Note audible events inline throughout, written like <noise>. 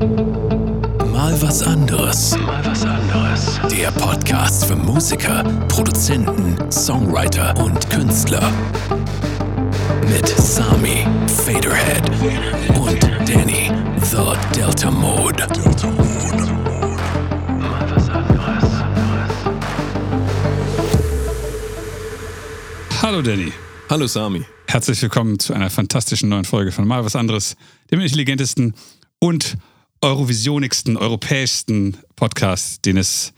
Mal was anderes. Mal was anderes. Der Podcast für Musiker, Produzenten, Songwriter und Künstler. Mit Sami, Faderhead und Danny, The Delta Mode. Delta Mode. Mal was anderes. Hallo Danny. Hallo Sami. Herzlich willkommen zu einer fantastischen neuen Folge von Mal was anderes, dem intelligentesten und eurovisionigsten, europäischsten Podcast, den es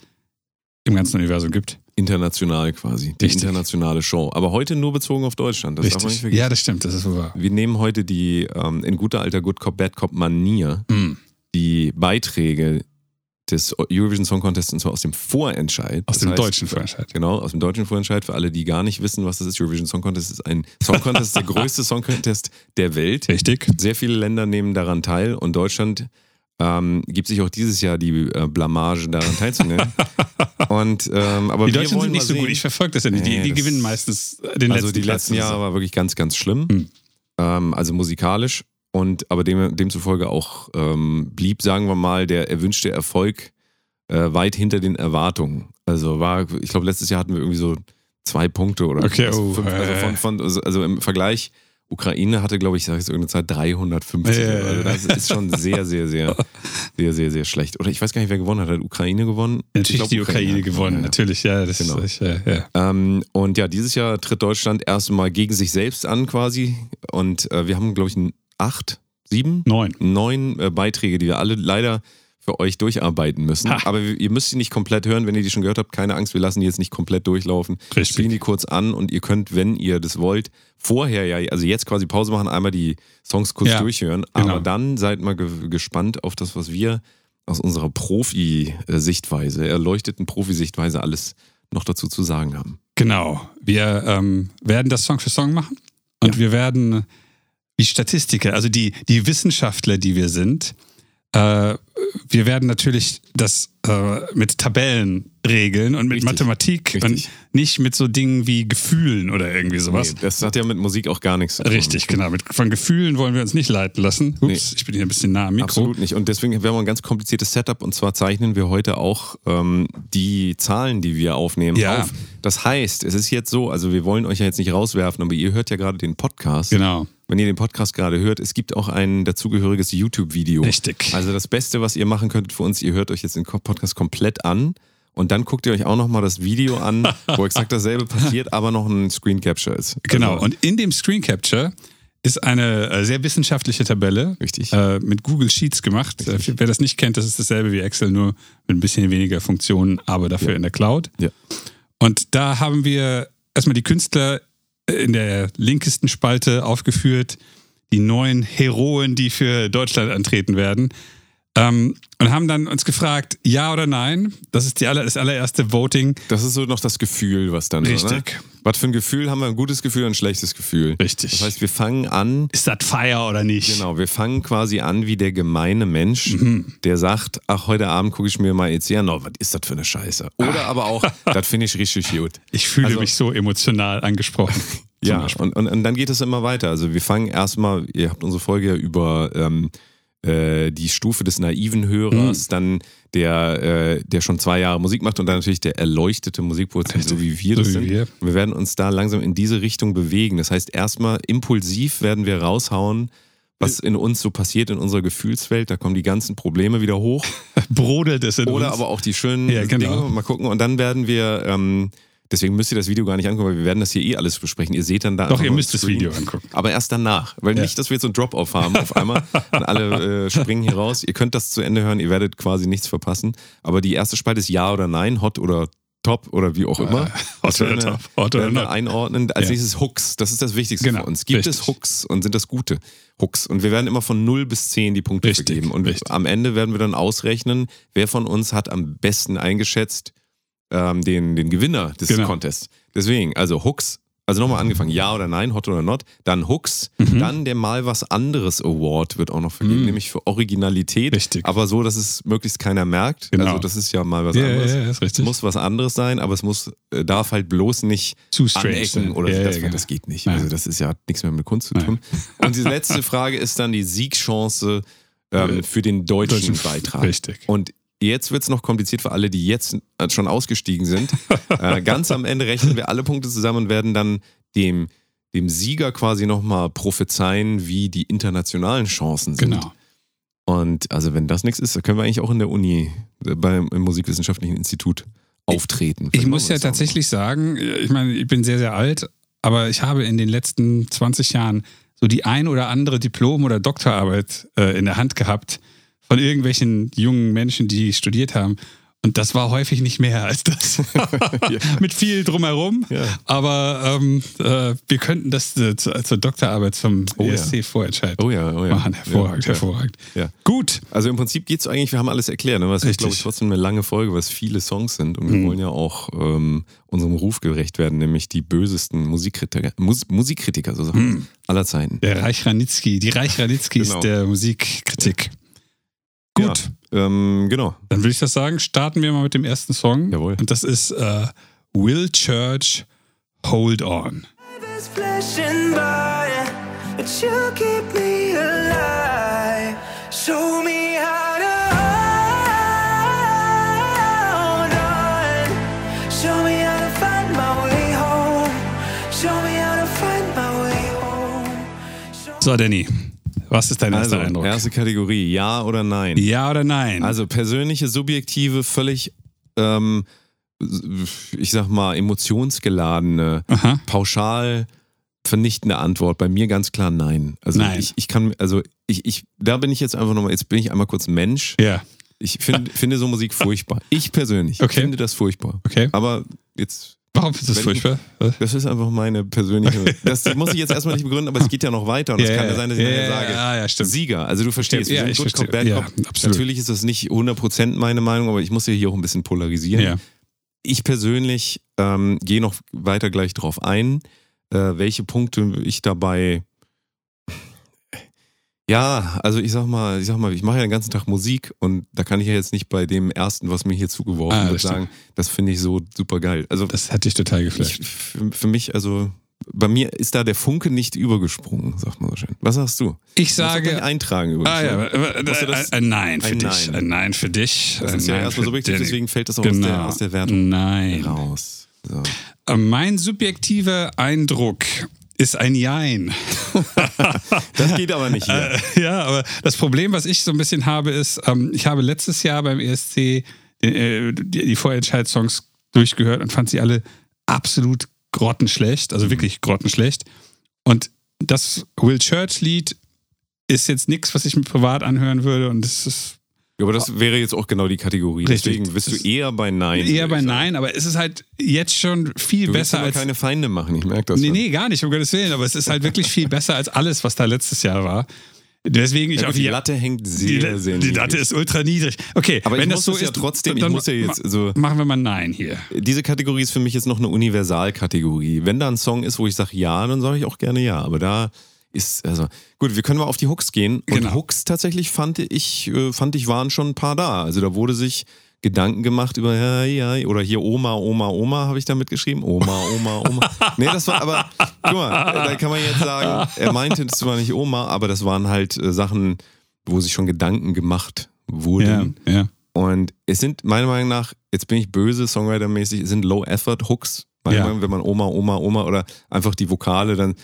im ganzen Universum gibt. International quasi. Die Richtig. internationale Show. Aber heute nur bezogen auf Deutschland. Das darf man nicht vergessen. Ja, das stimmt, das ist wohl wahr. Wir nehmen heute die ähm, in guter alter Good Cop, Bad Cop Manier, Mm. die Beiträge des Eurovision Song Contest und zwar aus dem Vorentscheid. Aus Das dem heißt, deutschen Vorentscheid. Genau, aus dem deutschen Vorentscheid. Für alle, die gar nicht wissen, was das ist, Eurovision Song Contest ist ein Song Contest, der <laughs> größte Song Contest der Welt. Richtig. Sehr viele Länder nehmen daran teil und Deutschland ähm, gibt sich auch dieses Jahr die äh, Blamage, daran teilzunehmen. <laughs> und, ähm, aber Die Deutschen sind nicht so gut, ich verfolge das ja nicht. Die, Nee, die das- gewinnen meistens den letzten also die letzten Jahre war wirklich ganz, ganz schlimm. Hm. Ähm, also musikalisch. Und aber dem, demzufolge auch ähm, blieb, sagen wir mal, der erwünschte Erfolg äh, weit hinter den Erwartungen. Also war, ich glaube, letztes Jahr hatten wir irgendwie so zwei Punkte oder Okay, oh, fünf, also, äh. von, von, also, also im Vergleich, Ukraine hatte, glaube ich, sag ich so irgendeine Zeit 350. Ja. Also das ist schon sehr, sehr, sehr, <laughs> sehr, sehr, sehr schlecht. Oder ich weiß gar nicht, wer gewonnen hat. Hat Ukraine gewonnen? Ich Natürlich glaub, die Ukraine hat gewonnen, ja. natürlich, ja. Das Genau. ist, ja, ja. Ähm, und ja, dieses Jahr tritt Deutschland erstmal gegen sich selbst an quasi. Und äh, wir haben, glaube ich, acht, sieben, Neun. neun äh, Beiträge, die wir alle leider für euch durcharbeiten müssen. Ha. Aber ihr müsst sie nicht komplett hören, wenn ihr die schon gehört habt. Keine Angst, wir lassen die jetzt nicht komplett durchlaufen. Wir Richtig. spielen die kurz an und ihr könnt, wenn ihr das wollt, vorher ja, also jetzt quasi Pause machen, einmal die Songs kurz Ja, durchhören. genau. Aber dann seid mal ge gespannt auf das, was wir aus unserer Profi-Sichtweise, erleuchteten Profi-Sichtweise alles noch dazu zu sagen haben. Genau. Wir ähm, werden das Song für Song machen und wir werden die Statistiker, also die, die Wissenschaftler, die wir sind, äh, wir werden natürlich das äh, mit Tabellen regeln und mit Richtig. Mathematik Richtig. und nicht mit so Dingen wie Gefühlen oder irgendwie sowas. Nee, das hat ja mit Musik auch gar nichts zu tun. Richtig, genau. Mit, von Gefühlen wollen wir uns nicht leiten lassen. Ups, Nee. ich bin hier ein bisschen nah am Mikro. Absolut nicht. Und deswegen haben wir ein ganz kompliziertes Setup und zwar zeichnen wir heute auch ähm, die Zahlen, die wir aufnehmen, Ja. auf. Das heißt, es ist jetzt so, also wir wollen euch ja jetzt nicht rauswerfen, aber ihr hört ja gerade den Podcast. Genau. Wenn ihr den Podcast gerade hört, es gibt auch ein dazugehöriges YouTube-Video. Richtig. Also das Beste, was ihr machen könntet für uns, ihr hört euch jetzt den Podcast komplett an und dann guckt ihr euch auch nochmal das Video an, <laughs> wo exakt dasselbe passiert, aber noch ein Screen Capture ist. Genau. Also, Und in dem Screen Capture ist eine äh, sehr wissenschaftliche Tabelle Richtig. äh, mit Google Sheets gemacht. Äh, wer das nicht kennt, das ist dasselbe wie Excel, nur mit ein bisschen weniger Funktionen, aber dafür in der Cloud. Ja. Und da haben wir erstmal die Künstler äh, in der linkesten Spalte aufgeführt, die neuen Heroen, die für Deutschland antreten werden. Ähm, und haben dann uns gefragt, ja oder nein. Das ist die aller, das allererste Voting. Das ist so noch das Gefühl, was dann? Richtig. Was für ein Gefühl haben wir? Ein gutes Gefühl und ein schlechtes Gefühl. Richtig. Das heißt, wir fangen an, Ist das Fire oder nicht? genau, wir fangen quasi an wie der gemeine Mensch, Mhm. der sagt, ach, heute Abend gucke ich mir mal jetzt an, oh, was ist das für eine Scheiße? Oder aber auch, <laughs> das finde ich richtig gut. Ich fühle Also- mich so emotional angesprochen. <laughs> Ja, und, und, und dann geht es immer weiter. Also wir fangen erstmal, ihr habt unsere Folge ja über ähm, äh, die Stufe des naiven Hörers, dann der, äh, der schon zwei Jahre Musik macht und dann natürlich der erleuchtete Musikproduzent, so wie wir So das wie sind. wir. Wir werden uns da langsam in diese Richtung bewegen. Das heißt, erstmal impulsiv werden wir raushauen, was in uns so passiert in unserer Gefühlswelt. Da kommen die ganzen Probleme wieder hoch. <laughs> Brodelt es in Oder uns. aber auch die schönen Ja, genau. Dinge. Mal gucken. Und dann werden wir, ähm, deswegen müsst ihr das Video gar nicht angucken, weil wir werden das hier eh alles besprechen. Ihr seht dann da. Doch, ihr müsst das. Video angucken. Aber erst danach. Weil Ja. nicht, dass wir jetzt so ein Drop-Off haben auf einmal <laughs> und alle äh, springen hier raus. Ihr könnt das zu Ende hören, ihr werdet quasi nichts verpassen. Aber die erste Spalte ist Ja oder Nein, Hot oder Top oder wie auch immer. Hot oder Top, Hot oder Not. einordnen. Als Ja. nächstes Hooks. Das ist das Wichtigste Genau, für uns. Gibt richtig. es Hooks und sind das gute Hooks? Und wir werden immer von 0 bis 10 die Punkte Richtig, vergeben. Und richtig. am Ende werden wir dann ausrechnen, wer von uns hat am besten eingeschätzt ähm, den, den Gewinner des Genau. Contests. Deswegen, also Hooks Also nochmal angefangen, ja oder nein, hot oder not. Dann Hooks, Mhm. dann der Mal was anderes Award wird auch noch vergeben, nämlich für Originalität. Richtig. Aber so, dass es möglichst keiner merkt. Genau. Also das ist ja mal was Ja, ja, anderes. ja, ist richtig. Es muss was anderes sein, aber es muss, äh, darf halt bloß nicht Zu strange anecken sein. oder Ja, so. ja, das, genau. das geht nicht. Nein. Also das ist ja nichts mehr mit Kunst zu Nein. tun. Und die <laughs> letzte Frage ist dann die Siegchance ähm, für den deutschen, Deutschen- Beitrag. richtig. Und jetzt wird es noch kompliziert für alle, die jetzt äh, schon ausgestiegen sind. <laughs> äh, ganz am Ende rechnen wir alle Punkte zusammen und werden dann dem, dem Sieger quasi nochmal prophezeien, wie die internationalen Chancen sind. Genau. Und also wenn das nichts ist, dann können wir eigentlich auch in der Uni, äh, beim im Musikwissenschaftlichen Institut auftreten. Ich Vielleicht muss machen wir ja tatsächlich sagen, ich meine, ich bin sehr, sehr alt, aber ich habe in den letzten 20 Jahren so die ein oder andere Diplom- oder Doktorarbeit äh, in der Hand gehabt von irgendwelchen jungen Menschen, die studiert haben. Und das war häufig nicht mehr als das. <laughs> <laughs> Mit viel drumherum. Ja. Aber ähm, äh, wir könnten das äh, zu, zur Doktorarbeit zum Oh ja. ESC vorentscheiden Oh ja, oh ja. machen. Hervorragend, ja. hervorragend. Ja. Gut. Also im Prinzip geht es eigentlich, wir haben alles erklärt, ne? ist, glaube ich, trotzdem eine lange Folge, was viele Songs sind. Und wir Mhm. wollen ja auch ähm, unserem Ruf gerecht werden, nämlich die bösesten Musikkritiker, Mus Musikkritiker so Mhm. aller Zeiten. Der Reich Ranitzky, die Reich Ranitzkys Genau. der Musikkritik. Gut. Ja, ähm, genau. Dann würde ich das sagen, starten wir mal mit dem ersten Song. Jawohl. Und das ist äh, Will Church Hold On. Show me So, Danny, was ist dein Also, erster Eindruck? erste Kategorie, ja oder nein? Ja oder nein? Also persönliche, subjektive, völlig, ähm, ich sag mal, emotionsgeladene, Aha. pauschal vernichtende Antwort. Bei mir ganz klar nein. Also Nein. ich, ich kann, also ich, ich, da bin ich jetzt einfach nochmal, jetzt bin ich einmal kurz Mensch. Ja, Ich find, finde so Musik furchtbar. Ich persönlich Okay. finde das furchtbar. okay. Aber jetzt, Warum ist das Wenn- furchtbar? Was? das ist einfach meine persönliche. <laughs> Das muss ich jetzt erstmal nicht begründen, aber es geht ja noch weiter und es kann ja sein, dass ich nachher ja, sage. Ja, ja, stimmt. Sieger, also du verstehst, Ja, wir sind Good Cop. Bad Cop. Ja. Natürlich ist das nicht 100% meine Meinung, aber ich muss ja hier auch ein bisschen polarisieren. Ja. Ich persönlich ähm, gehe noch weiter gleich drauf ein, äh, welche Punkte ich dabei. Ja, also ich sag mal, ich sag mal, ich mache ja den ganzen Tag Musik und da kann ich ja jetzt nicht bei dem ersten, was mir hier zugeworfen Ah, wird, das stimmt. sagen, das finde ich so super geil. Also Das hat dich total ich, geflasht. für, für mich, also bei mir ist da der Funke nicht übergesprungen, sagt man so schön. Was sagst du? Ich sage. eintragen übrigens. Ah ja, äh, Musst du äh, das- ein Nein für ein dich. Nein. Ein Nein für dich. Das ein ist ja erstmal für subjektiv, deswegen fällt das auch genau. aus, der, aus der Wertung Nein. raus. So. Äh, Mein subjektiver Eindruck ist ein Jein. <laughs> Das geht aber nicht hier. Äh, ja, aber das Problem, was ich so ein bisschen habe, ist, ähm, ich habe letztes Jahr beim ESC die, äh, die, die Vorentscheid-Songs durchgehört und fand sie alle absolut grottenschlecht, also wirklich grottenschlecht. Und das Will Church-Lied ist jetzt nichts, was ich mir privat anhören würde und es ist aber das wäre jetzt auch genau die Kategorie. Richtig. Deswegen bist du eher bei Nein. eher bei. Nein, aber es ist halt jetzt schon viel Du besser aber als. keine Feinde machen, ich merke das. Nee, schon. nee, gar nicht, um Gottes Willen, aber es ist halt wirklich viel besser als alles, was da letztes Jahr war. Deswegen ich Ja, auf die Latte hängt Die, sehr, sehr die niedrig. Latte ist ultra niedrig. Okay, Aber wenn das so es ja ist, trotzdem, ich dann muss ja jetzt ma- so- machen wir mal Nein hier. Diese Kategorie ist für mich jetzt noch eine Universalkategorie. Wenn da ein Song ist, wo ich sage ja, dann sage ich auch gerne ja. Aber da ist, also, gut, wir können mal auf die Hooks gehen. Und Genau. Hooks tatsächlich fand ich, äh, fand ich, waren schon ein paar da. Also da wurde sich Gedanken gemacht über, ja, ja, oder hier Oma, Oma, Oma habe ich da mitgeschrieben. Oma, Oma, Oma. <laughs> nee, das war aber, guck mal, da kann man jetzt sagen, er meinte zwar nicht Oma, aber das waren halt äh, Sachen, wo sich schon Gedanken gemacht wurden. Ja, ja. Und es sind meiner Meinung nach, jetzt bin ich böse, Songwriter-mäßig, es sind Low-Effort-Hooks. Meiner Ja. Meinung nach, Wenn man Oma, Oma, Oma oder einfach die Vokale dann.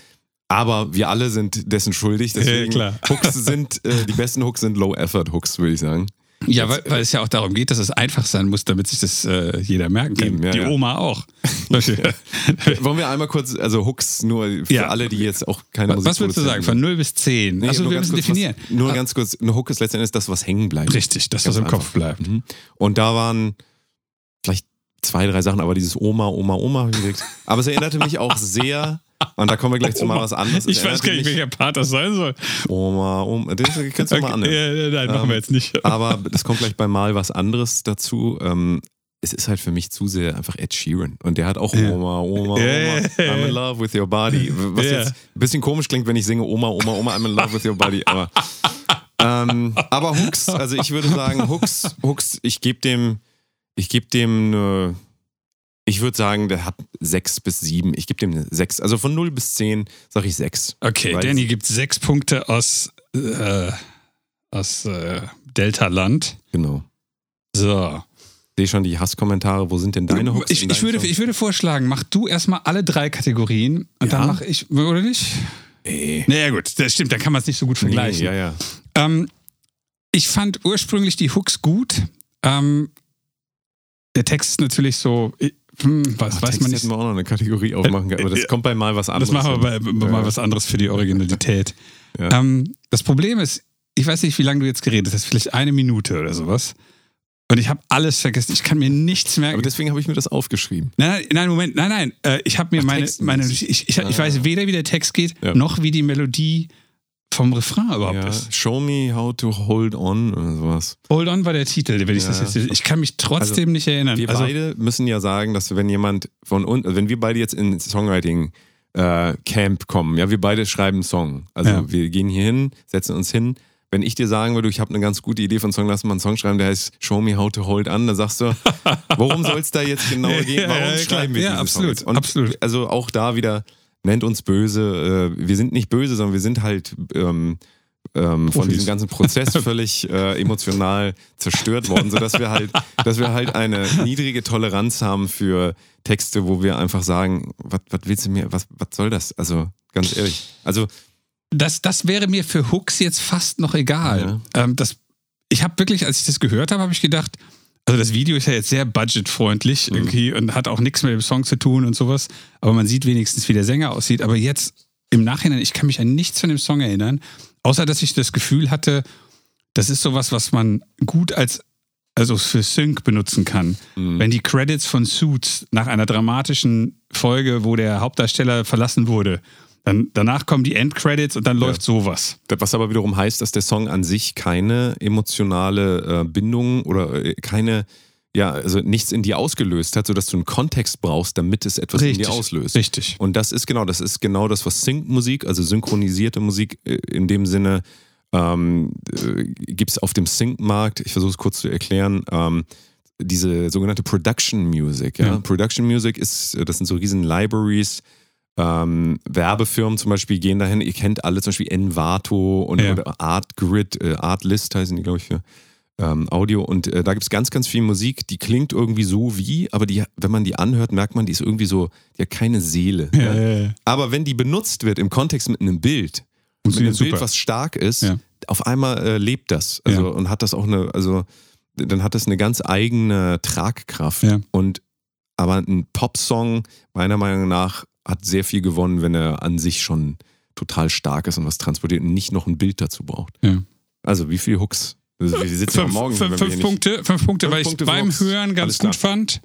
Aber wir alle sind dessen schuldig. Deswegen klar. <laughs> Hooks sind, äh, die besten Hooks sind Low-Effort-Hooks, würde ich sagen. Ja, weil, weil es ja auch darum geht, dass es einfach sein muss, damit sich das äh, jeder merken kann. Eben, ja, Die ja. Oma auch. <laughs> Wollen wir einmal kurz, also Hooks nur für Ja. alle, die jetzt auch keine Musik Was würdest du sagen? Von 0 bis 10? Nee, Achso, wir ganz müssen kurz, definieren. Was, nur Ah, ganz kurz, eine Hook ist letztendlich das, was hängen bleibt. Richtig, das, was im Kopf einfach. bleibt. Mhm. Und da waren vielleicht zwei, drei Sachen, aber dieses Oma, Oma, Oma habe ich gesagt. Aber es erinnerte mich auch sehr, und da kommen wir gleich zu mal was anderes. Es Ich weiß gar nicht, welcher Part das sein soll. Oma, Oma, das kannst du mal anhören. ja, nein, machen Ähm, wir jetzt nicht. Aber das kommt gleich bei mal was anderes dazu. Ähm, es ist halt für mich zu sehr einfach Ed Sheeran. Und der hat auch. Oma, Oma, Oma. I'm in love with your body. Was Ja. jetzt ein bisschen komisch klingt, wenn ich singe Oma, Oma, Oma, I'm in love with your body. Aber, ähm, aber Hooks, also ich würde sagen, Hooks, Hooks, ich gebe dem, ich gebe dem eine, ich würde sagen, der hat sechs bis sieben. Ich gebe dem sechs. Also von 0 bis 10 sage ich sechs. Okay, Weil- Danny gibt sechs Punkte aus, äh, aus äh, Delta-Land. Genau. So. Ich sehe schon die Hasskommentare. Wo sind denn deine Hooks? Ich, ich, würde, Song? ich würde vorschlagen, mach du erstmal alle drei Kategorien und Ja? dann mache ich, oder nicht? Nee. Naja, gut, das stimmt, dann kann man es nicht so gut vergleichen. Nee, ja, ja. Ähm, ich fand ursprünglich die Hooks gut. Ähm, der Text ist natürlich so, hm, was Ach, weiß man nicht. hätten wir auch noch eine Kategorie aufmachen können, aber das äh, kommt bei mal was Das anderes. machen wir bei, bei Ja. mal was anderes für die Originalität. Ja. Ähm, das Problem ist, ich weiß nicht, wie lange du jetzt geredet hast, vielleicht eine Minute oder sowas. Und ich habe alles vergessen. Ich kann mir nichts merken. Aber deswegen habe ich mir das aufgeschrieben. Nein, nein, nein, Moment, nein, nein. Äh, ich habe mir Ach, meine, meine ich, ich, ich Ah. weiß weder, wie der Text geht, Ja. noch wie die Melodie vom Refrain überhaupt Ja. ist. Show me how to hold on oder sowas. Hold on war der Titel, wenn ich Ja. das jetzt. Ich kann mich trotzdem nicht erinnern. Wir Also, beide müssen ja sagen, dass wenn jemand von uns, also wenn wir beide jetzt in Songwriting äh, Camp kommen, ja, wir beide schreiben einen Song. Also Ja. wir gehen hier hin, setzen uns hin. Wenn ich dir sagen würde, ich habe eine ganz gute Idee von Song, lass mal einen Song schreiben, der heißt Show Me How to Hold On, dann sagst du, worum soll es da jetzt genau <laughs> gehen? Warum schreiben wir Ja, diese absolut, Songs? Und absolut. Also auch da wieder, nennt uns böse, äh, wir sind nicht böse, sondern wir sind halt ähm, ähm, von diesem ganzen Prozess <laughs> völlig äh, emotional zerstört worden, sodass wir halt, dass wir halt eine niedrige Toleranz haben für Texte, wo wir einfach sagen, was willst du mir, was, soll das? Also ganz ehrlich. Also das, das wäre mir für Hooks jetzt fast noch egal. Ähm, das, ich habe wirklich, als ich das gehört habe, habe ich gedacht, also das Video ist ja jetzt sehr budgetfreundlich Mhm. irgendwie und hat auch nichts mit dem Song zu tun und sowas. Aber man sieht wenigstens, wie der Sänger aussieht. Aber jetzt im Nachhinein, ich kann mich an nichts von dem Song erinnern, außer dass ich das Gefühl hatte, das ist sowas, was man gut als also für Sync benutzen kann. Mhm. Wenn die Credits von Suits nach einer dramatischen Folge, wo der Hauptdarsteller verlassen wurde, dann danach kommen die Endcredits und dann läuft sowas. Was aber wiederum heißt, dass der Song an sich keine emotionale äh, Bindung oder äh, keine, ja, also nichts in dir ausgelöst hat, sodass du einen Kontext brauchst, damit es etwas in dir auslöst. Richtig. Und das ist genau, das ist genau das, was Sync-Musik, also synchronisierte Musik äh, in dem Sinne, ähm, äh, gibt es auf dem Sync-Markt, ich versuche es kurz zu erklären, ähm, diese sogenannte Production Music. Ja? Ja. Production Music ist, das sind so riesen Libraries, ähm, Werbefirmen zum Beispiel gehen dahin, ihr kennt alle zum Beispiel Envato und Ja. Artgrid, äh, Artlist heißen die, glaube ich, für ähm, Audio. Und äh, da gibt es ganz, ganz viel Musik, die klingt irgendwie so wie, aber die, wenn man die anhört, merkt man, die ist irgendwie so, die hat keine Seele. Ja, ja. Aber wenn die benutzt wird im Kontext mit einem Bild, mit einem Bild, was stark ist, auf einmal äh, lebt das. Also und hat das auch eine, also dann hat das eine ganz eigene Tragkraft. Und aber ein Popsong, meiner Meinung nach, hat sehr viel gewonnen, wenn er an sich schon total stark ist und was transportiert und nicht noch ein Bild dazu braucht. Ja. Also wie viele Hooks? Also, wir sitzen Fünf, morgen, fünf, fünf Punkte, fünf Punkte, weil ich Punkte beim Vox. Hören ganz Alles gut klar. fand.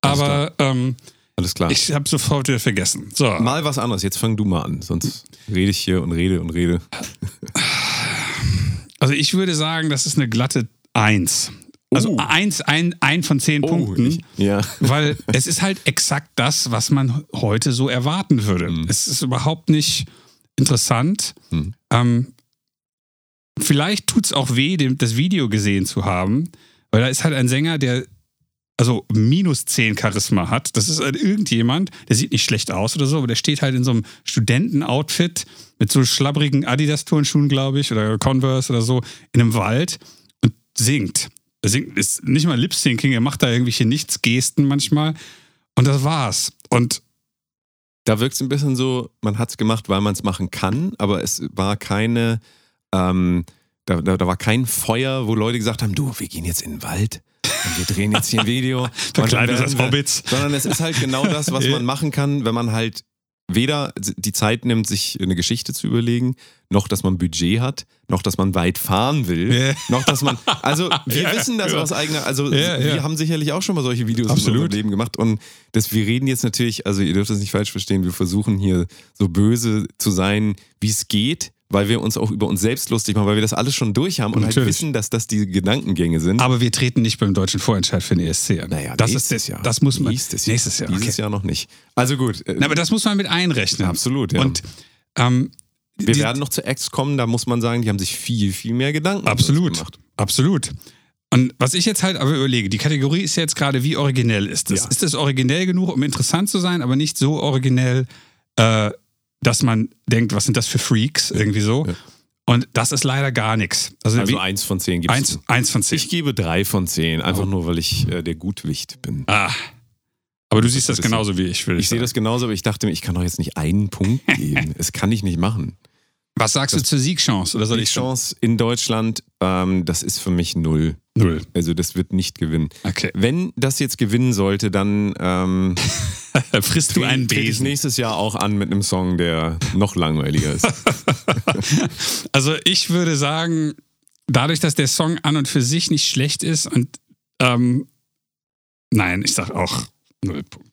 Alles Aber ähm, Nicht, alles klar. ich habe sofort wieder vergessen. So. Mal was anderes, jetzt fang du mal an, sonst rede ich hier und rede und rede. Also ich würde sagen, das ist eine glatte Eins. Also Oh. eins, ein, ein von zehn Punkten. ich, ja. <laughs> Weil es ist halt exakt das, was man heute so erwarten würde. Mhm. Es ist überhaupt nicht interessant. Mhm. Ähm, vielleicht tut es auch weh, dem, das Video gesehen zu haben, weil da ist halt ein Sänger, der also minus 10 Charisma hat. Das ist halt irgendjemand, der sieht nicht schlecht aus oder so, aber der steht halt in so einem Studentenoutfit mit so schlabbrigen Adidas-Turnschuhen, glaube ich, oder Converse oder so, in einem Wald und singt. Er singt, ist nicht mal Lip-Syncing, er macht da irgendwelche Nichts-Gesten manchmal. Und das war's. Und Da wirkt es ein bisschen so, man hat es gemacht, weil man es machen kann, aber es war keine, ähm, da, da, da war kein Feuer, wo Leute gesagt haben, du, wir gehen jetzt in den Wald und wir drehen jetzt hier ein Video. <laughs> Verkleidet als Hobbits. Sondern es ist halt genau das, was <laughs> man machen kann, wenn man halt weder die Zeit nimmt, sich eine Geschichte zu überlegen, noch dass man Budget hat, noch dass man weit fahren will, noch dass man, also <laughs> wir Ja, wissen das ja. aus eigener, also Ja, wir haben sicherlich auch schon mal solche Videos in Absolut. unserem Leben gemacht und das, wir reden jetzt natürlich, also ihr dürft das nicht falsch verstehen, wir versuchen hier so böse zu sein, wie es geht, weil wir uns auch über uns selbst lustig machen, weil wir das alles schon durch haben und halt Natürlich. wissen, dass das die Gedankengänge sind. aber wir treten nicht beim deutschen Vorentscheid für den ESC an. naja, das nächstes ist Jahr. Das muss man Nächstes Jahr. Nächstes Jahr. Dieses okay. Jahr noch nicht. Also gut. äh, Na, aber das muss man mit einrechnen. Absolut, ja. Und ähm, Wir die- werden noch zu Acts kommen, da muss man sagen, die haben sich viel, viel mehr Gedanken Absolut. gemacht. Absolut. Und was ich jetzt halt aber überlege, die Kategorie ist ja jetzt gerade, wie originell ist das? Ja. Ist das originell genug, um interessant zu sein, aber nicht so originell, äh, dass man denkt, was sind das für Freaks, irgendwie so? Ja. Und das ist leider gar nichts. Also, Also eins von zehn gibst eins, du. eins von zehn. Ich gebe drei von zehn, einfach nur, weil ich äh, der Gutwicht bin. ah. Aber du siehst das Das genauso wie ich, würde Ich sehe das genauso, aber ich dachte mir, ich kann doch jetzt nicht einen Punkt <laughs> geben. das kann ich nicht machen. Was sagst du zur Siegchance? Oder soll Die ich Chance in Deutschland, ähm, das ist für mich null. Null. Also das wird nicht gewinnen. Okay. Wenn das jetzt gewinnen sollte, dann ähm, <laughs> Frisst du einen trete ich Besen? nächstes Jahr auch an mit einem Song, der noch langweiliger ist. <laughs> Also ich würde sagen, dadurch, dass der Song an und für sich nicht schlecht ist und ähm, nein, ich sag auch null Punkte.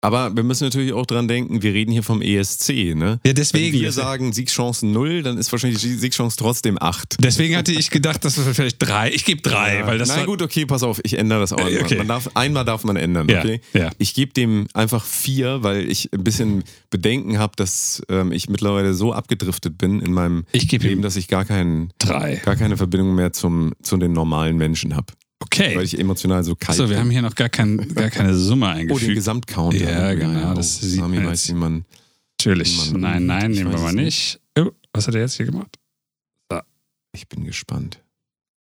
Aber wir müssen natürlich auch dran denken, wir reden hier vom ESC, ne? Ja, deswegen. Wenn wir sagen Siegchancen null, dann ist wahrscheinlich die Siegchance trotzdem acht. Deswegen hatte ich gedacht, dass wir vielleicht drei. Ich gebe drei, weil das Na gut, okay, pass auf, ich ändere das auch. Äh, okay. Man darf, einmal darf man ändern, Ja, okay? ja. Ich gebe dem einfach vier, weil ich ein bisschen Bedenken habe, dass ähm, ich mittlerweile so abgedriftet bin in meinem Leben, dass ich gar, keinen, drei. gar keine Verbindung mehr zum, zu den normalen Menschen habe. Weil Okay. ich emotional so kalt So, wir bin. haben hier noch gar, kein, gar keine Summe Oh, den eingefügt. Gesamtcount. Ja, genau, das sieht Sami man weiß, wie man. Natürlich. Mann, Nein, nein, nehmen wir mal es nicht. Oh, was hat er jetzt hier gemacht? Ich bin gespannt.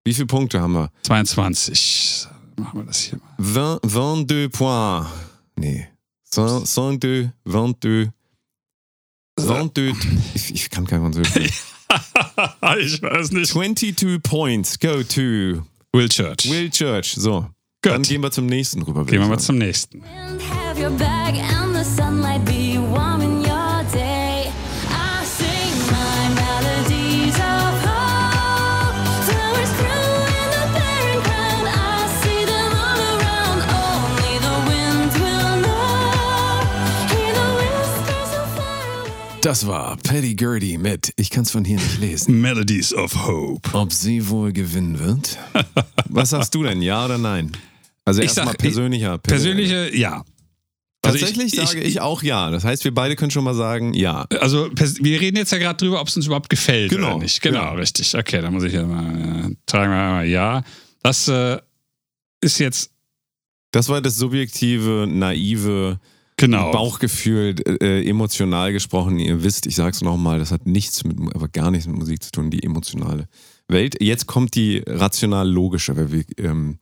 Wie viele Punkte haben wir? 22. Machen wir das hier mal. 20, 22 Points. Nee. 102, 22. 22. Ich, ich kann kein Französisch. <laughs> ich weiß nicht. 22 points go to Will Church. Will Church. So, dann Gut. gehen wir zum nächsten rüber. Gehen wir mal zum nächsten. Das war Paddy Gurdy mit Ich kann's von hier nicht lesen. Melodies of Hope. Ob sie wohl gewinnen wird? <laughs> Was sagst du denn, ja oder nein? Also Ich erstmal persönlicher. Persönliche, ja. Also Tatsächlich sage ich, auch ja. Das heißt, wir beide können schon mal sagen, ja. Also wir reden jetzt ja gerade drüber, ob es uns überhaupt gefällt Genau, oder nicht. Genau, ja. richtig. Okay, dann muss ich ja mal äh, tragen wir mal ja. Das äh, ist jetzt Das war das subjektive, naive genau. Bauchgefühl, äh, emotional gesprochen. Ihr wisst, ich sag's nochmal, das hat nichts mit, aber gar nichts mit Musik zu tun, die emotionale Welt. Jetzt kommt die rational-logische, weil wir ähm,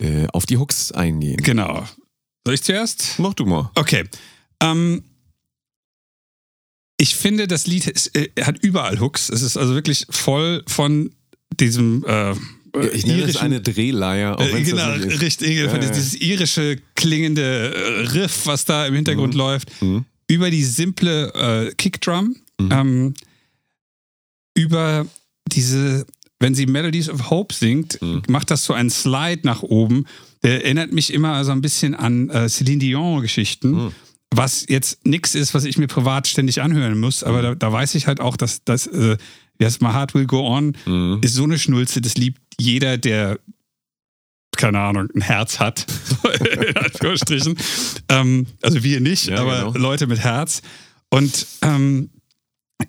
äh, auf die Hooks eingehen. Genau. Soll ich zuerst? Mach du mal. Okay. Ähm, ich finde, das Lied ist, äh, hat überall Hooks. Es ist also wirklich voll von diesem äh, Ich nenne es eine Drehleier, Äh, genau, richtig. Ja. Dieses irische klingende äh, Riff, was da im Hintergrund läuft, Mhm. über die simple äh, Kickdrum, ähm, über diese, wenn sie Melodies of Hope singt, Mhm. macht das so einen Slide nach oben. Der erinnert mich immer so ein bisschen an äh, Celine Dion-Geschichten. Mhm. Was jetzt nichts ist, was ich mir privat ständig anhören muss, Mhm. aber da, da weiß ich halt auch, dass das, äh, heißt My Heart Will Go On, Mhm. ist so eine Schnulze, das liebt jeder, der, keine Ahnung, ein Herz hat, <laughs> in Anführungsstrichen. ähm, also wir nicht, Ja, aber genau. Leute mit Herz. Und ähm,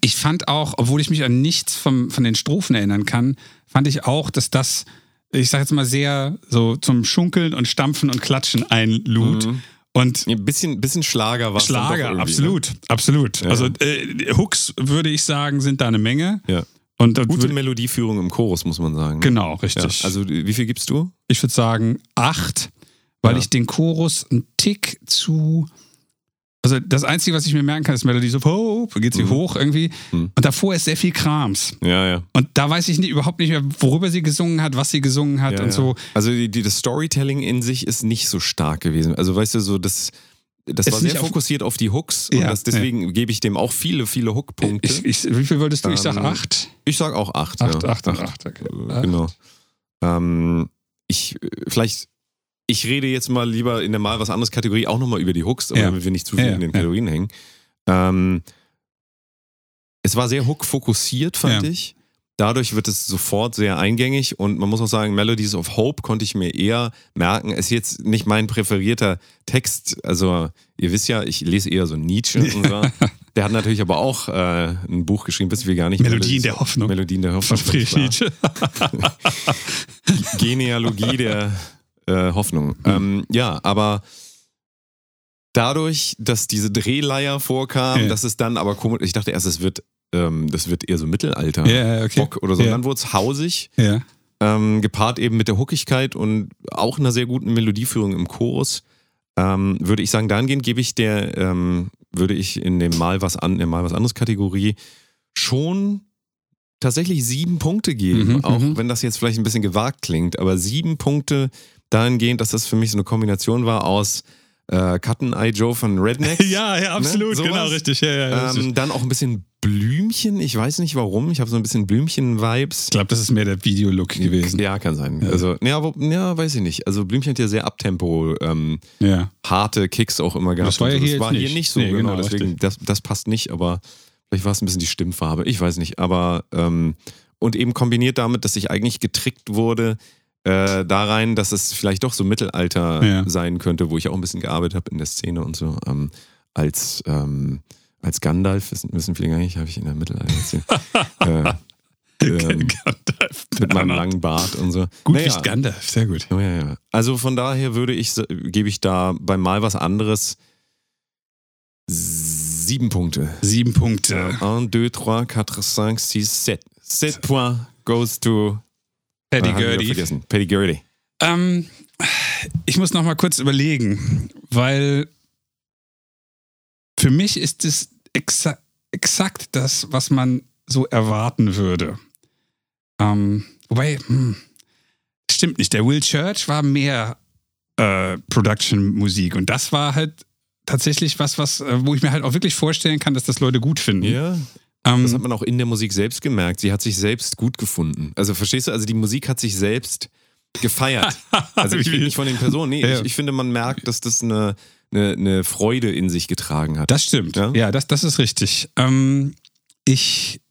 ich fand auch, obwohl ich mich an nichts vom, von den Strophen erinnern kann, fand ich auch, dass das, ich sag jetzt mal, sehr so zum Schunkeln und Stampfen und Klatschen einlud. Und Ein bisschen, bisschen Schlager war Schlager, absolut, absolut. Ja. Also äh, Hooks, würde ich sagen, sind da eine Menge. Ja. Und Gute Melodieführung im Chorus, muss man sagen. Genau, Ja. richtig. Also, wie viel gibst du? ich würde sagen acht, weil Ja. ich den Chorus einen Tick zu. Also das Einzige, was ich mir merken kann, ist Melodies of Hope, geht sie hoch irgendwie. Mhm. Und davor ist sehr viel Krams. Ja, ja. Und da weiß ich nicht, überhaupt nicht mehr, worüber sie gesungen hat, was sie gesungen hat ja, und ja. so. Also die, die, das Storytelling in sich ist nicht so stark gewesen. Also weißt du, so das, das Ist war sehr auf- fokussiert auf die Hooks und Ja, das, deswegen gebe ich dem auch viele, viele Hookpunkte. Wie viel wolltest du? Ich sag Ähm, acht. Ich sag auch acht. Acht, ja. acht, acht, acht. Okay. Äh, Genau. Ähm, ich, äh, vielleicht, ich rede jetzt mal lieber in der mal was anderes Kategorie auch nochmal über die Hooks, aber Ja. damit wir nicht zu viel Ja, in den ja. Kategorien hängen. Ähm, es war sehr Hook-fokussiert, fand Ja. ich. Dadurch wird es sofort sehr eingängig und man muss auch sagen, Melodies of Hope konnte ich mir eher merken. Ist jetzt nicht mein präferierter Text. Also, ihr wisst ja, ich lese eher so Nietzsche und so. <laughs> Der hat natürlich aber auch äh, ein Buch geschrieben, wissen wir gar nicht. Melodien Melodies- der Hoffnung. Melodien der Von Hoffnung. Friedrich klar. Nietzsche. <laughs> Genealogie der äh, Hoffnung. Ähm, ja, aber dadurch, dass diese Drehleier vorkam, Ja. dass es dann aber komisch, ich dachte erst, es wird ähm, das wird eher so Mittelalter Ja, okay. Rock oder so. Ja. Dann wurde es hausig, Ja. ähm, gepaart eben mit der Huckigkeit und auch einer sehr guten Melodieführung im Chorus. Ähm, würde ich sagen, dahingehend gebe ich der, ähm, würde ich in dem Mal was an, in der Mal was anderes Kategorie schon tatsächlich sieben Punkte geben, Mhm, auch mhm. wenn das jetzt vielleicht ein bisschen gewagt klingt, aber sieben Punkte dahingehend, dass das für mich so eine Kombination war aus äh, Cut and Eye Joe von Rednecks. <laughs> Ja, ja, absolut, Ne, genau, richtig. Ja, ja, ja, richtig. Ähm, dann auch ein bisschen Blümchen. Ich weiß nicht warum. Ich habe so ein bisschen Blümchen-Vibes. ich glaube, das ist mehr der Videolook gewesen. Ja, kann sein. Also, ja, wo, ja, weiß ich nicht. Also Blümchen hat ja sehr Abtempo, ähm, Ja. harte Kicks auch immer gehabt. Das war ja hier das war jetzt hier nicht. nicht so. Nee, genau, genau, deswegen, das, das passt nicht, aber vielleicht war es ein bisschen die Stimmfarbe. Ich weiß nicht. Aber ähm, und eben kombiniert damit, dass ich eigentlich getrickt wurde, äh, da rein, dass es vielleicht doch so Mittelalter Ja. sein könnte, wo ich auch ein bisschen gearbeitet habe in der Szene und so. Ähm, als, ähm, als Gandalf, wissen, viele gar nicht, habe ich in der Mittelalter <laughs> äh, ähm, Gandalf. mit meinem langen Bart und so. Gut Naja. nicht Gandalf, sehr gut. Ja, ja, ja. Also von daher würde ich, gebe ich da beim Mal was anderes sieben Punkte. Sieben Punkte. 1, 2, 3, 4, 5, 6, 7. 7 points goes to Paddy Ah, Gurdy. Paddy Gurdy. Ähm, ich muss noch mal kurz überlegen, weil für mich ist es exa exakt das, was man so erwarten würde. Ähm, wobei, hm, stimmt nicht. Der Will Church war mehr äh, Production-Musik und das war halt tatsächlich was, was, äh, wo ich mir halt auch wirklich vorstellen kann, dass das Leute gut finden. Ja, Ähm, das hat man auch in der Musik selbst gemerkt. Sie hat sich selbst gut gefunden. Also verstehst du? Also die Musik hat sich selbst gefeiert. <laughs> Also ich rede nicht von den Personen. Nee, Ja. ich, ich finde, man merkt, dass das eine, eine, eine Freude in sich getragen hat. Das stimmt. Ja? Ja, das, das ist richtig. Ähm, ich.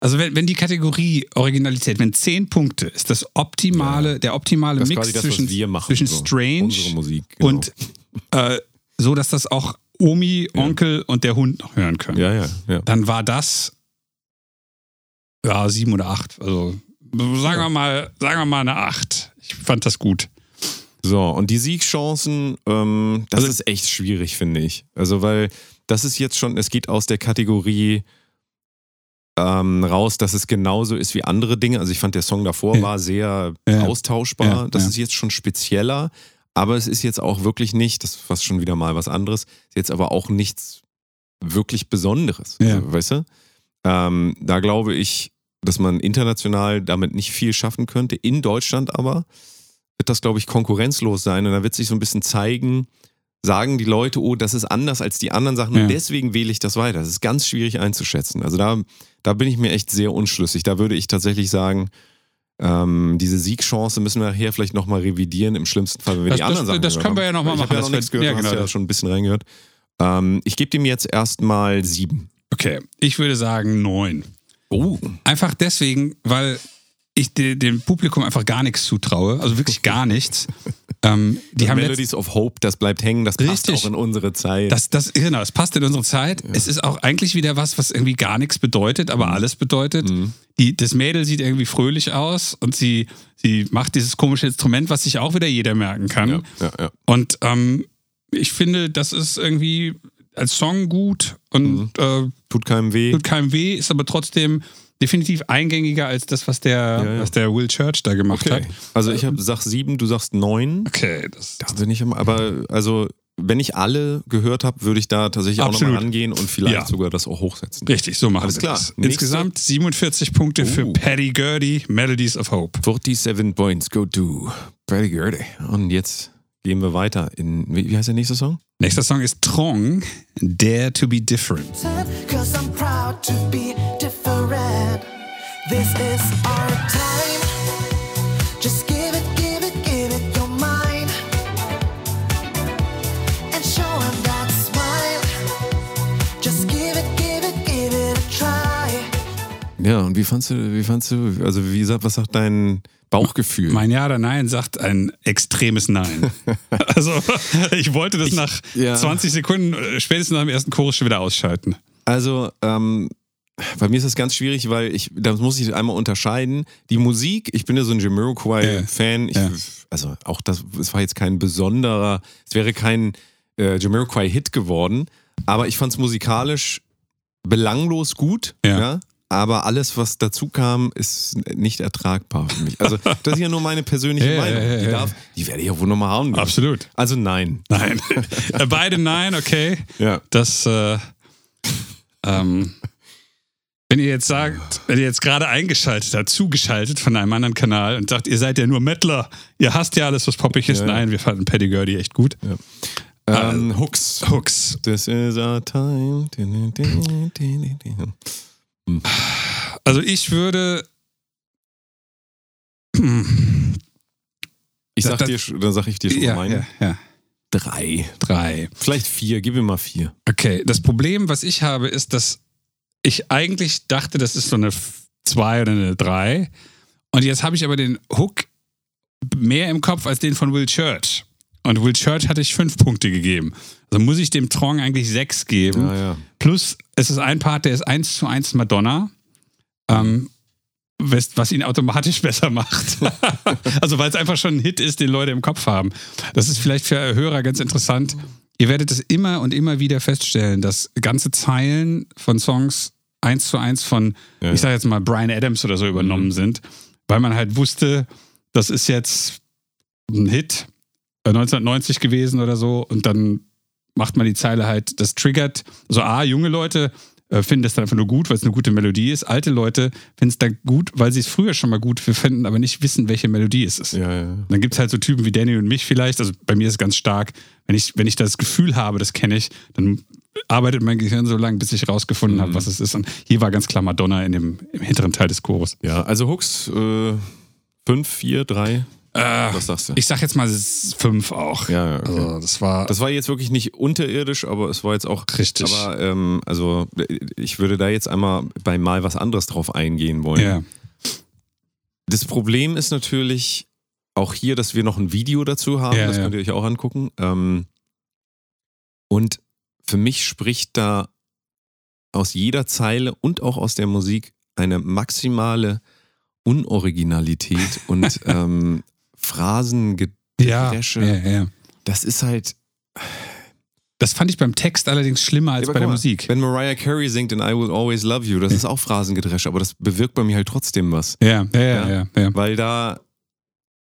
Also wenn, wenn die Kategorie Originalität, wenn zehn Punkte ist das optimale, der optimale das Mix das, zwischen, machen. zwischen so. Strange Musik. Genau. und äh, so, dass das auch Omi, Onkel und der Hund noch hören können. ja, ja, ja. Dann war das ja sieben oder acht. Also sagen wir mal, sagen wir mal eine acht. Ich fand das gut. So, und die Siegchancen, ähm, das Also- ist echt schwierig, finde ich. Also, weil das ist jetzt schon, es geht aus der Kategorie ähm, raus, dass es genauso ist wie andere Dinge. Also, ich fand, der Song davor Ja. war sehr Ja. austauschbar. Ja, Das ist jetzt schon spezieller, aber es ist jetzt auch wirklich nicht, das ist fast schon wieder mal was anderes, ist jetzt aber auch nichts wirklich Besonderes. Ja. Also, weißt du? Ähm, da glaube ich, dass man international damit nicht viel schaffen könnte. In Deutschland aber wird das, glaube ich, konkurrenzlos sein und da wird sich so ein bisschen zeigen, sagen die Leute, oh, das ist anders als die anderen Sachen Ja. und deswegen wähle ich das weiter. Das ist ganz schwierig einzuschätzen. Also da, da bin ich mir echt sehr unschlüssig. Da würde ich tatsächlich sagen, ähm, diese Siegchance müssen wir nachher vielleicht nochmal revidieren, im schlimmsten Fall, wenn wir Das- die anderen das- Sachen das können wir ja noch mal Ich machen, habe ja das noch nichts gehört, ja, du hast genau, ja schon ein bisschen reingehört. Ähm, ich gebe dem jetzt erstmal sieben. Okay, ich würde sagen neun. Oh. Einfach deswegen, weil ich de, dem Publikum einfach gar nichts zutraue. Also wirklich gar nichts. <laughs> ähm, die haben Melodies of Hope, das bleibt hängen, das passt Richtig. auch in unsere Zeit. das, das, genau, es passt in unsere Zeit. Es ist auch eigentlich wieder was, was irgendwie gar nichts bedeutet, aber Mhm. alles bedeutet. Die, das Mädel sieht irgendwie fröhlich aus und sie, sie macht dieses komische Instrument, was sich auch wieder jeder merken kann. ja, ja, ja. Und ähm, ich finde, das ist irgendwie als Song gut und äh, Tut keinem weh. tut keinem weh, ist aber trotzdem definitiv eingängiger als das, was der, Ja, ja. was der Will Church da gemacht Okay. hat. Also ich hab, sag sieben, du sagst neun. Okay, das, Da bin ich immer, aber also wenn ich alle gehört habe, würde ich da tatsächlich auch Absolut. nochmal rangehen und vielleicht Ja. sogar das auch hochsetzen. richtig, so machen Alles wir klar. das. Nächste- Insgesamt 47 Punkte für Uh. Paddy Gurdy, Melodies of Hope. 47 points go to Pretty Girdy. Und jetzt gehen wir weiter in, wie, wie heißt der nächste Song? Nächster Song ist Trong, Dare to be Different. Cause I'm to be different. This is our time. Just give it, give it, give it your mind. And show 'em that smile. Just give it, give it, give it a try. Ja, und wie fandst du, wie fandst du, also wie gesagt, was sagt dein Bauchgefühl? Mein Ja oder Nein sagt ein extremes Nein. <laughs> also, ich wollte das nach ja. 20 Sekunden, äh, spätestens nach dem ersten Chorus schon wieder ausschalten. Also, ähm, bei mir ist das ganz schwierig, weil ich, da muss ich einmal unterscheiden. Die Musik, ich bin ja so ein Jamiroquai-Fan. Ich, Ja. Also auch das, es war jetzt kein besonderer, es wäre kein äh, Jamiroquai-Hit geworden. Aber ich fand es musikalisch belanglos gut. Ja. Ja. Aber alles, was dazu kam, ist nicht ertragbar für mich. Also, <laughs> das ist ja nur meine persönliche Ja, Meinung. ja, ja, die, ja. darf, die werde ich ja wohl nochmal haben. Absolut. Also nein. Nein. <laughs> Äh, Beide nein, okay. Ja. Das, äh, ähm, wenn ihr jetzt sagt, wenn ihr jetzt gerade eingeschaltet habt, zugeschaltet von einem anderen Kanal und sagt, ihr seid ja nur Mettler, ihr hasst ja alles, was poppig ist. Ja, ja. Nein, wir fanden Paddy Gurdy echt gut. Ähm, Hooks. Hooks. This is our time. Also ich würde. Ich sag dir, schon- dann sag ich dir schon Ja, meine. ja, ja. Drei. Drei. Vielleicht vier. Gib mir mal vier. Okay, das Problem, was ich habe, ist, dass ich eigentlich dachte, das ist so eine 2 oder eine 3. Und jetzt habe ich aber den Hook mehr im Kopf als den von Will Church. Und Will Church hatte ich fünf Punkte gegeben. Also muss ich dem Trong eigentlich sechs geben. Ja, ja. Plus, es ist ein Part, der ist eins zu eins Madonna. Ähm, was, ihn automatisch <laughs> besser macht. <laughs> also, weil es einfach schon ein Hit ist, den Leute im Kopf haben. Das ist vielleicht für Hörer ganz interessant. Ihr werdet es immer und immer wieder feststellen, dass ganze Zeilen von Songs eins zu eins von, Ja. ich sage jetzt mal, Brian Adams oder so übernommen sind, weil man halt wusste, das ist jetzt ein Hit äh, 1990 gewesen oder so und dann macht man die Zeile halt, das triggert, so A, junge Leute äh, finden das dann einfach nur gut, weil es eine gute Melodie ist. Alte Leute finden es dann gut, weil sie es früher schon mal gut finden, aber nicht wissen, welche Melodie es ist. Ja, ja. Dann gibt es halt so Typen wie Danny und mich vielleicht. Also bei mir ist es ganz stark, wenn ich, wenn ich das Gefühl habe, das kenne ich, dann arbeitet mein Gehirn so lange, bis ich rausgefunden mhm. habe, was es ist. Und hier war ganz klar Madonna in dem, im hinteren Teil des Chores. Ja, also Hooks 5, 4, 3. Äh, Was sagst du? Ich sag jetzt mal fünf auch. Ja, okay. also das war. Das war jetzt wirklich nicht unterirdisch, aber es war jetzt auch. Richtig. Aber ähm, also ich würde da jetzt einmal bei mal was anderes drauf eingehen wollen. Ja. Das Problem ist natürlich auch hier, dass wir noch ein Video dazu haben. Ja, das ja. könnt ihr euch auch angucken. Ähm, und für mich spricht da aus jeder Zeile und auch aus der Musik eine maximale Unoriginalität und <laughs> ähm, Phrasengedresche. Ja, ja, ja. Das ist halt. Das fand ich beim Text allerdings schlimmer als Ja, bei der mal, Musik. Wenn Mariah Carey singt in I Will Always Love You, das ist auch Phrasengedresche, aber das bewirkt bei mir halt trotzdem was. Ja, ja, ja, Ja. ja. Weil da,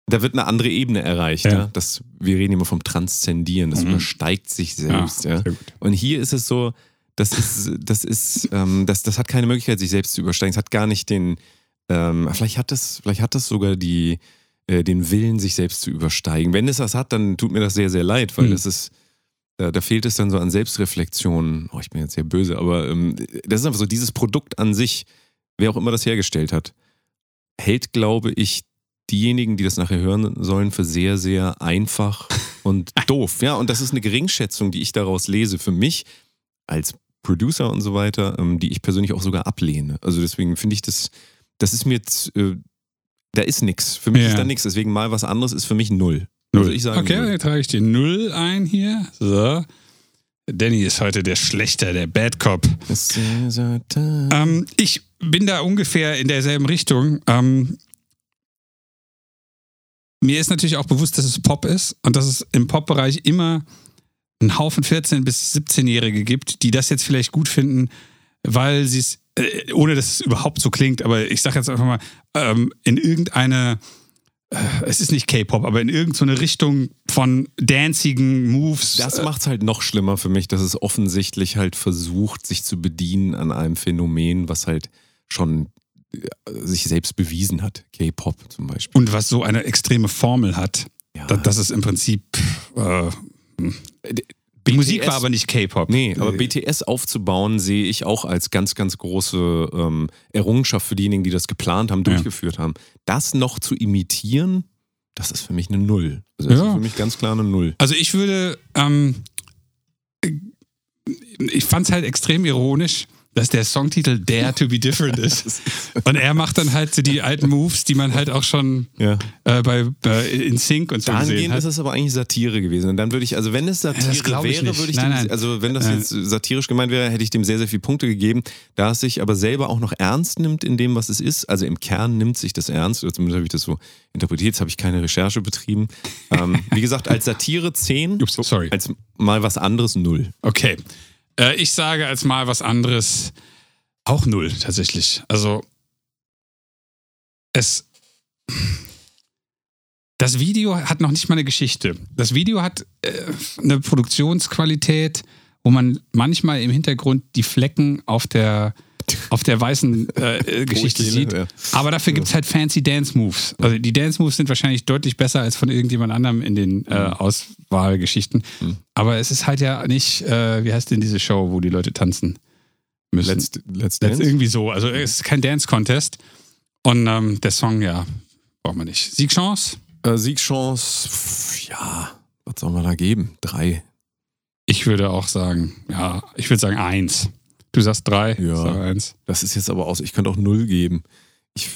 da wird eine andere Ebene erreicht. Ja. Ja. Das, wir reden immer vom Transzendieren, das Mhm. übersteigt sich selbst. Ja. sehr gut. Und hier ist es so, das ist, das ist, ähm, das, das hat keine Möglichkeit, sich selbst zu übersteigen. Es hat gar nicht den, ähm, vielleicht hat das, vielleicht hat das sogar die, äh, den Willen, sich selbst zu übersteigen. Wenn es das hat, dann tut mir das sehr, sehr leid, weil Mhm. das ist, da, da fehlt es dann so an Selbstreflexion. Oh, ich bin jetzt sehr böse, aber ähm, das ist einfach so, dieses Produkt an sich, wer auch immer das hergestellt hat, hält, glaube ich, diejenigen, die das nachher hören sollen, für sehr, sehr einfach <laughs> und doof. Ja, und das ist eine Geringschätzung, die ich daraus lese für mich als Producer und so weiter, ähm, die ich persönlich auch sogar ablehne. Also deswegen finde ich das, das ist mir jetzt, da ist nichts. Für mich Ja. ist da nichts. Deswegen mal was anderes ist für mich null. Null. Also ich sage okay, null. dann trage ich die Null ein hier. So. Danny ist heute der Schlechter, der Bad Cop. Ähm, ich bin da ungefähr in derselben Richtung. Ähm, mir ist natürlich auch bewusst, dass es Pop ist und dass es im Pop-Bereich immer einen Haufen 14- bis 17-Jährige gibt, die das jetzt vielleicht gut finden, weil sie es, äh, ohne dass es überhaupt so klingt, aber ich sage jetzt einfach mal, ähm, in irgendeine, äh, es ist nicht K-Pop, aber in irgendeine Richtung von dancigen Moves. Das äh, macht es halt noch schlimmer für mich, dass es offensichtlich halt versucht, sich zu bedienen an einem Phänomen, was halt schon äh, sich selbst bewiesen hat. K-Pop zum Beispiel. und was so eine extreme Formel hat. Ja. Da- Das ist im Prinzip. Äh, die Musik war aber nicht K-Pop. Nee, aber BTS aufzubauen, sehe ich auch als ganz, ganz große ähm, Errungenschaft für diejenigen, die das geplant haben, durchgeführt haben. Das noch zu imitieren, das ist für mich eine Null. Also das Ja. ist für mich ganz klar eine Null. Also ich würde. Ähm, ich fand es halt extrem ironisch, dass der Songtitel Dare to be Different <laughs> ist. Und er macht dann halt so die alten Moves, die man halt auch schon Ja. äh, bei, bei In Sync und so gesehen Dahingehend hat. ist es aber eigentlich Satire gewesen. Und dann würde ich, also wenn es Satire ich wäre, würde ich Nein, dem, nein. also wenn das Äh. jetzt satirisch gemeint wäre, hätte ich dem sehr, sehr viele Punkte gegeben. Da es sich aber selber auch noch ernst nimmt in dem, was es ist, also im Kern nimmt sich das ernst, oder zumindest habe ich das so interpretiert, jetzt habe ich keine Recherche betrieben. ähm, wie gesagt, als Satire 10, Ups, sorry. als mal was anderes 0. Okay. Äh, ich sage als mal was anderes auch null tatsächlich. Also es. Das Video hat noch nicht mal eine Geschichte. Das Video hat äh, eine Produktionsqualität, wo man manchmal im Hintergrund die Flecken auf der, auf der weißen äh, <laughs> Geschichte sieht. ja. Aber dafür gibt es halt fancy Dance Moves. Also die Dance Moves sind wahrscheinlich deutlich besser als von irgendjemand anderem in den äh, Auswahlgeschichten. Aber es ist halt ja nicht, äh, wie heißt denn diese Show, wo die Leute tanzen müssen? Let's, let's Dance. irgendwie so. Also es ist kein Dance-Contest. Und ähm, der Song, ja, braucht man nicht. Siegchance? Äh, Siegchance, pff, ja, was soll man da geben? Drei. Ich würde auch sagen, ja, ich würde sagen eins. Du sagst drei, Ja. sag eins. Das ist jetzt aber aus, ich könnte auch null geben. Ich,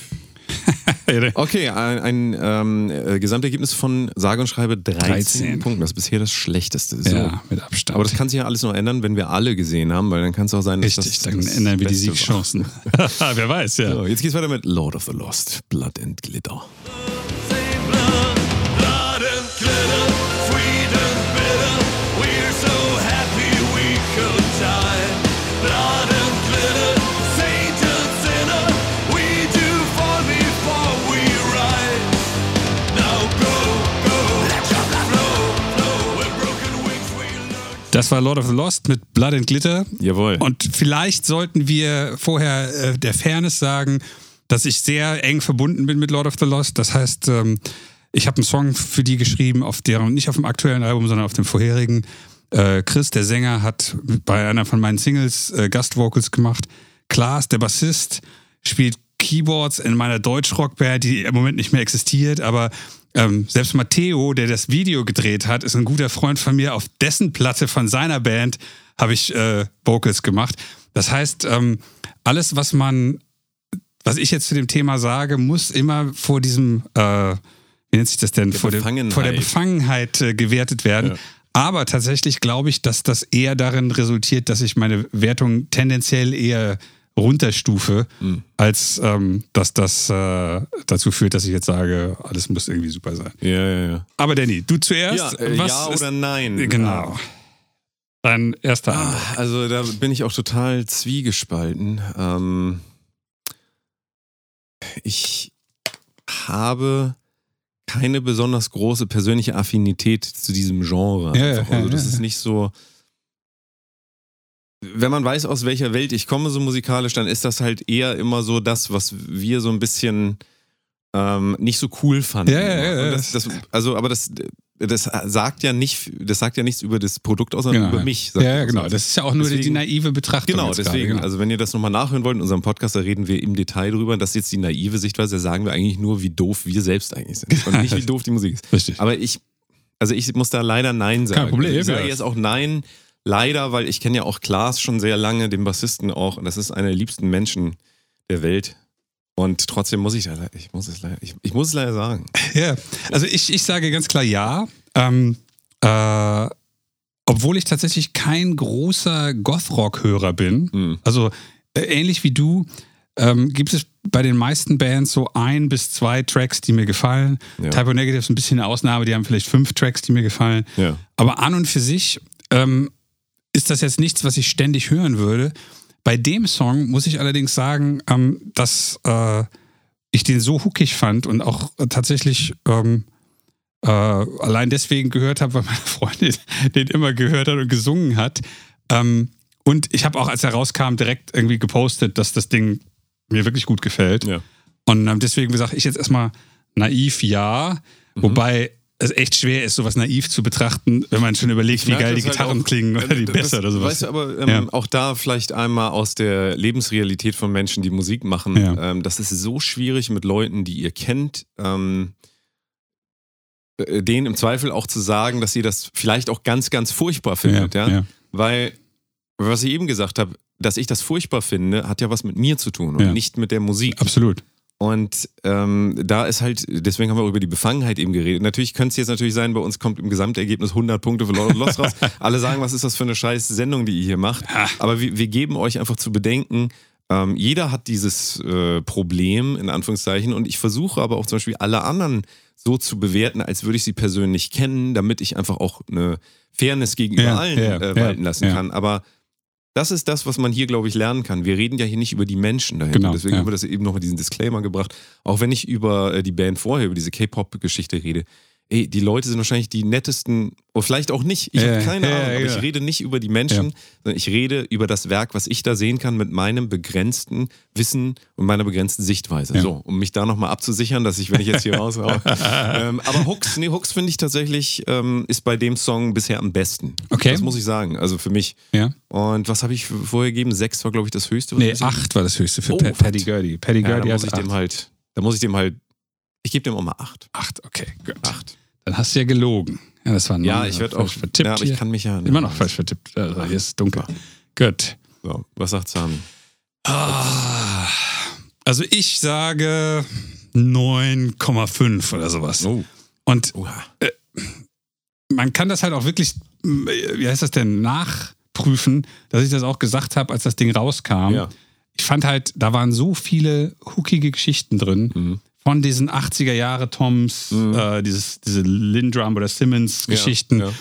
<laughs> okay, ein, ein ähm, äh, Gesamtergebnis von sage und schreibe 13, 13. Punkten. Das ist bisher das Schlechteste. So. Ja, mit Abstand. Aber das kann sich ja alles noch ändern, wenn wir alle gesehen haben, weil dann kann es auch sein, dass Richtig, das, dann das ändern wir die Beste war. Siegchancen. <laughs> Wer weiß, ja. So, jetzt geht's weiter mit Lord of the Lost, Blood and Glitter. Das war Lord of the Lost mit Blood and Glitter. Jawohl. Und vielleicht sollten wir vorher äh, der Fairness sagen, dass ich sehr eng verbunden bin mit Lord of the Lost. Das heißt, ähm, ich habe einen Song für die geschrieben, auf deren, nicht auf dem aktuellen Album, sondern auf dem vorherigen. Äh, Chris, der Sänger, hat bei einer von meinen Singles äh, Gastvocals gemacht. Klaas, der Bassist, spielt Keyboards in meiner Deutschrockband, die im Moment nicht mehr existiert, aber ähm, selbst Matteo, der das Video gedreht hat, ist ein guter Freund von mir. Auf dessen Platte von seiner Band habe ich äh, Vocals gemacht. Das heißt, ähm, alles, was man, was ich jetzt zu dem Thema sage, muss immer vor diesem, äh, wie nennt sich das denn, vor, der, Befangenheit. vor der Befangenheit äh, gewertet werden. Ja. Aber tatsächlich glaube ich, dass das eher darin resultiert, dass ich meine Wertung tendenziell eher runterstufe, Hm. als ähm, dass das äh, dazu führt, dass ich jetzt sage, alles muss irgendwie super sein. Ja, ja, ja. Aber Danny, du zuerst. Ja, äh, ja ist, oder nein? Genau. Dein erster Ah, Eindruck. also da bin ich auch total zwiegespalten. Ähm, ich habe keine besonders große persönliche Affinität zu diesem Genre. Ja, Einfach. ja, also das ja, ist nicht so. Wenn man weiß, aus welcher Welt ich komme, so musikalisch, dann ist das halt eher immer so das, was wir so ein bisschen ähm, nicht so cool fanden. Ja, ja, ja, das, das, also, aber das, das sagt ja nicht, das sagt ja nichts über das Produkt aus, sondern Genau. über mich. Ja, ja, genau. aus. Das ist ja auch nur die Deswegen- naive Betrachtung. Genau, deswegen, Gerade, genau. also wenn ihr das nochmal nachhören wollt in unserem Podcast, da reden wir im Detail drüber. Das ist jetzt die naive Sichtweise, da sagen wir eigentlich nur, wie doof wir selbst eigentlich sind. Und nicht, wie <laughs> doof die Musik ist. Richtig. Aber ich, also ich muss da leider Nein sagen. Problem, Ich sage jetzt auch Nein, leider, weil ich kenne ja auch Klaas schon sehr lange, den Bassisten auch. Und das ist einer der liebsten Menschen der Welt. Und trotzdem muss ich, leider- ich muss es leider, ich, ich muss es leider sagen. <laughs> Ja, also ich, ich sage ganz klar ja. Ähm, äh, obwohl ich tatsächlich kein großer Goth-Rock-Hörer bin. Hm. Also äh, ähnlich wie du ähm, gibt es bei den meisten Bands so ein bis zwei Tracks, die mir gefallen. Ja. Typo Negative ist ein bisschen eine Ausnahme, die haben vielleicht fünf Tracks, die mir gefallen. Ja. Aber an und für sich ähm, ist das jetzt nichts, was ich ständig hören würde. Bei dem Song muss ich allerdings sagen, ähm, dass äh, ich den so hookig fand und auch tatsächlich ähm, äh, allein deswegen gehört habe, weil meine Freundin <laughs> den immer gehört hat und gesungen hat. Ähm, und ich habe auch, als er rauskam, direkt irgendwie gepostet, dass das Ding mir wirklich gut gefällt. Ja. Und ähm, deswegen sage ich jetzt erstmal naiv ja, Mhm. wobei es echt schwer ist, sowas naiv zu betrachten, wenn man schon überlegt, wie geil die halt Gitarren auch. klingen oder die besser oder sowas. Weißt du, aber ähm, Ja. auch da vielleicht einmal aus der Lebensrealität von Menschen, die Musik machen. Ja. Ähm, das ist so schwierig mit Leuten, die ihr kennt, ähm, äh, denen im Zweifel auch zu sagen, dass ihr das vielleicht auch ganz, ganz furchtbar findet. Ja, ja. Weil, was ich eben gesagt habe, dass ich das furchtbar finde, hat ja was mit mir zu tun und nicht mit der Musik. Absolut. Und ähm, da ist halt, deswegen haben wir auch über die Befangenheit eben geredet. Natürlich könnte es jetzt natürlich sein, bei uns kommt im Gesamtergebnis 100 Punkte für Lord Lost raus. <laughs> Alle sagen, was ist das für eine scheiß Sendung, die ihr hier macht. Aber wir, wir geben euch einfach zu bedenken, ähm, jeder hat dieses äh, Problem, in Anführungszeichen. Und ich versuche aber auch zum Beispiel alle anderen so zu bewerten, als würde ich sie persönlich kennen, damit ich einfach auch eine Fairness gegenüber Ja, allen ja, äh, ja, walten lassen ja. kann. Aber das ist das, was man hier, glaube ich, lernen kann. Wir reden ja hier nicht über die Menschen dahinter. Genau, Deswegen ja. haben wir das eben noch mit diesem Disclaimer gebracht. Auch wenn ich über äh, die Band vorher, über diese K-Pop-Geschichte rede. Ey, die Leute sind wahrscheinlich die nettesten, oder vielleicht auch nicht. Ich Ja, habe keine ja, Ahnung, aber ja. ich rede nicht über die Menschen, sondern ich rede über das Werk, was ich da sehen kann mit meinem begrenzten Wissen und meiner begrenzten Sichtweise. Ja. So, um mich da nochmal abzusichern, dass ich, wenn ich jetzt hier raushaue. <laughs> ähm, aber Hooks, nee, Hooks finde ich tatsächlich, ähm, ist bei dem Song bisher am besten. Okay. Das muss ich sagen. Also für mich. Ja. Und was habe ich vorher gegeben? Sechs war, glaube ich, das höchste. Nee, acht war das höchste für Oh, Pa- Paddy? Gurdy. Paddy Ja, Gurdy da muss ich dem acht. halt, da muss ich dem halt, ich gebe dem auch mal acht. Acht, okay, gut. Acht. Dann hast du ja gelogen. Ja, das war ein Ja, ich werd falsch auch- vertippt. ja, aber ich kann mich ja- Immer noch falsch vertippt. Also hier ist dunkel. Gut. So, was sagt Sami? Ah, also ich sage 9,5 oder sowas. Oh. Und Oha. man kann das halt auch wirklich, äh, wie heißt das denn, nachprüfen, dass ich das auch gesagt habe, als das Ding rauskam. Ja. Ich fand halt, da waren so viele hookige Geschichten drin. Mhm. Von diesen 80er Jahre Toms, äh, dieses, diese Lindrum oder Simmons Geschichten, Ja, ja.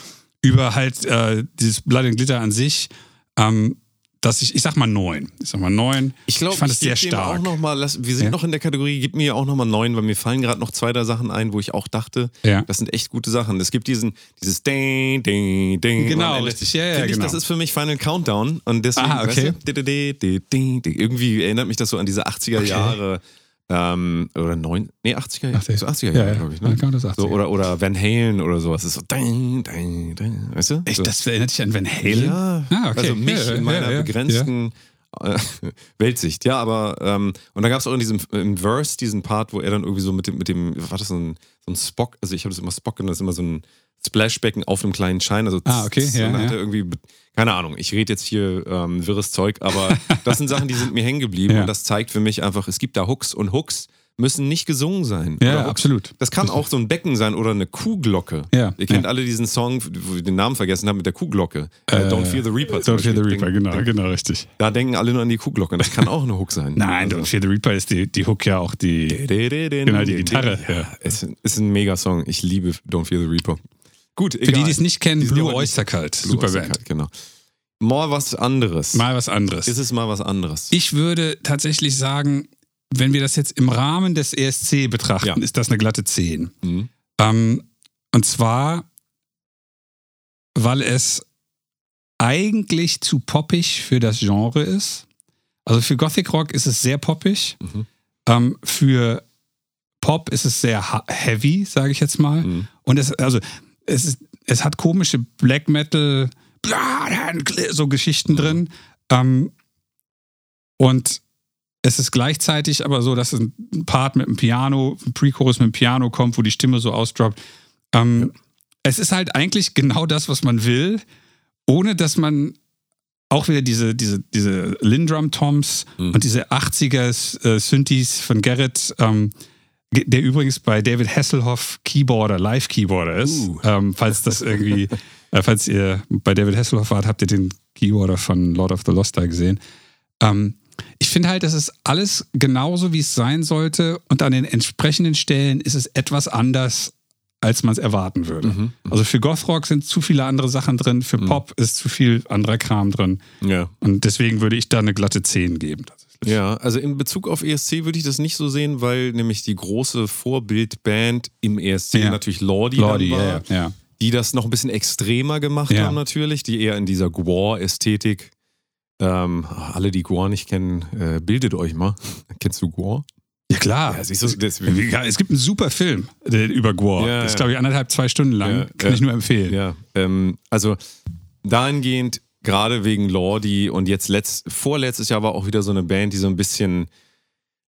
über halt äh, dieses Blood and Glitter an sich, ähm, dass ich, ich sag mal neun. Ich sag mal neun. Ich glaube, fand es sehr stark. Auch noch mal, lass, wir sind Ja. noch in der Kategorie, gib mir auch nochmal neun, weil mir fallen gerade noch zwei, drei Sachen ein, wo ich auch dachte, Ja. das sind echt gute Sachen. Es gibt diesen, dieses Ding, Ding, Ding. Genau, richtig. Ja, ja, Finde ich, genau. das ist für mich Final Countdown und deswegen, Ah, okay. weißt du, di- di- di- irgendwie erinnert mich das so an diese 80er Jahre ähm, oder neun, nee, 80er, Ach, so 80er ja, Jahre, ja. glaube ich. Ne? genau, das 80er. So, oder, oder Van Halen oder sowas. Das ist so, ding, ding, ding, weißt du? Echt, so. das erinnert dich an Van Halen? Ja, Ah, okay. also mich Ja, in meiner ja, ja, begrenzten äh, <laughs> Weltsicht. Ja, aber ähm, und da gab es auch in diesem im Verse diesen Part, wo er dann irgendwie so mit dem, mit dem, war das so ein, so ein Spock, also ich habe das immer Spock genannt, das ist immer so ein Splashbecken auf einem kleinen Schein. Also Ah, okay, ja, und dann hat ja. er irgendwie, keine Ahnung, ich rede jetzt hier ähm, wirres Zeug, aber <laughs> das sind Sachen, die sind mir hängen geblieben Ja. und das zeigt für mich einfach, es gibt da Hooks und Hooks müssen nicht gesungen sein. Ja, Hooks- absolut. Das kann auch so ein Becken sein oder eine Kuhglocke. Ja, Ihr kennt ja. alle diesen Song, wo wir den Namen vergessen haben, mit der Kuhglocke. Äh, Don't Fear the Reaper. Don't Fear the. Reaper, genau, genau, richtig. Da denken alle nur an die Kuhglocke. Das kann auch eine Hook sein. <laughs> Nein, Don't Fear the Reaper ist die, die Hook ja auch die. Genau, die Gitarre, ja. Ja, es ist ein Mega-Song. Ich liebe Don't Fear the Reaper. Gut, Für die, die es nicht kennen, Blue Oyster Cult. Blue Super Band. Genau. Mal was anderes. Mal was anderes. Ist es mal was anderes? Ich würde tatsächlich sagen, wenn wir das jetzt im Rahmen des ESC betrachten, Ja. ist das eine glatte 10. Mhm. Ähm, und zwar, weil es eigentlich zu poppig für das Genre ist. Also für Gothic Rock ist es sehr poppig. Mhm. Ähm, für Pop ist es sehr heavy, sage ich jetzt mal. Mhm. Und es, also, es, ist, es hat komische Black Metal, so Geschichten drin. Ähm, und es ist gleichzeitig aber so, dass ein Part mit dem Piano, ein Pre-Chorus mit dem Piano kommt, wo die Stimme so ausdroppt. Ähm, Es ist halt eigentlich genau das, was man will, ohne dass man auch wieder diese, diese, diese Lindrum-Toms Mhm. und diese 80er äh, Synthes von Garrett, ähm, der übrigens bei David Hasselhoff Keyboarder, Live-Keyboarder ist. Uh. Ähm, falls das irgendwie, <laughs> äh, falls ihr bei David Hasselhoff wart, habt ihr den Keyboarder von Lord of the Lost da gesehen. Ähm, ich finde halt, das ist alles genauso, wie es sein sollte. Und an den entsprechenden Stellen ist es etwas anders, als man es erwarten würde. Mhm. Also für Gothrock sind zu viele andere Sachen drin, für Pop ist zu viel anderer Kram drin. Ja. Und deswegen würde ich da eine glatte 10 geben. Ja, also in Bezug auf ESC würde ich das nicht so sehen, weil nämlich die große Vorbildband im ESC Ja. natürlich Lordi, Lordi, war, ja, ja, die das noch ein bisschen extremer gemacht haben natürlich, die eher in dieser Gore-Ästhetik. Ähm, alle, die Gore nicht kennen, äh, bildet euch mal. <laughs> Kennst du Gore? Ja, klar. Ja, siehst du, das- es gibt einen super Film über Gore. Ja, das ist, glaube ich, anderthalb, zwei Stunden lang. Ja, Kann ich nur empfehlen. Ja, ähm, also dahingehend, gerade wegen Lordi und jetzt letzt, vorletztes Jahr war auch wieder so eine Band, die so ein bisschen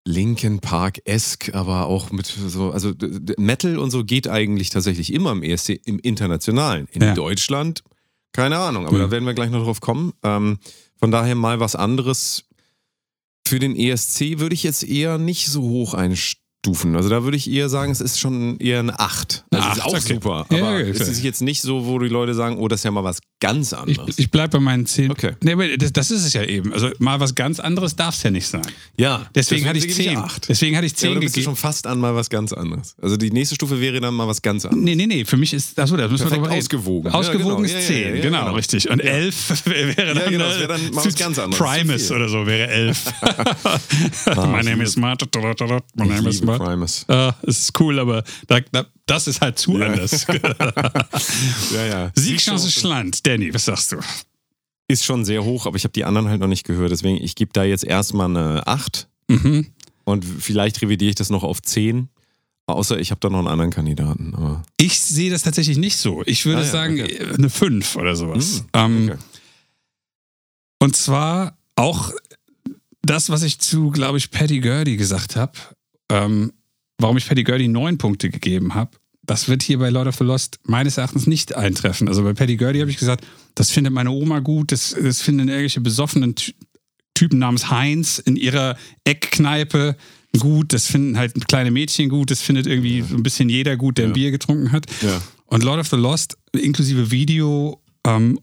Linkin Park-esque, aber auch mit so, also Metal und so geht eigentlich tatsächlich immer im ESC, im Internationalen. In Ja. Deutschland, keine Ahnung, aber Ja. da werden wir gleich noch drauf kommen. Ähm, von daher mal was anderes. Für den ESC würde ich jetzt eher nicht so hoch einstellen. Stufen. Also da würde ich eher sagen, es ist schon eher eine 8. Also Eine es ist auch okay. super. Ja, Aber okay, es ist jetzt nicht so, wo die Leute sagen, oh, das ist ja mal was ganz Ich, anderes. ich bleibe bei meinen 10. Okay. Nee, aber das, das ist es ja eben. Also mal was ganz anderes darf es ja nicht sein. ja, Deswegen, hatte ich gebe 10. acht. Deswegen hatte ich Ja, 10 aber du bist ja schon fast an mal was ganz anderes. Also die nächste Stufe wäre dann mal was ganz anderes. Nee, nee, nee. Für mich ist, achso, da müssen wir Perfekt drüber reden. ausgewogen. Ja, Ausgewogen genau. ist Ja, 10, ja, ja, genau, genau. richtig. Und 11 <laughs> wäre dann, genau, das äh, wäre dann mal was ganz anderes. Primus oder so wäre 11. <laughs> <laughs> My name is Matt. My name is liebe Matt. Primus. Ah, es ist cool, aber da, da, das ist halt zu anders. <laughs> Ja, ja. Siegchance Schland. Danny, was sagst du? ist schon sehr hoch, aber ich habe die anderen halt noch nicht gehört. Deswegen, ich gebe da jetzt erstmal eine 8 Mhm. und vielleicht revidiere ich das noch auf 10. Außer ich habe da noch einen anderen Kandidaten. Aber Ich sehe das tatsächlich nicht so. Ich würde Ah, ja, sagen, okay. eine 5 oder sowas. Hm, ähm, okay. Und zwar auch das, was ich zu, glaube ich, Paddy Gurdy gesagt habe, ähm, warum ich Paddy Gurdy neun Punkte gegeben habe, das wird hier bei Lord of the Lost meines Erachtens nicht eintreffen. Also bei Paddy Gurdy habe ich gesagt, das findet meine Oma gut, das, das finden irgendwelche besoffenen Ty Typen namens Heinz in ihrer Eckkneipe gut, das finden halt kleine Mädchen gut, das findet irgendwie so ein bisschen jeder gut, der ein Ja. Bier getrunken hat. Ja. Und Lord of the Lost, inklusive Video, ähm,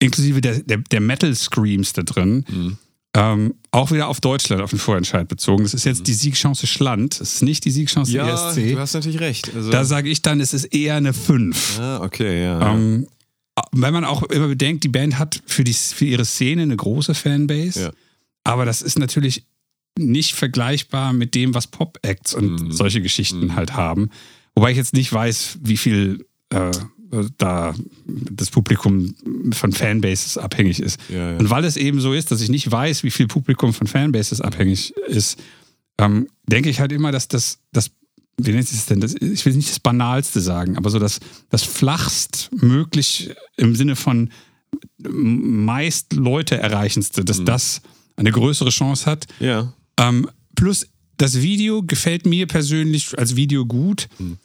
inklusive der, der, der Metal-Screams da drin, Mhm. Ähm, auch wieder auf Deutschland, auf den Vorentscheid bezogen. Das ist jetzt die Siegchance Schland, das ist nicht die Siegchance Ja, ESC. du hast natürlich recht. Also, Da sage ich dann, es ist eher eine 5. ah, okay, ja. ja. Ähm, wenn man auch immer bedenkt, die Band hat für, die, für ihre Szene eine große Fanbase, Ja. aber das ist natürlich nicht vergleichbar mit dem, was Pop-Acts und Mhm. solche Geschichten Mhm. halt haben. Wobei ich jetzt nicht weiß, wie viel äh, da das Publikum von Fanbases abhängig ist. ja, ja. Und weil es eben so ist, dass ich nicht weiß, wie viel Publikum von Fanbases abhängig ist, ähm, denke ich halt immer, dass das, das wie nennt sich das denn? Das, ich will nicht das Banalste sagen, aber so das, das flachst möglich im Sinne von meist Leute erreichendste, dass das eine größere Chance hat. ja. Ähm, plus das Video gefällt mir persönlich als Video gut, Hm.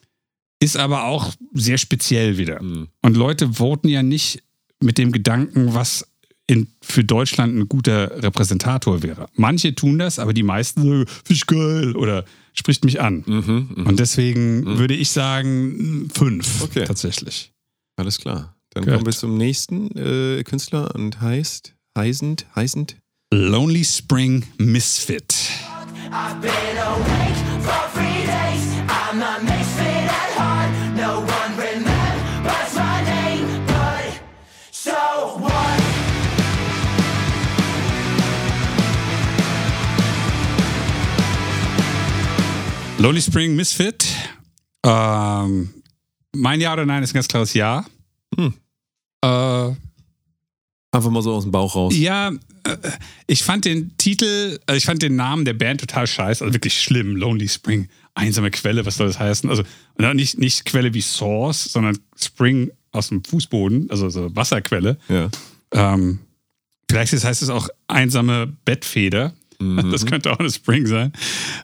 Ist aber auch sehr speziell wieder. Hm. Und Leute voten ja nicht mit dem Gedanken, was in, für Deutschland ein guter Repräsentator wäre. Manche tun das, aber die meisten so, find ich geil oder spricht mich an. Mhm, mhm. Und deswegen würde ich sagen, fünf Okay. tatsächlich. Alles klar. Dann Gut. kommen wir zum nächsten äh, Künstler und heißt, heißend, heißend. Lonely Spring Misfit. I've been awake for three days. Lonely Spring Misfit. Ähm, mein Ja oder Nein ist ein ganz klares Ja. Hm. Äh, Einfach mal so aus dem Bauch raus. Ja, äh, ich fand den Titel, also ich fand den Namen der Band total scheiße, also wirklich schlimm. Lonely Spring, einsame Quelle, was soll das heißen? Also nicht, nicht Quelle wie Source, sondern Spring aus dem Fußboden, also so Wasserquelle. Ja. Ähm, vielleicht heißt es auch einsame Bettfeder. Mhm. <laughs> Das könnte auch eine Spring sein.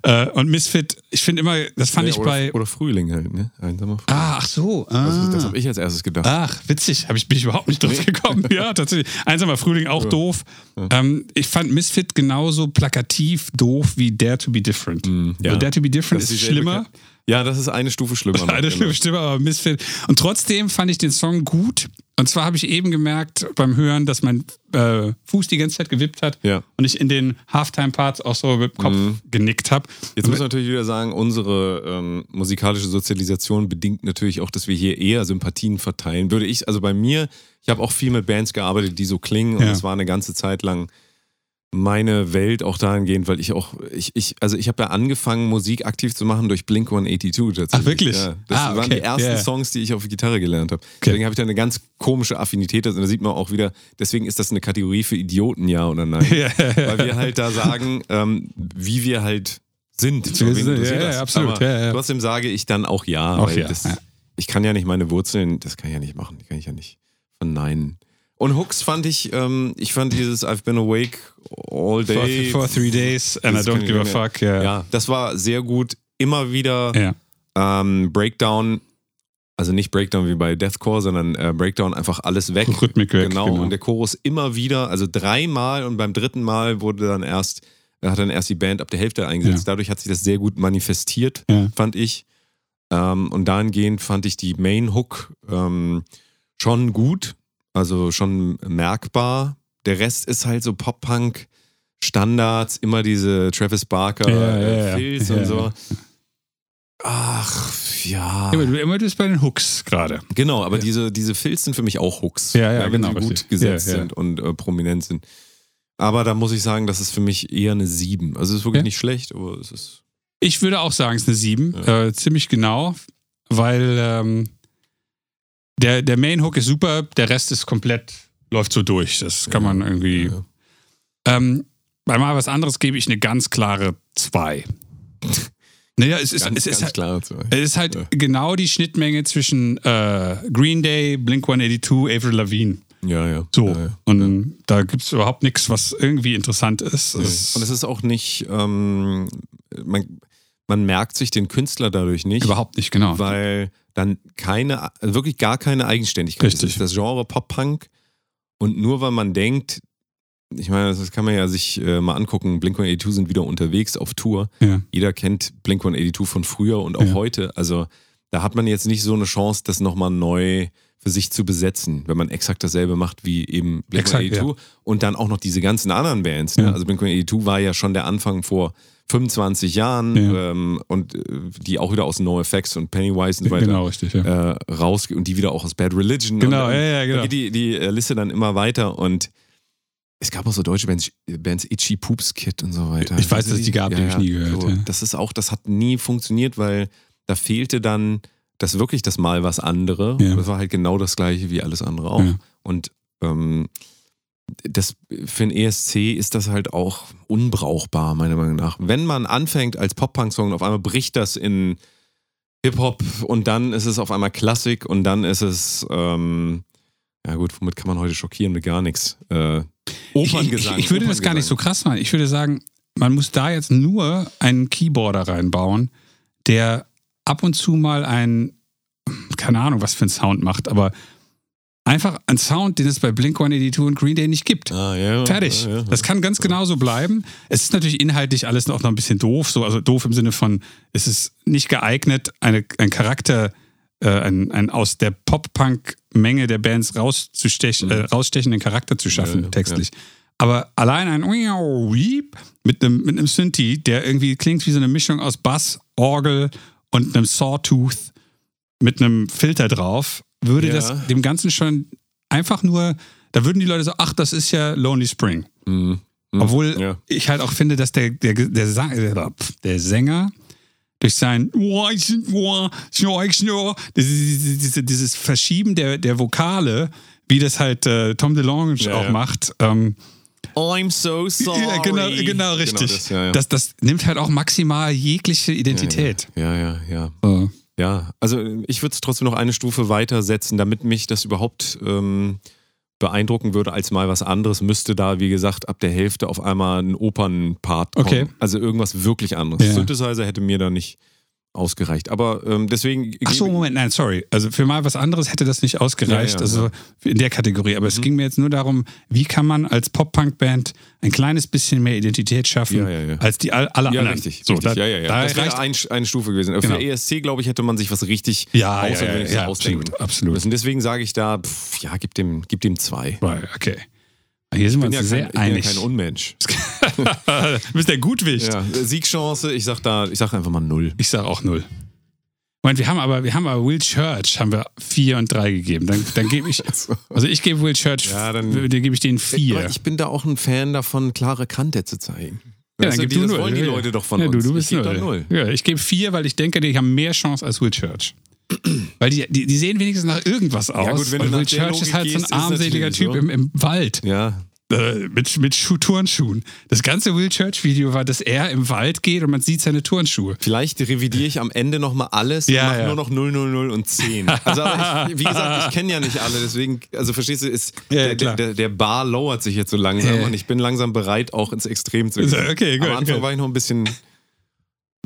Äh, und Misfit, ich finde immer, das fand ja, ich oder, bei. oder Frühling halt, ne? Einsamer Frühling. Ah, ach so. Ah. Also, das habe ich als erstes gedacht. Ach, witzig, Hab ich, bin ich überhaupt nicht drauf gekommen. <laughs> ja, tatsächlich. Einsamer Frühling auch doof. Ähm, ich fand Misfit genauso plakativ doof wie Dare to be Different. ja. Also Dare to be Different Das ist dieselbe schlimmer. Ka- Ja, das ist eine Stufe schlimmer. noch, <laughs> Eine genau. schlimme Stimme, aber Misfit. Und trotzdem fand ich den Song gut. Und zwar habe ich eben gemerkt beim Hören, dass mein äh, Fuß die ganze Zeit gewippt hat Ja. und ich in den Halftime-Parts auch so mit dem Kopf genickt habe. Jetzt müssen wir natürlich wieder sagen, unsere ähm, musikalische Sozialisation bedingt natürlich auch, dass wir hier eher Sympathien verteilen. Würde ich, also bei mir, ich habe auch viel mit Bands gearbeitet, die so klingen und Ja. es war eine ganze Zeit lang meine Welt auch dahingehend, weil ich auch, ich, ich also ich habe ja angefangen, Musik aktiv zu machen durch Blink 182 tatsächlich. Ach, wirklich? Ja, das Ah, waren okay. die ersten Ja. Songs, die ich auf Gitarre gelernt habe. Okay. Deswegen habe ich da eine ganz komische Affinität. Also da sieht man auch wieder, deswegen ist das eine Kategorie für Idioten, ja oder nein. <laughs> Ja. Weil wir halt da sagen, ähm, wie wir halt sind. Wir sind- ja, ja, absolut, ja. Trotzdem sage ich dann auch ja. Auch weil das, ja. Ich kann ja nicht meine Wurzeln, das kann ich ja nicht machen. Die kann ich ja nicht verneinen. Und Hooks fand ich, ähm, ich fand dieses I've been awake all For, day. for three days and I don't give a fuck. Ja. Ja, das war sehr gut. Immer wieder ja. ähm, Breakdown, also nicht Breakdown wie bei Deathcore, sondern äh, Breakdown einfach alles weg. Rhythmik weg, Genau. genau. Und der Chorus immer wieder, also dreimal und beim dritten Mal wurde dann erst Er hat dann erst die Band ab der Hälfte eingesetzt. Ja. Dadurch hat sich das sehr gut manifestiert, Ja. fand ich. Ähm, und dahingehend fand ich die Main Hook ähm, schon gut, also schon merkbar. Der Rest ist halt so Pop-Punk. Standards, immer diese Travis Barker, Ja, ja, äh, ja. Filz Ja, und ja. so. Ach, ja. Immer, du, immer du bist bei den Hooks gerade. Genau, aber diese, diese Filz sind für mich auch Hooks. Ja, ja, wenn genau, sie gut gesetzt Ja, ja. sind und äh, prominent sind. Aber da muss ich sagen, das ist für mich eher eine 7. Also es ist wirklich Ja. nicht schlecht, aber es ist. Ich würde auch sagen, es ist eine 7. Äh, ziemlich genau, weil ähm, der, der Main Hook ist super, der Rest ist komplett, läuft so durch. Das kann man irgendwie. Ja. Ähm, bei mal was anderes gebe ich eine ganz klare 2. <laughs> Naja, es ist, Ganz, es ist halt, klar. es ist halt Ja. genau die Schnittmenge zwischen äh, Green Day, Blink 182, Avril Lavigne. Ja, ja. So. Ja, ja. Und da gibt es überhaupt nichts, was irgendwie interessant ist. Nee. Es- Und es ist auch nicht, ähm, man, man merkt sich den Künstler dadurch nicht. überhaupt nicht, genau. Weil dann keine, wirklich gar keine Eigenständigkeit. Richtig. Ist das Genre Pop-Punk. Und nur weil man denkt, ich meine, das kann man ja sich äh, mal angucken, Blink-182 sind wieder unterwegs auf Tour. Ja. Jeder kennt Blink-182 von früher und auch Ja. heute. Also da hat man jetzt nicht so eine Chance, das nochmal neu für sich zu besetzen, wenn man exakt dasselbe macht wie eben Exakt, Blink-182 und dann auch noch diese ganzen anderen Bands. Ne? Ja. Also Blink-182 war ja schon der Anfang vor 25 Jahren Ja. ähm, und äh, die auch wieder aus NoFX und Pennywise und so weiter Genau, richtig, ja. äh, raus und die wieder auch aus Bad Religion. Genau, und, ja, ja, genau. geht die, die äh, Liste dann immer weiter und es gab auch so deutsche Bands, Bands Itchy Poops Kid und so weiter. Ich weiß, dass es die gab, die hab ich nie gehört, ja. Das ist auch, das hat nie funktioniert, weil da fehlte dann das wirklich das Mal was andere. Ja. Das war halt genau das gleiche wie alles andere auch. Ja. Und ähm, das für ein ESC ist das halt auch unbrauchbar, meiner Meinung nach. Wenn man anfängt als Pop-Punk-Song und auf einmal bricht das in Hip-Hop und dann ist es auf einmal Klassik und dann ist es, ähm, ja gut, womit kann man heute schockieren? Mit gar nichts. Äh, Ich, Operngesang. ich, ich würde das gar nicht so Operngesang. krass machen. Ich würde sagen, man muss da jetzt nur einen Keyboarder reinbauen, der ab und zu mal ein, keine Ahnung, was für ein Sound macht, aber einfach ein Sound, den es bei Blink 182 und Green Day nicht gibt. Ah, ja, Fertig. Ja, ja. Das kann ganz genauso bleiben. Es ist natürlich inhaltlich alles noch noch ein bisschen doof, so, also doof im Sinne von, es ist nicht geeignet, eine, ein Charakter, äh, ein, ein aus der Pop-Punk-Menge der Bands rauszustechen, äh, rausstechenden Charakter zu schaffen, Mhm. Textlich. Aber allein ein mit einem, mit einem Synthi, der irgendwie klingt wie so eine Mischung aus Bass, Orgel und einem Sawtooth mit einem Filter drauf, würde Ja. das dem Ganzen schon einfach nur, da würden die Leute so, ach, das ist ja Lonely Spring. Mhm. Mhm. Obwohl Ja. ich halt auch finde, dass der, der, der, der, Sänger durch sein dieses, dieses, dieses Verschieben der, der Vokale, wie das halt äh, Tom DeLonge Ja, auch ja. macht, ähm, I'm so sorry. ja, genau, genau richtig. das, ja, ja. Das, das nimmt halt auch maximal jegliche Identität. Ja, ja, ja. So. Ja, also ich würde es trotzdem noch eine Stufe weitersetzen, damit mich das überhaupt ähm, beeindrucken würde als mal was anderes, müsste da, wie gesagt, ab der Hälfte auf einmal ein Opernpart kommen. Okay. Also irgendwas wirklich anderes. Ja. Synthesizer hätte mir da nicht ausgereicht. Aber ähm, deswegen. Ach so, Moment, nein, sorry. Also für mal was anderes hätte das nicht ausgereicht, Ja, ja, also in der Kategorie. Aber Mhm. es ging mir jetzt nur darum, wie kann man als Pop-Punk-Band ein kleines bisschen mehr Identität schaffen Ja, ja, ja. als die all, alle Ja, anderen. richtig. So, richtig. da, ja, ja, ja. Da das reicht, wäre ein, eine Stufe gewesen. Genau. Für ESC, glaube ich, hätte man sich was richtig Ja, ja, ja, Außergewöhnliches ja, ausdenken absolut, absolut. müssen. Deswegen sage ich da, pff, ja, gib dem, gib dem zwei. Right, okay. Hier sind wir uns ja sehr kein, ich bin ja einig. kein Unmensch. <laughs> du bist der Gutwicht. Ja, Siegchance, ich sag da, ich sag einfach mal null. Ich sage auch null. Moment, wir haben aber, wir haben aber Will Church haben wir vier und drei gegeben. Dann, dann gebe ich, <laughs> also ich gebe Will Church, Ja, dann- dann gebe ich denen vier. Ich bin da auch ein Fan davon, klare Kante zu zeigen. Ja, dann gib die, du das null. wollen die Leute doch von ja, uns. Du, du bist ich null. null. Ja, ich gebe vier, weil ich denke, die haben mehr Chance als Will Church. Weil die, die, die sehen wenigstens nach irgendwas aus. Ja, gut, wenn du und nach Will der Church ist halt so ein armseliger Typ so. im, im Wald. Ja, Äh, mit, mit Schuh Turnschuhen. Das ganze Will Church-Video war, dass er im Wald geht und man sieht seine Turnschuhe. vielleicht revidiere ich am Ende nochmal alles Ja, und mache ja. nur noch 0, 0, 0 und 10. <laughs> Also, ich, wie gesagt, ich kenne ja nicht alle, deswegen, also verstehst du, ist, Ja, der, der, der Bar lowert sich jetzt so langsam und ich bin langsam bereit, auch ins Extrem zu gehen. okay, gut, Am Anfang gut. war ich noch ein bisschen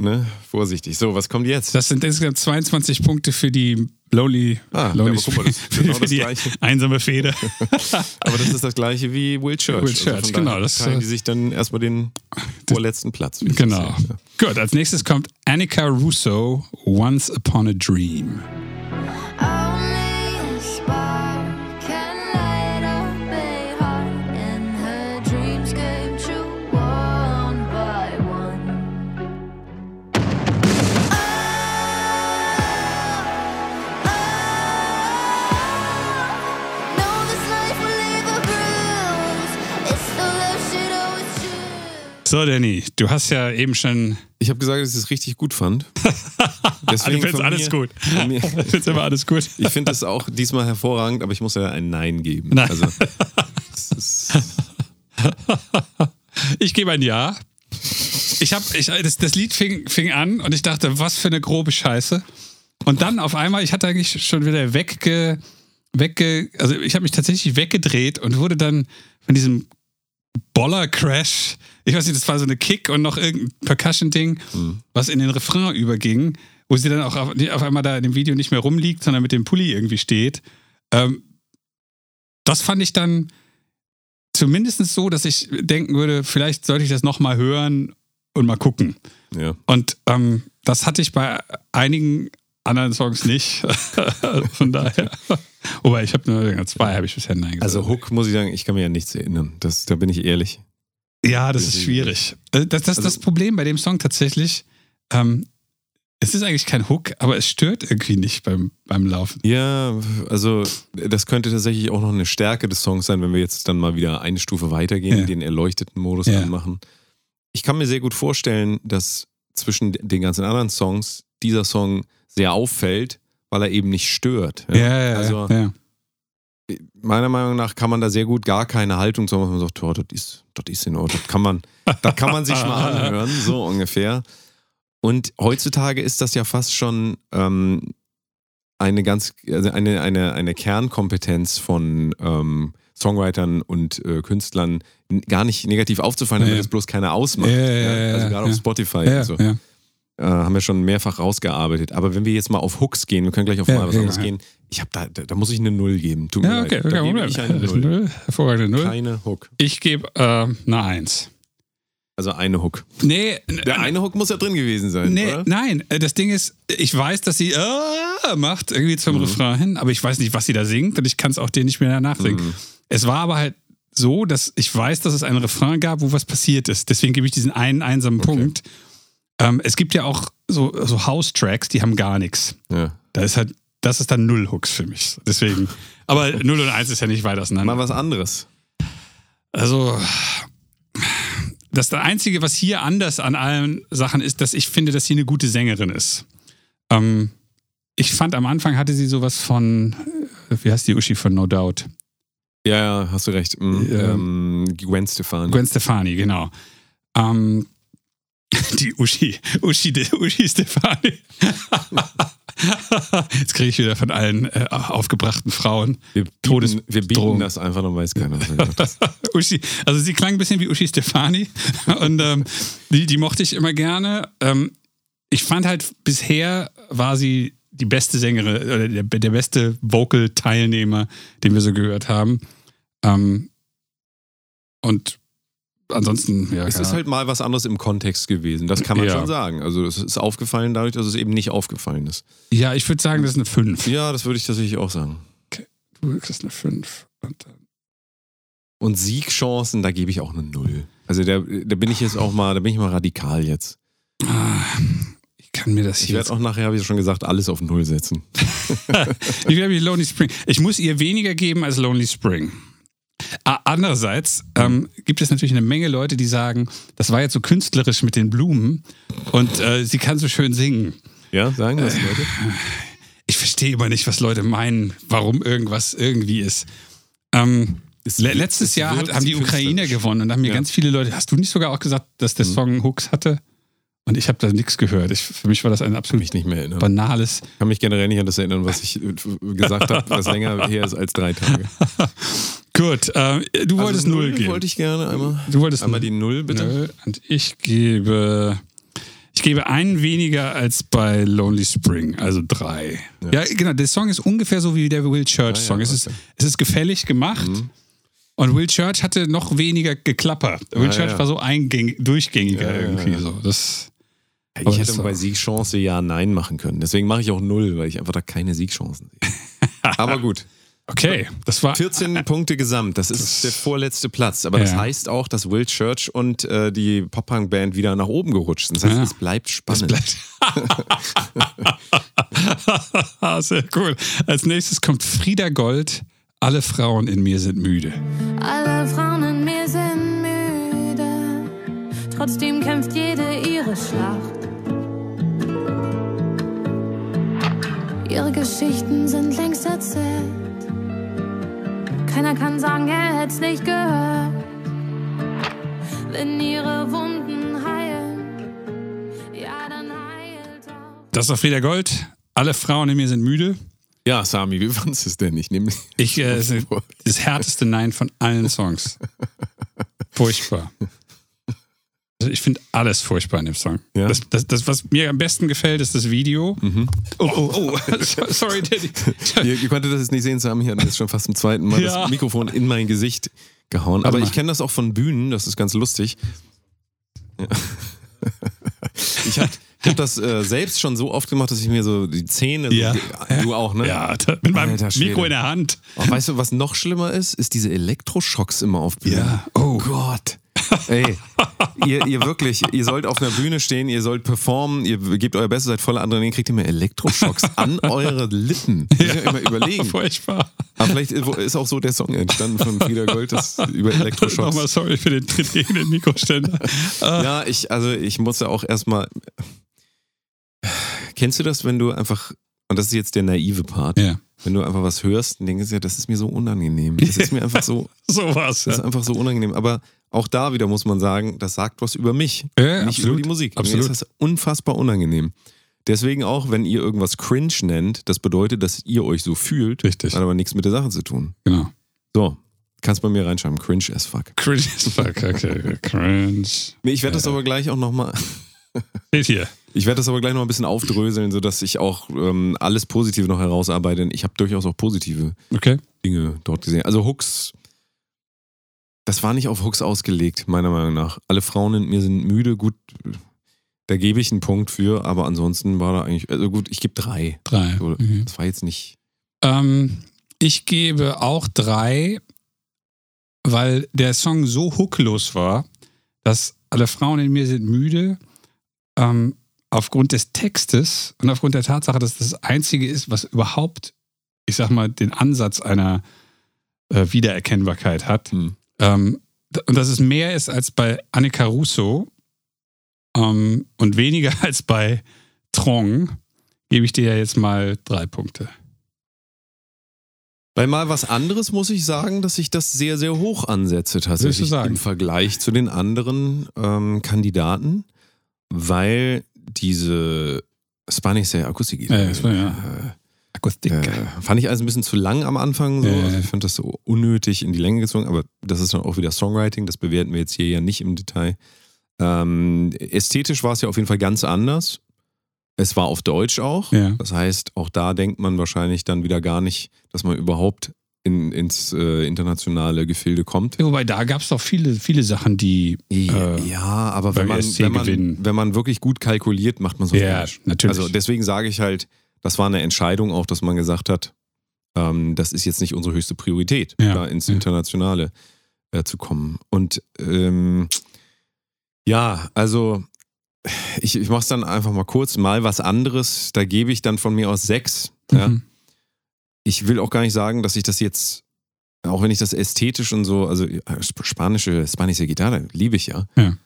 ne, vorsichtig. So, was kommt jetzt? Das sind insgesamt 22 Punkte für die Lonely, Ah, Lonely ja, mal, das genau <laughs> das die Gleiche. einsame Feder. <laughs> Aber das ist das gleiche wie Will Church. Will Church, von genau, das, teilen äh, die sich dann erstmal den vorletzten Platz. Genau. Gut, als nächstes kommt Annika Russo, Once Upon a Dream. So, Danny, du hast ja eben schon. Ich habe gesagt, dass ich es richtig gut fand. Ah, <laughs> du Deswegen findest alles mir- gut. Du <laughs> findest immer alles gut. Ich finde es auch diesmal hervorragend, aber ich muss ja ein Nein geben. Nein. Also, <laughs> Ich gebe ein Ja. Ich hab, ich, das, das Lied fing, fing an und ich dachte, was für eine grobe Scheiße. Und dann auf einmal, ich hatte eigentlich schon wieder wegge, wegge also ich habe mich tatsächlich weggedreht und wurde dann von diesem Boller-Crash, ich weiß nicht, das war so eine Kick und noch irgendein Percussion-Ding, was in den Refrain überging, wo sie dann auch auf, auf einmal da in dem Video nicht mehr rumliegt, sondern mit dem Pulli irgendwie steht. Ähm, das fand ich dann zumindest so, dass ich denken würde, vielleicht sollte ich das nochmal hören und mal gucken. ja. Und ähm, das hatte ich bei einigen anderen Songs nicht. <laughs> Von daher. Wobei, ich habe nur zwei, habe ich bisher Nein gesagt. Also Hook, muss ich sagen, ich kann mir ja nichts erinnern. Das, da bin ich ehrlich. Ja, das ist schwierig. Das, das, das, das Problem bei dem Song tatsächlich, ähm, es ist eigentlich kein Hook, aber es stört irgendwie nicht beim, beim Laufen. Ja, also das könnte tatsächlich auch noch eine Stärke des Songs sein, wenn wir jetzt dann mal wieder eine Stufe weitergehen, Ja. den erleuchteten Modus Ja. anmachen. Ich kann mir sehr gut vorstellen, dass zwischen den ganzen anderen Songs dieser Song sehr auffällt, weil er eben nicht stört. also ja. Meiner Meinung nach kann man da sehr gut gar keine Haltung zu haben, man sagt, oh, das ist, das ist in Ordnung. Das kann man, das kann man sich mal <laughs> anhören, so ungefähr. Und heutzutage ist das ja fast schon ähm, eine ganz, also eine, eine, eine Kernkompetenz von ähm, Songwritern und äh, Künstlern, gar nicht negativ aufzufallen, damit Ja. es bloß keiner ausmacht. Ja, ja, ja, also ja, gerade ja. auf Spotify Ja, und so ja. Äh, haben wir schon mehrfach rausgearbeitet. Aber wenn wir jetzt mal auf Hooks gehen, wir können gleich auf Ja, mal was ja, anderes ja. gehen. Ich habe da, da, da muss ich eine Null geben. Tut Ja, okay, okay, gebe ich eine Null. Null. Hervorragende Null. Keine Hook. Ich gebe äh, eine Eins. Also eine Hook. Nee, Der eine Hook muss ja drin gewesen sein, nee oder? nein. äh, Das Ding ist, ich weiß, dass sie äh, macht irgendwie zum Mhm. Refrain hin, aber ich weiß nicht, was sie da singt und ich kann es auch dir nicht mehr nachsingen. Mhm. Es war aber halt so, dass ich weiß, dass es einen Refrain gab, wo was passiert ist. Deswegen gebe ich diesen einen einsamen Punkt. Ähm, es gibt ja auch so, so House-Tracks, die haben gar nichts. Ja. Da ist halt, das ist dann null Hooks für mich. Deswegen. Aber 0 und 1 ist ja nicht weit auseinander. Mal was anderes. Also, das das Einzige, was hier anders an allen Sachen ist, dass ich finde, dass sie eine gute Sängerin ist. Ähm, ich fand am Anfang hatte sie sowas von, äh, wie heißt die Uschi von No Doubt? Ja, ja, hast du recht. Mhm. Ähm, Gwen Stefani. Gwen Stefani, genau. Ähm, <laughs> die Uschi, Uschi, Uschi Stefani. <laughs> Jetzt kriege ich wieder von allen äh, aufgebrachten Frauen wir bieten, Todesdrohung. wir bieten das einfach, dann weiß keiner. er. <laughs> Uschi, also sie klang ein bisschen wie Uschi Stefani und ähm, die, die mochte ich immer gerne. Ähm, ich fand halt, bisher war sie die beste Sängerin oder der, der beste Vocal-Teilnehmer, den wir so gehört haben. Ähm, und ansonsten, ja. Es ist halt mal was anderes im Kontext gewesen. Das kann man Ja. schon sagen. Also es ist aufgefallen dadurch, dass es eben nicht aufgefallen ist. Ja, ich würde sagen, das ist eine 5. Ja, das würde ich tatsächlich auch sagen. Du kriegst eine 5. Und Und Siegchancen, da gebe ich auch eine Null. Also da, da bin ich jetzt auch mal, da bin ich mal radikal jetzt. Ah, ich kann mir das Ich hier werde auch nachher, habe ich ja schon gesagt, alles auf Null setzen. <laughs> Ich Lonely Spring? Ich muss ihr weniger geben als Lonely Spring. Ah, Andererseits ähm, gibt es natürlich eine Menge Leute, die sagen, das war jetzt so künstlerisch mit den Blumen und äh, sie kann so schön singen. Ja, sagen das Leute? Ich verstehe immer nicht, was Leute meinen, warum irgendwas irgendwie ist. Ähm, Es le letztes es Jahr hat, haben die Ukrainer gewonnen und haben mir Ja. Ganz viele Leute, hast du nicht sogar auch gesagt, dass der Song Hooks hatte? Und ich habe da nichts gehört. Ich, für mich war das ein Kann absolut mich nicht mehr erinnern. banales kann mich generell nicht an das erinnern, was ich äh, gesagt habe, was länger her ist als drei Tage. <laughs> Gut, äh, du wolltest null geben. Wollte ich gerne einmal. Du wolltest einmal die Null, bitte. Null. Und ich gebe, ich gebe einen weniger als bei Lonely Spring, also drei. Ja, genau. Der Song ist ungefähr so wie der Will Church Ja, ja, Song. es, ist, okay. es ist gefällig gemacht. Und Will Church hatte noch weniger Geklapper. Will Ja, Church ja. war so eingängig, durchgängiger Ja, ja, irgendwie ja. so. Das, Ich hätte bei Siegchance ja Nein machen können. Deswegen mache ich auch null, weil ich einfach da keine Siegchancen sehe. <laughs> Aber gut. Okay, das war 14 <laughs> Punkte gesamt, das ist der vorletzte Platz. Aber das Ja. heißt auch, dass Will Church und äh, die Pop-Punk-Band wieder nach oben gerutscht sind. Das heißt, Ja. es bleibt Das spannend. bleibt. <laughs> Sehr cool. Als nächstes kommt Frieda Gold. Alle Frauen in mir sind müde. Alle Frauen in mir sind müde, trotzdem kämpft jede ihre Schlacht. Ihre Geschichten sind längst erzählt. Keiner kann sagen, er hätt's nicht gehört. Wenn ihre Wunden heilen, ja, dann heilt auch. Das war Frieda Gold. Alle Frauen in mir sind müde. Ja, Sami, wie fandest du es denn? Ich nehme Ich, äh, <laughs> das härteste Nein von allen Songs. Furchtbar. Also ich finde alles furchtbar in dem Song. Ja? Das, das, das, was mir am besten gefällt, ist das Video. Oh, oh, oh. <laughs> Sorry, Daddy. <laughs> ihr, ihr konntet das jetzt nicht sehen, Sami hat jetzt schon fast zum zweiten Mal Ja. das Mikrofon in mein Gesicht gehauen. Aber ich kenne das auch von Bühnen, das ist ganz lustig. Ja. <laughs> Ich habe ich hab das äh, selbst schon so oft gemacht, dass ich mir so die Zähne, Ja. so, du auch, ne? Ja, da, mit meinem Alter. Mikro in der Hand. Oh, weißt du, was noch schlimmer ist? Ist diese Elektroschocks immer auf Bühnen. Ja. Oh. Gott. Ey, ihr, ihr wirklich, ihr sollt auf einer Bühne stehen, ihr sollt performen, ihr gebt euer Bestes, seid voller Adrenalin, kriegt ihr mir Elektroschocks an eure Lippen. Muss ich immer überlegen. Furchtbar. Aber vielleicht ist auch so der Song entstanden von Frieda Gold, das über Nochmal Elektroschocks. sorry für den Tritt gegen den Mikroständer. Ja, ich, also ich musste auch erstmal. Kennst du das, wenn du einfach, und das ist jetzt der naive Part, Ja. Wenn du einfach was hörst und denkst, ja, das ist mir so unangenehm. Das ist mir <laughs> einfach so, So war's. Das ist einfach so unangenehm. Aber auch da wieder muss man sagen, das sagt was über mich. Ja, nicht absolut. über die Musik. Absolut. Mir ist das unfassbar unangenehm. Deswegen auch, wenn ihr irgendwas cringe nennt, das bedeutet, dass ihr euch so fühlt, Richtig. hat aber nichts mit der Sache zu tun. Genau. So, kannst bei mir reinschreiben, cringe as fuck. Cringe as fuck. Okay. <laughs> Cringe. Nee, ich werde das aber gleich auch nochmal, Steht hier. ich werde das aber gleich noch ein bisschen aufdröseln, sodass ich auch ähm, alles Positive noch herausarbeite. Ich habe durchaus auch positive Okay. Dinge dort gesehen. Also Hooks, das war nicht auf Hooks ausgelegt, meiner Meinung nach. Alle Frauen in mir sind müde, gut, da gebe ich einen Punkt für, aber ansonsten war da eigentlich, also gut, ich gebe drei. Drei. So, Mhm. Das war jetzt nicht. Ähm, ich gebe auch drei, weil der Song so hooklos war, dass alle Frauen in mir sind müde. Ähm, aufgrund des Textes und aufgrund der Tatsache, dass das das Einzige ist, was überhaupt, ich sag mal, den Ansatz einer äh, Wiedererkennbarkeit hat. Hm. Ähm, und dass es mehr ist als bei Annika Russo ähm, und weniger <laughs> als bei Trong, gebe ich dir ja jetzt mal drei Punkte. Bei mal was anderes muss ich sagen, dass ich das sehr, sehr hoch ansetze tatsächlich im Vergleich zu den anderen ähm, Kandidaten, weil diese Spanish Akustik Ja, war, ja. äh, Akustik. Äh, fand ich also ein bisschen zu lang am Anfang. So. Ja, ja. Also ich fand das so unnötig in die Länge gezogen, aber das ist dann auch wieder Songwriting, das bewerten wir jetzt hier ja nicht im Detail. Ähm, ästhetisch war es ja auf jeden Fall ganz anders. Es war auf Deutsch auch. Ja. Das heißt, auch da denkt man wahrscheinlich dann wieder gar nicht, dass man überhaupt in, ins äh, internationale Gefilde kommt. Ja, Wobei da gab es doch viele, viele Sachen, die. Ja, Äh, ja aber wenn man, wenn, man, wenn man wirklich gut kalkuliert, macht man so Ja, falsch. natürlich. Also deswegen sage ich halt, das war eine Entscheidung auch, dass man gesagt hat, ähm, das ist jetzt nicht unsere höchste Priorität, Ja, da ins. Internationale äh, zu kommen. Und ähm, ja, also ich, ich mache es dann einfach mal kurz, mal was anderes. Da gebe ich dann von mir aus sechs. Ja. Mhm. Ich will auch gar nicht sagen, dass ich das jetzt, auch wenn ich das ästhetisch und so, also sp- spanische, spanische Gitarre liebe ich ja. Ja.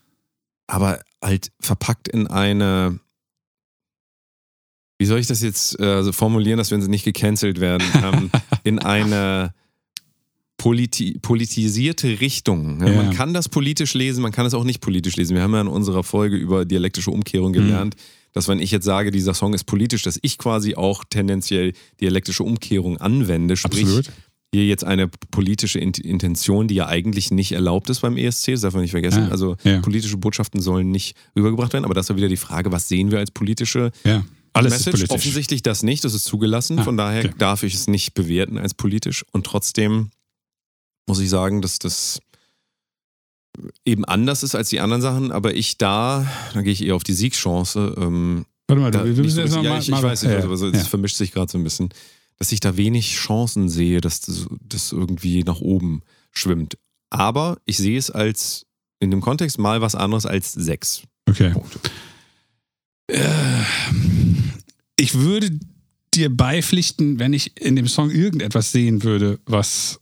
Aber halt verpackt in eine, wie soll ich das jetzt äh, so formulieren, dass wir nicht gecancelt werden, ähm, <laughs> in eine politi politisierte Richtung. Ja, Ja. Man kann das politisch lesen, man kann es auch nicht politisch lesen. Wir haben ja in unserer Folge über dialektische Umkehrung Mhm. Dass wenn ich jetzt sage, dieser Song ist politisch, dass ich quasi auch tendenziell dialektische Umkehrung anwende, sprich, Absolut. hier jetzt eine politische Int- Intention, die ja eigentlich nicht erlaubt ist beim ESC, das darf man nicht vergessen. Ja, Also ja. politische Botschaften sollen nicht rübergebracht werden, aber das ist ja wieder die Frage, was sehen wir als politische Ja, alles Message? ist politisch. Offensichtlich das nicht, das ist zugelassen, Ah, von daher okay. darf ich es nicht bewerten als politisch und trotzdem muss ich sagen, dass das eben anders ist als die anderen Sachen, aber ich da, da gehe ich eher auf die Siegchance, ähm, Warte mal, du, du bist so jetzt richtig- noch ja, mal, ich, ich weiß nicht, also, also, ja. das vermischt sich gerade so ein bisschen, dass ich da wenig Chancen sehe, dass das, das irgendwie nach oben schwimmt. Aber ich sehe es als in dem Kontext mal was anderes als sechs Okay. Punkte. Äh, Ich würde dir beipflichten, wenn ich in dem Song irgendetwas sehen würde, was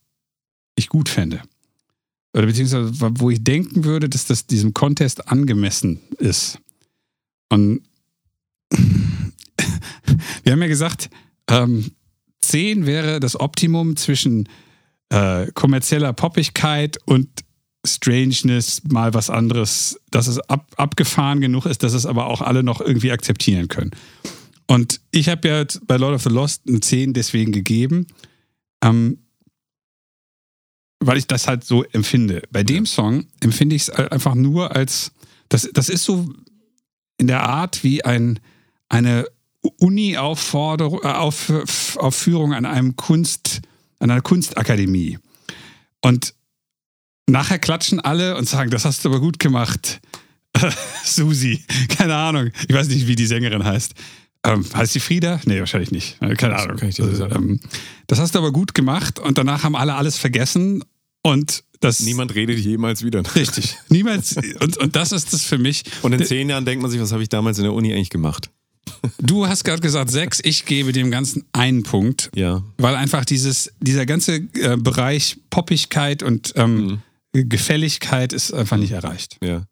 ich gut fände. Oder beziehungsweise wo ich denken würde, dass das diesem Contest angemessen ist. Und <laughs> wir haben ja gesagt, ähm, 10 wäre das Optimum zwischen äh, kommerzieller Poppigkeit und Strangeness, mal was anderes, dass es ab, abgefahren genug ist, dass es aber auch alle noch irgendwie akzeptieren können. Und ich habe ja bei Lord of the Lost eine 10 deswegen gegeben, ähm, weil ich das halt so empfinde. Bei dem Song empfinde ich es einfach nur als, das, das ist so in der Art wie ein, eine Uni-Aufforderung, äh, auf, Aufführung an einem Kunst, an einer Kunstakademie. Und nachher klatschen alle und sagen, das hast du aber gut gemacht. <laughs> Susi, keine Ahnung. Ich weiß nicht, wie die Sängerin heißt. Ähm, heißt sie Frieda? Nee, wahrscheinlich nicht. Keine Ahnung. ähm, das hast du aber gut gemacht und danach haben alle alles vergessen und das. Niemand redet jemals wieder. <laughs> Richtig. Niemals. Und, und das ist das für mich. Und in zehn Jahren denkt man sich, was habe ich damals in der Uni eigentlich gemacht? <laughs> Du hast gerade gesagt sechs, ich gebe dem Ganzen einen Punkt. Ja. weil einfach dieses, dieser ganze äh, Bereich Poppigkeit und ähm, Gefälligkeit ist einfach nicht erreicht. Ja.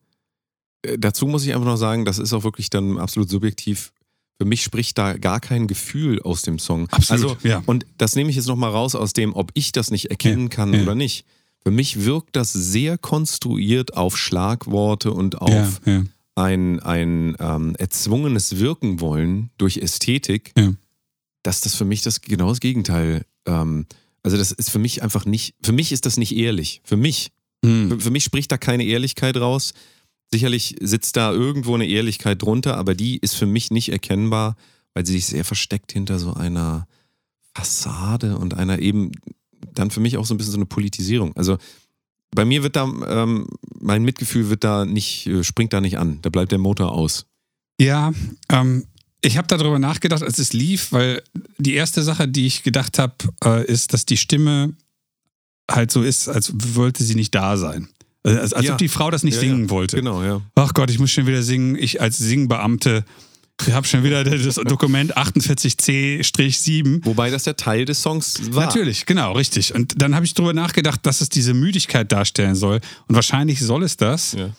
Äh, Dazu muss ich einfach noch sagen, das ist auch wirklich dann absolut subjektiv. Für mich spricht da gar kein Gefühl aus dem Song. Absolut, Also, ja. Und das nehme ich jetzt nochmal raus aus dem, ob ich das nicht erkennen Ja, kann ja. oder nicht. Für mich wirkt das sehr konstruiert auf Schlagworte und auf Ja, ja, ein, ein ähm, erzwungenes Wirken wollen durch Ästhetik, ja. dass das für mich das genau das Gegenteil. Ähm, also das ist für mich einfach nicht, für mich ist das nicht ehrlich. Für mich. Hm. Für, für mich spricht da keine Ehrlichkeit raus. Sicherlich sitzt da irgendwo eine Ehrlichkeit drunter, aber die ist für mich nicht erkennbar, weil sie sich sehr versteckt hinter so einer Fassade und einer eben dann für mich auch so ein bisschen so eine Politisierung. Also bei mir wird da, ähm, mein Mitgefühl wird da nicht, äh, springt da nicht an. Da bleibt der Motor aus. Ja, ähm, ich habe darüber nachgedacht, als es lief, weil die erste Sache, die ich gedacht habe, äh, ist, dass die Stimme halt so ist, als wollte sie nicht da sein. Also, als als Ja. ob die Frau das nicht Ja, singen ja. wollte. Genau, ja. Ach Gott, ich muss schon wieder singen. Ich als Singbeamte, ich habe schon wieder das Dokument 48C-7. Wobei das der Teil des Songs war. Natürlich, genau, richtig. Und dann habe ich darüber nachgedacht, dass es diese Müdigkeit darstellen soll. Und wahrscheinlich soll es das, Ja.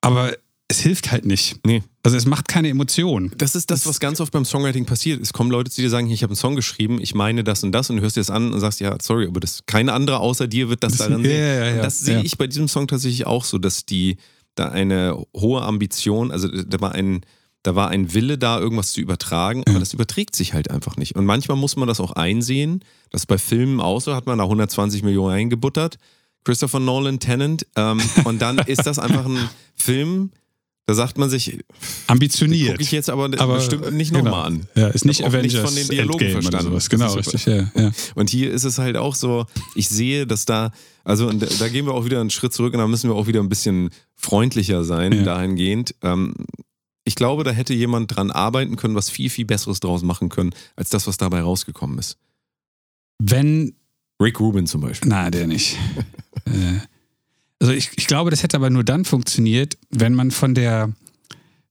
aber es hilft halt nicht. Nee. Also es macht keine Emotion. Das ist das, was ganz oft beim Songwriting passiert. Es kommen Leute zu dir sagen, ich habe einen Song geschrieben, ich meine das und das und du hörst dir das an und sagst, ja, sorry, aber das keine andere außer dir wird das daran <laughs> ja, sehen. ja, ja, und das sehe ja. ich bei diesem Song tatsächlich auch so, dass die da eine hohe Ambition, also da war ein da war ein Wille da, irgendwas zu übertragen, aber das überträgt sich halt einfach nicht. Und manchmal muss man das auch einsehen. Das ist bei Filmen auch so, hat man da 120 Millionen eingebuttert. Christopher Nolan, Tennant. Ähm, und dann <laughs> ist das einfach ein Film, da sagt man sich, Ambitioniert. gucke ich jetzt aber, aber bestimmt nicht genau. nochmal an. Ja, ist nicht Avengers nicht von den Dialogen Endgame verstanden. sowas. Genau, richtig. Ja, ja. Und hier ist es halt auch so, ich sehe, dass da, also da gehen wir auch wieder einen Schritt zurück und da müssen wir auch wieder ein bisschen freundlicher sein Ja. dahingehend. Ähm, ich glaube, da hätte jemand dran arbeiten können, was viel, viel Besseres draus machen können, als das, was dabei rausgekommen ist. Wenn Rick Rubin zum Beispiel. Na, der nicht. <laughs> äh, also ich, ich glaube, das hätte aber nur dann funktioniert, wenn man von der,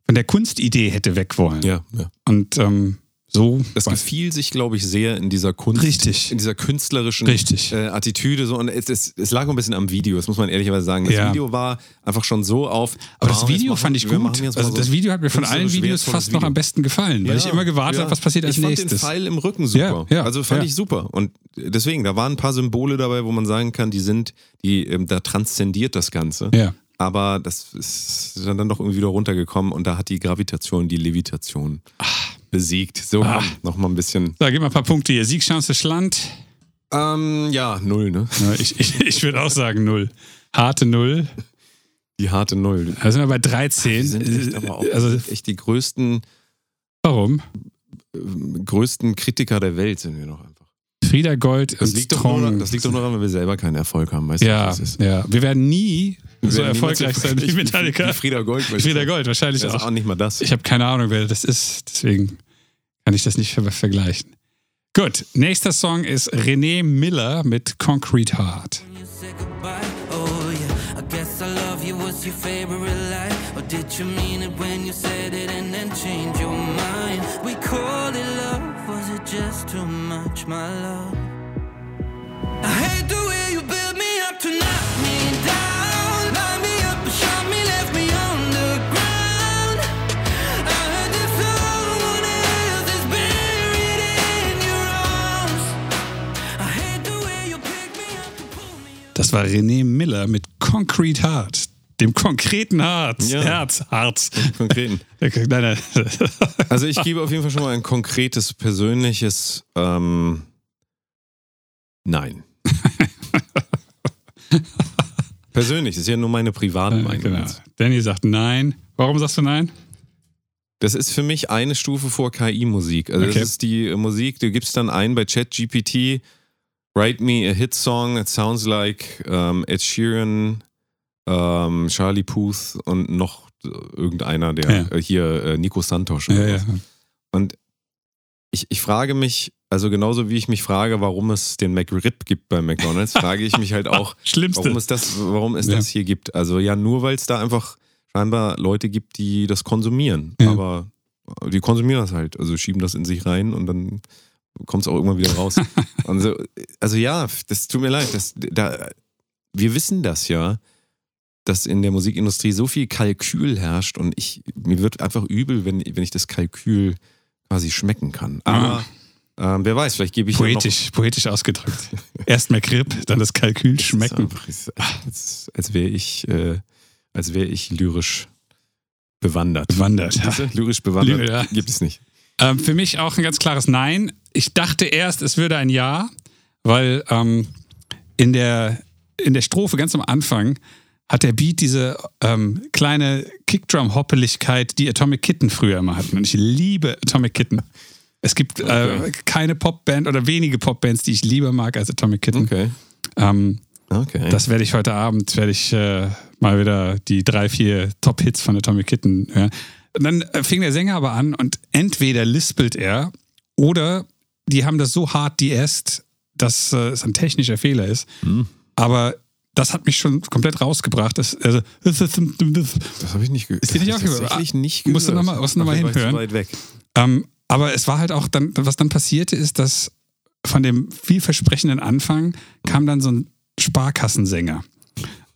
von der Kunstidee hätte weg wollen. Ja, ja. Und ähm, so. Das weiß- gefiel sich, glaube ich, sehr in dieser Kunst, Richtig. in dieser künstlerischen Richtig. Äh, Attitüde. So. Und es, es, es lag auch ein bisschen am Video, das muss man ehrlicherweise sagen. Das Ja. Video war einfach schon so auf. aber das Video machen- fand ich gut. Also so das Video hat mir von allen Videos fast noch Video. am besten gefallen, weil ich immer gewartet habe, was passiert als ich fand nächstes. den Pfeil im Rücken super. Ja, ja, also fand ja. ich super. Und deswegen, da waren ein paar Symbole dabei, wo man sagen kann, die sind, die, ähm, da transzendiert das Ganze. Ja. Aber das ist dann doch irgendwie wieder runtergekommen und da hat die Gravitation die Levitation besiegt. So, Ah. noch mal ein bisschen. So, gib mal ein paar Punkte hier. Siegchance Schland. Ähm, ja, null, ne? Ja, ich ich, ich würde auch sagen null. Harte Null. Die harte Null. Da sind wir bei 13. Die sind echt, aber auch also, echt die größten, warum? äh, größten Kritiker der Welt sind wir noch einfach. Frieda Gold Das und liegt, doch nur, das liegt doch nur daran, weil wir selber keinen Erfolg haben, weißt du, ja, was das ist? ja. Wir werden nie Wir so werden erfolgreich sein wie Metallica. Wie Frieda Gold. Frieda Gold, wahrscheinlich Das ist auch. auch nicht mal das. Ich habe keine Ahnung, wer das ist, deswegen kann ich das nicht ver vergleichen. Gut, nächster Song ist René Miller mit Concrete Heart. you say goodbye. Oh yeah, I guess I love you was your favorite lie. Or did you mean it when you said it and then change your mind? We called it love, it just too much, my love? Das war René Miller mit Concrete Heart. Dem konkreten Harz. Ja. Herz, Harz. Konkreten. <laughs> Nein, nein. <laughs> Also ich gebe auf jeden Fall schon mal ein konkretes, persönliches ähm, Nein. <laughs> Persönlich, das ist ja nur meine private Meinung. genau. Danny sagt nein. Warum sagst du nein? Das ist für mich eine Stufe vor KI-Musik. Also Okay. das ist die Musik, du gibst dann ein bei ChatGPT, write me a hit song, it sounds like ähm, Ed Sheeran, ähm, Charlie Puth und noch äh, irgendeiner, der Ja. äh, hier äh, Nico Santos. Ja, ja. Und ich, ich frage mich, also genauso wie ich mich frage, warum es den McRib gibt bei McDonalds, frage ich mich halt <laughs> auch, warum es das, warum es das hier gibt. Also ja, nur weil es da einfach scheinbar Leute gibt, die das konsumieren. Aber die konsumieren das halt. Also schieben das in sich rein und dann kommt es auch irgendwann wieder raus. und <laughs> so, also ja, das tut mir leid. Das, da, wir wissen das ja, dass in der Musikindustrie so viel Kalkül herrscht und ich, mir wird einfach übel, wenn, wenn ich das Kalkül quasi schmecken kann. Aber ähm, wer weiß, vielleicht gebe ich ja noch- Poetisch, poetisch ausgedrückt. <laughs> Erst McRib, dann das Kalkül Das ist schmecken. einfach- ist, als als wäre ich, äh, als wäre ich lyrisch bewandert. Bewandert, ja. Lyrisch bewandert Ja. gibt es nicht. Ähm, für mich auch ein ganz klares Nein. Ich dachte erst, es würde ein Ja, weil ähm, in, der, in der Strophe ganz am Anfang hat der Beat diese ähm, kleine Kickdrum-Hoppeligkeit, die Atomic Kitten früher immer hatten. Und ich liebe Atomic Kitten. <laughs> Es gibt äh, Okay. keine Popband oder wenige Popbands, die ich lieber mag als Atomic Kitten. Okay. Ähm, Okay. das werde ich heute Abend, werde ich äh, mal wieder die drei, vier Top-Hits von Atomic Kitten hören. Und dann äh, fing der Sänger aber an und entweder lispelt er oder die haben das so hart diest, dass äh, es ein technischer Fehler ist. Hm. Aber das hat mich schon komplett rausgebracht. Das, also, das habe ich nicht gehört. Ist dir nicht Das hab ich tatsächlich nicht gehört. noch mal- musst du noch mal Dafür war ich zu hinhören. Weit weg. ähm, aber es war halt auch dann, was dann passierte, ist, dass von dem vielversprechenden Anfang kam dann so ein Sparkassensänger.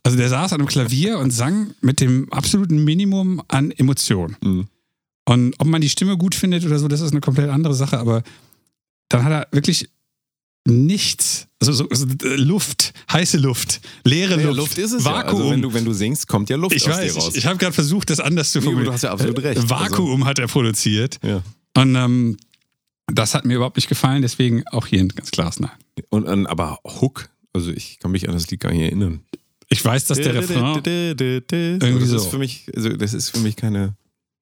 Also der saß an einem Klavier und sang mit dem absoluten Minimum an Emotionen. Mhm. Und ob man die Stimme gut findet oder so, das ist eine komplett andere Sache, aber dann hat er wirklich nichts, also so, so Luft, heiße Luft, leere Ja, Luft, Luft ist es Vakuum. ja. Also wenn du, wenn du singst, kommt ja Luft ich aus weiß, dir raus. ich, ich habe gerade versucht, das anders zu Nee, formulieren. du hast ja absolut recht. Also Vakuum hat er produziert. ja. Und ähm, das hat mir überhaupt nicht gefallen, deswegen auch hier ein ganz klares Nein. Und, und, aber Hook, also ich kann mich an das Lied gar nicht erinnern. Ich weiß, dass der Refrain. Irgendwie so. Das ist für mich, also das ist für mich keine.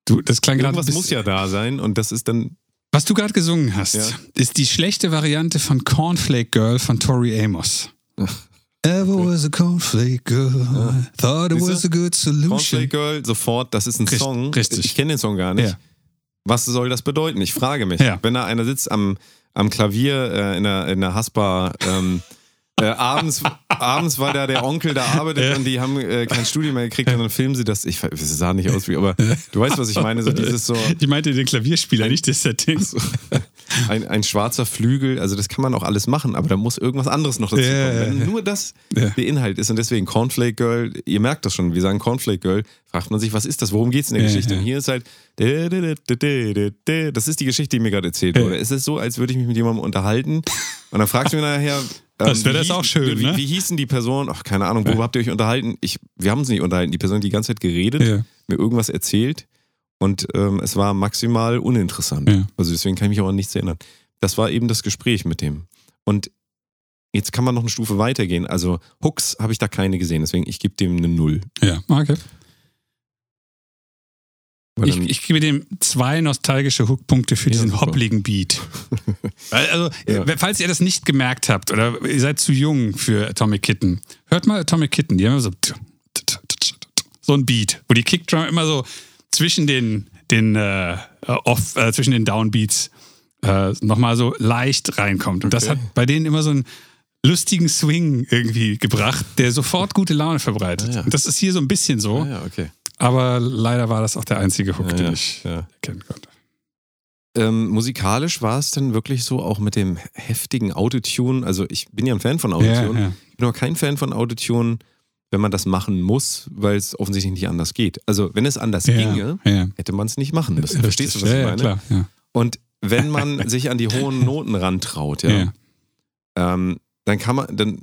Du, das klang gerade. Irgendwas muss ja da sein und das ist dann. Was du gerade gesungen hast, Ja. ist die schlechte Variante von Cornflake Girl von Tori Amos. Ever was a cornflake girl, thought it was a good solution. Cornflake Girl, sofort, das ist ein Richt- Song. richtig. Ich kenne den Song gar nicht. Ja. Was soll das bedeuten? Ich frage mich. Ja. Wenn da einer sitzt am, am Klavier äh, in der, in der Haspa, ähm, äh, abends, abends, weil da der Onkel da arbeitet Ja. und die haben äh, kein Studio mehr gekriegt und dann filmen sie das. Ich es sah nicht aus wie, aber du weißt, was ich meine. So dieses so Ich meinte den Klavierspieler, nicht das Setting. ein, ein schwarzer Flügel, also das kann man auch alles machen, aber da muss irgendwas anderes noch dazu Ja, kommen. Wenn ja. nur das der Inhalt ist und deswegen Cornflake Girl, ihr merkt das schon, wir sagen Cornflake Girl, fragt man sich, was ist das, worum geht es in der Geschichte? Und hier ist halt, das ist die Geschichte, die mir gerade erzählt wurde. Es ist so, als würde ich mich mit jemandem unterhalten und dann fragst du mir nachher, Das wär wie das auch schön, wie, ne? wie hießen die Person? Ach, keine Ahnung, worüber habt ihr euch unterhalten? Ich, wir haben uns nicht unterhalten. Die Person hat die ganze Zeit geredet, Ja. mir irgendwas erzählt und ähm, es war maximal uninteressant. Ja. Also deswegen kann ich mich auch an nichts erinnern. Das war eben das Gespräch mit dem. Und jetzt kann man noch eine Stufe weitergehen. Also Hooks habe ich da keine gesehen, deswegen ich gebe dem eine Null. Ja, okay. Ich, ich gebe dem zwei nostalgische Hookpunkte für diesen super. hoppligen Beat. <laughs> Also, Ja. äh, falls ihr das nicht gemerkt habt oder ihr seid zu jung für Atomic Kitten, hört mal Atomic Kitten. Die haben immer so so ein Beat, wo die Kickdrum immer so zwischen den den äh, off, äh, zwischen den Downbeats äh, nochmal so leicht reinkommt. Und das Okay. hat bei denen immer so einen lustigen Swing irgendwie gebracht, der sofort gute Laune verbreitet. Ah, ja. Und das ist hier so ein bisschen so. Ah, ja, okay. Aber leider war das auch der einzige Hook, Ja, den ich ja. erkennen konnte. Ähm, musikalisch war es dann wirklich so, auch mit dem heftigen Autotune. Also ich bin ja ein Fan von Autotune. Ja. Ich bin aber kein Fan von Autotune, wenn man das machen muss, weil es offensichtlich nicht anders geht. Also wenn es anders ginge, hätte man es nicht machen müssen. Verstehst du, was ich ja, meine? klar. Ja. Und wenn man <laughs> sich an die hohen Noten rantraut, ja, Ja. Ähm, dann kann man, dann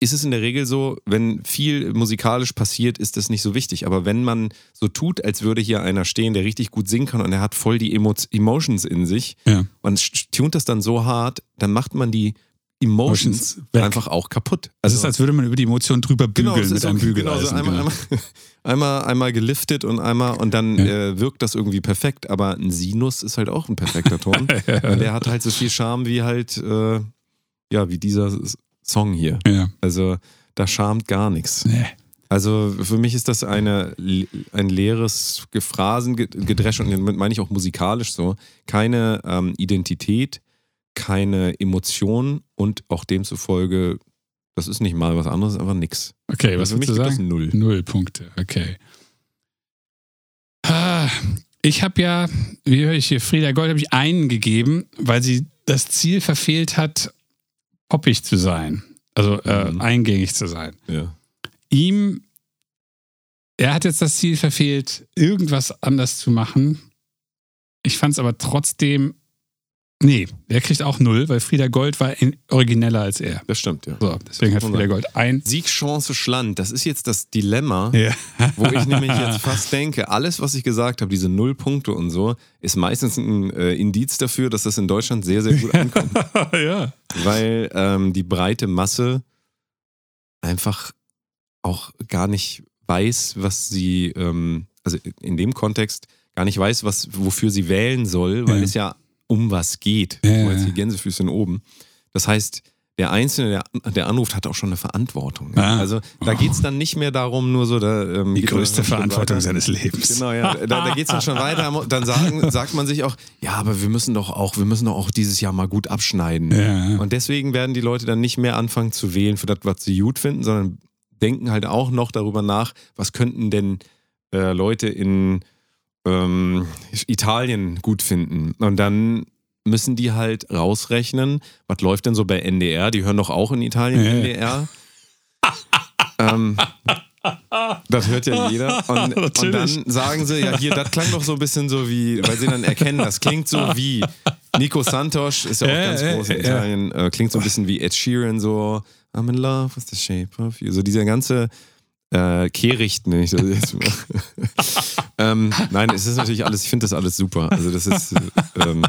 ist es in der Regel so, wenn viel musikalisch passiert, ist das nicht so wichtig. Aber wenn man so tut, als würde hier einer stehen, der richtig gut singen kann und er hat voll die Emo Emotions in sich Ja. und tunt das dann so hart, dann macht man die Emotions weg. einfach auch kaputt. Es ist, als würde man über die Emotionen drüber bügeln Genau, mit ist einem okay, Bügeleisen. genau, so einmal, genau. einmal, <laughs> einmal, einmal geliftet und einmal und dann Ja. äh, wirkt das irgendwie perfekt. Aber ein Sinus ist halt auch ein perfekter Ton. <laughs> Und der hat halt so viel Charme wie halt, äh, ja, wie dieser Song hier. Ja. Also da charmt gar nichts. Nee. Also für mich ist das eine, ein leeres Gefrasen, Ge- Gedresch und damit meine ich auch musikalisch so. Keine ähm, Identität, keine Emotion und auch demzufolge, das ist nicht mal was anderes, einfach nix. Okay, was für mich würdest du sagen? null. Null Punkte, okay. Ah, Ich habe ja, wie höre ich hier, Frieda Gold habe ich einen gegeben, weil sie das Ziel verfehlt hat, poppig zu sein. Also äh, Mhm. eingängig zu sein. Ja. ihm, er hat jetzt das Ziel verfehlt, irgendwas anders zu machen. Ich fand es aber trotzdem, nee, er kriegt auch null, weil Frieda Gold war in, origineller als er. Das stimmt, ja. So, deswegen hat Frieda. Gold ein. Sieg, Chance, Schland, das ist jetzt das Dilemma, Ja. wo ich nämlich jetzt fast denke, alles, was ich gesagt habe, diese Null Punkte und so, ist meistens ein äh, Indiz dafür, dass das in Deutschland sehr, sehr gut <laughs> ankommt. ja. weil ähm, die breite Masse einfach auch gar nicht weiß, was sie, ähm, also in dem Kontext gar nicht weiß, was, wofür sie wählen soll, weil Ja. es ja um was geht. Ja, ja. die Gänsefüßchen oben. Das heißt, der Einzelne, der, der anruft, hat auch schon eine Verantwortung. Ah. Also da geht es dann nicht mehr darum, nur so, da, ähm, Die größte Verantwortung weiter. seines Lebens. Genau, ja. Da, da geht es dann schon weiter. Dann sagen, sagt man sich auch, ja, aber wir müssen doch auch, wir müssen doch auch dieses Jahr mal gut abschneiden. Ja. Und deswegen werden die Leute dann nicht mehr anfangen zu wählen für das, was sie gut finden, sondern denken halt auch noch darüber nach, was könnten denn äh, Leute in ähm, Italien gut finden. Und dann müssen die halt rausrechnen, was läuft denn so bei NDR? Die hören doch auch in Italien ja. NDR. ähm, das hört ja jeder. <laughs> Und, und dann sagen sie, ja, hier, das klang doch so ein bisschen so wie, weil sie dann erkennen, das klingt so wie Nico Santos, ist ja auch Ja, ganz groß in. Italien, äh, klingt so ein bisschen wie Ed Sheeran, so I'm in love with the shape of you. So dieser ganze äh, Kehricht, ne? Ich das jetzt mal. <laughs> ähm, nein, es ist natürlich alles, ich finde das alles super. Also das ist äh, ähm,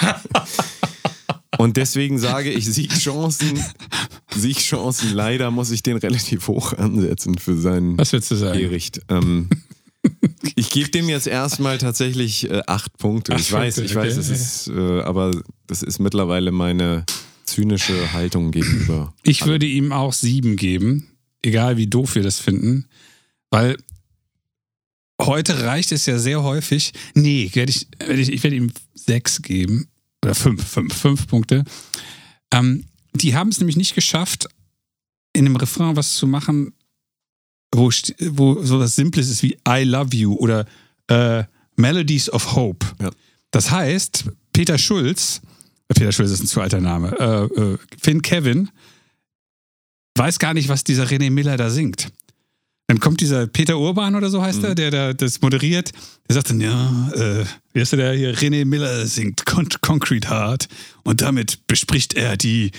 <laughs> und deswegen sage ich Siegchancen, Siegchancen, leider muss ich den relativ hoch ansetzen für seinen Was würdest du sagen? Gericht. Ähm, ich gebe dem jetzt erstmal tatsächlich äh, acht Punkte. Ich Acht weiß, Punkte, ich weiß, okay. es ist, äh, aber das ist mittlerweile meine zynische Haltung gegenüber. <clears throat> Ich würde ihm auch sieben geben, egal wie doof wir das finden, weil heute reicht es ja sehr häufig. Nee, werde ich, werde ich, ich werde ihm sechs geben oder fünf, fünf, fünf Punkte. Ähm, die haben es nämlich nicht geschafft, in einem Refrain was zu machen, wo, wo so was Simples ist wie I love you oder äh, Melodies of Hope. Ja. Das heißt, Peter Schulz, Peter Schulz ist ein zu alter Name, äh, äh, Finn Kevin weiß gar nicht, was dieser René Miller da singt. Dann kommt dieser Peter Urban oder so heißt Mhm. er, der da das moderiert. Der sagt dann, ja, äh, wie heißt der hier? René Miller singt Con Concrete Heart und damit bespricht er die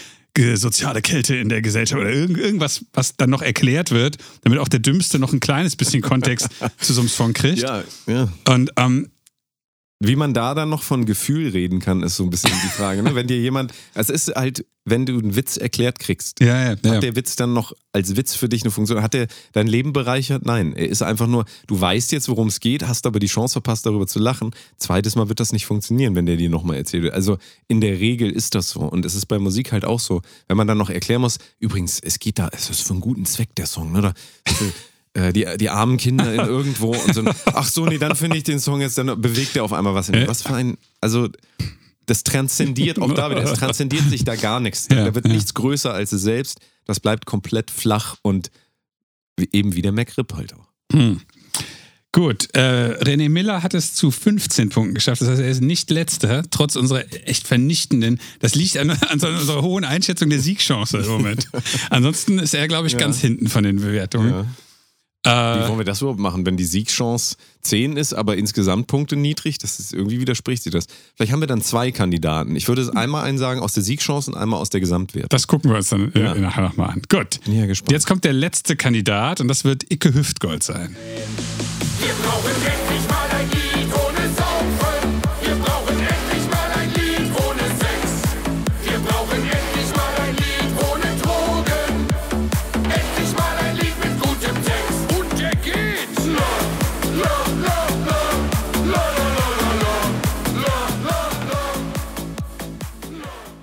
soziale Kälte in der Gesellschaft oder irgend, irgendwas, was dann noch erklärt wird, damit auch der Dümmste noch ein kleines bisschen Kontext <laughs> zu so einem Song kriegt. Ja, ja. Und ähm, Wie man da dann noch von Gefühl reden kann, ist so ein bisschen die Frage. Ne? Wenn dir jemand, es ist halt, wenn du einen Witz erklärt kriegst, Ja, ja, ja. hat der Witz dann noch als Witz für dich eine Funktion? Hat der dein Leben bereichert? Nein. Er ist einfach nur, du weißt jetzt, worum es geht, hast aber die Chance verpasst, darüber zu lachen. Zweites Mal wird das nicht funktionieren, wenn der dir nochmal erzählt. Also in der Regel ist das so. Und es ist bei Musik halt auch so. Wenn man dann noch erklären muss, übrigens, es geht da, es ist für einen guten Zweck der Song, ne? Da, die, die armen Kinder in irgendwo und so. <laughs> Ach so, nee, dann finde ich den Song jetzt, dann bewegt er auf einmal was in. Was für ein, also das transzendiert auch da wieder, es transzendiert sich da gar nichts. Ja, da wird ja. nichts größer als es selbst. Das bleibt komplett flach und wie, eben wie der MacRib halt auch. Gut, äh, René Miller hat es zu 15 Punkten geschafft. Das heißt, er ist nicht letzter, trotz unserer echt vernichtenden. Das liegt an, an so- unserer hohen Einschätzung der Siegchance im Moment. <laughs> Ansonsten ist er, glaube ich, ganz hinten von den Bewertungen. Wie Äh, wollen wir das überhaupt machen, wenn die Siegchance 10 ist, aber insgesamt Punkte niedrig? Das ist irgendwie widerspricht sich das. Vielleicht haben wir dann zwei Kandidaten. Ich würde es einmal einen sagen aus der Siegchance und einmal aus der Gesamtwert. das gucken wir uns dann äh, Ja. nachher nochmal an. Gut. Bin ja gespannt. Jetzt kommt der letzte Kandidat und das wird Icke Hüftgold sein. Wir brauchen endlich mal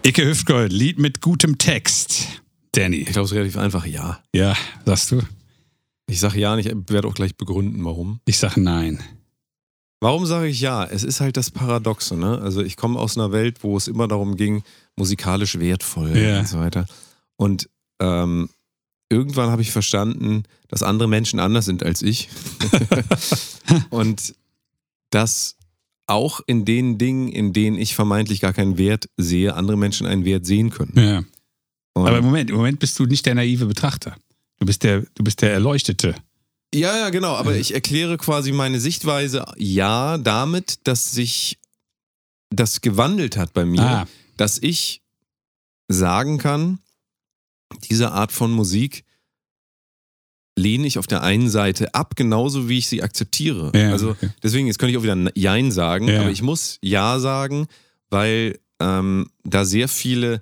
Icke Hüftgold, Lied mit gutem Text. Danny. Ich glaube, es ist relativ einfach, ja. Ja, sagst du? Ich sage ja und ich werde auch gleich begründen, warum. Ich sage nein. Warum sage ich ja? Es ist halt das Paradoxe, ne? Also ich komme aus einer Welt, wo es immer darum ging, musikalisch wertvoll Ja. und so weiter. Und ähm, irgendwann habe ich verstanden, dass andere Menschen anders sind als ich. <laughs> und dass auch in den Dingen, in denen ich vermeintlich gar keinen Wert sehe, andere Menschen einen Wert sehen können. Ja. Und Aber im Moment, im Moment bist du nicht der naive Betrachter. Du bist der, du bist der Erleuchtete. Ja, ja, genau. Aber ich erkläre quasi meine Sichtweise ja damit, dass sich das gewandelt hat bei mir, Ah. dass ich sagen kann, diese Art von Musik lehne ich auf der einen Seite ab, genauso wie ich sie akzeptiere. Ja, also okay. deswegen, jetzt könnte ich auch wieder Jein sagen, Ja. aber ich muss Ja sagen, weil ähm, da sehr viele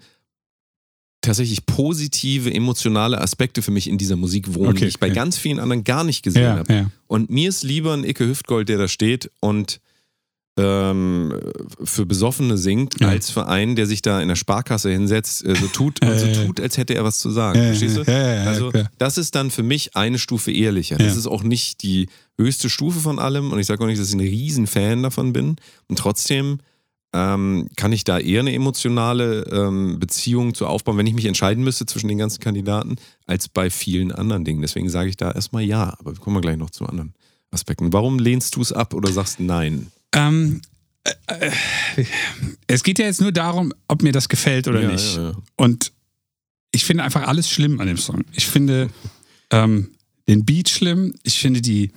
tatsächlich positive, emotionale Aspekte für mich in dieser Musik wohnen, Okay, die ich bei ganz vielen anderen gar nicht gesehen habe. Und mir ist lieber ein Icke Hüftgold, der da steht und ähm, für Besoffene singt, Ja. als für einen, der sich da in der Sparkasse hinsetzt, äh, so tut und so Äh. tut, als hätte er was zu sagen. Verstehst du? also das ist dann für mich eine Stufe ehrlicher. Das ist auch nicht die höchste Stufe von allem und ich sage auch nicht, dass ich ein Riesenfan davon bin. Und trotzdem ähm, kann ich da eher eine emotionale ähm, Beziehung zu aufbauen, wenn ich mich entscheiden müsste zwischen den ganzen Kandidaten, als bei vielen anderen Dingen. Deswegen sage ich da erstmal ja, aber kommen wir gleich noch zu anderen Aspekten. Warum lehnst du es ab oder sagst nein? Ähm, äh, äh, es geht ja jetzt nur darum, ob mir das gefällt oder Ja, nicht. ja, ja. Und ich finde einfach alles schlimm an dem Song. Ich finde ähm, den Beat schlimm. Ich finde die,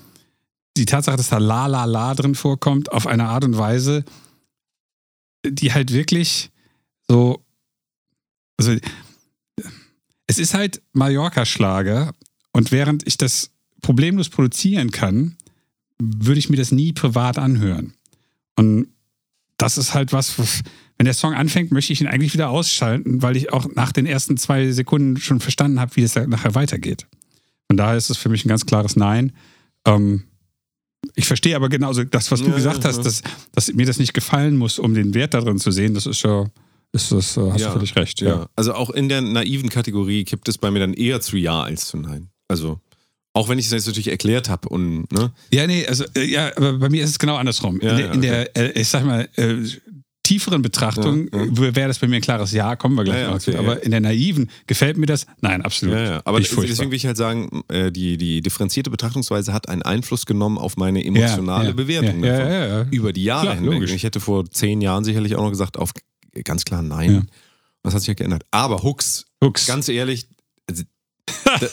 die Tatsache, dass da La La La drin vorkommt, auf eine Art und Weise, die halt wirklich so. Also, es ist halt Mallorca-Schlager und während ich das problemlos produzieren kann, würde ich mir das nie privat anhören. Und das ist halt was, was- wenn der Song anfängt, möchte ich ihn eigentlich wieder ausschalten, weil ich auch nach den ersten zwei Sekunden schon verstanden habe, wie es nachher weitergeht. Von daher ist es für mich ein ganz klares Nein. Ähm, ich verstehe aber genauso das, was du Ja, gesagt ja, hast, ja. dass, dass mir das nicht gefallen muss, um den Wert darin zu sehen. Das ist ja, ist das, äh, hast du völlig recht. Ja. Ja. Also auch in der naiven Kategorie kippt es bei mir dann eher zu Ja als zu Nein. Also auch wenn ich es jetzt natürlich erklärt habe und ne, Ja, nee, also äh, ja, aber bei mir ist es genau andersrum. Ja, in der, ja, in der äh, ich sag mal, äh, tieferen Betrachtung Ja, ja. äh, wäre das bei mir ein klares Ja, kommen wir gleich Ja, okay, Aber in der naiven gefällt mir das? Nein, absolut. Aber furchtbar. deswegen will ich halt sagen, äh, die, die differenzierte Betrachtungsweise hat einen Einfluss genommen auf meine emotionale Bewertung über die Jahre Klar, hinweg. logisch. Ich hätte vor zehn Jahren sicherlich auch noch gesagt, auf ganz klar Nein. Das hat sich ja geändert. Aber Hooks, Hooks. ganz ehrlich,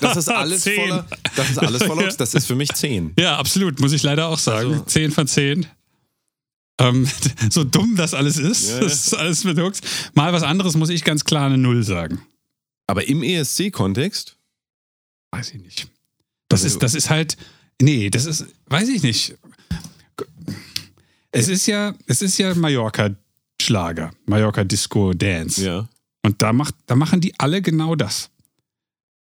das ist <laughs> alles Zehn. voller, das ist alles voller. <laughs> Das ist für mich zehn. Ja, absolut, muss ich leider auch sagen. Also- 10 von 10. Ähm, <laughs> so dumm das alles ist, Ja, ja. das ist alles mit Hooks. Mal was anderes muss ich ganz klar eine Null sagen. Aber im ESC-Kontext, Weiß ich nicht. Das Also- ist, das ist halt, nee, das ist, weiß ich nicht. es ist ja, es ist ja Mallorca-Schlager, Mallorca-Disco-Dance. Ja. Und da, macht, da machen die alle genau das.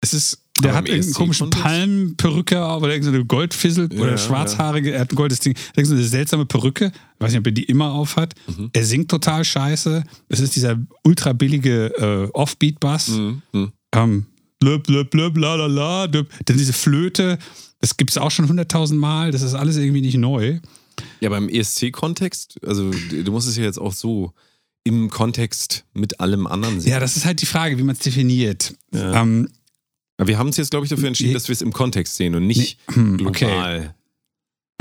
Es ist, der Aber hat irgendeinen komischen ESC-Kontext? Palmenperücke auf oder irgendeine Goldfissel Ja, oder schwarzhaarige, er hat ein goldes Ding, irgendeine seltsame Perücke. Ich weiß nicht, ob er die immer auf hat. Mhm. Er singt total scheiße. Es ist dieser ultra billige äh, Offbeat-Bass. Mhm. Mhm. Ähm, blöb, blöb, blöb, la, la, la. Blöb. Dann diese Flöte, das gibt es auch schon hunderttausend Mal. Das ist alles irgendwie nicht neu. Ja, beim ESC-Kontext, also du musst es ja jetzt auch so im Kontext mit allem anderen sehen. Ja, das ist halt die Frage, wie man es definiert. Ja. Ähm, wir haben uns jetzt, glaube ich, dafür entschieden, dass wir es im Kontext sehen und nicht Nee, hm, global.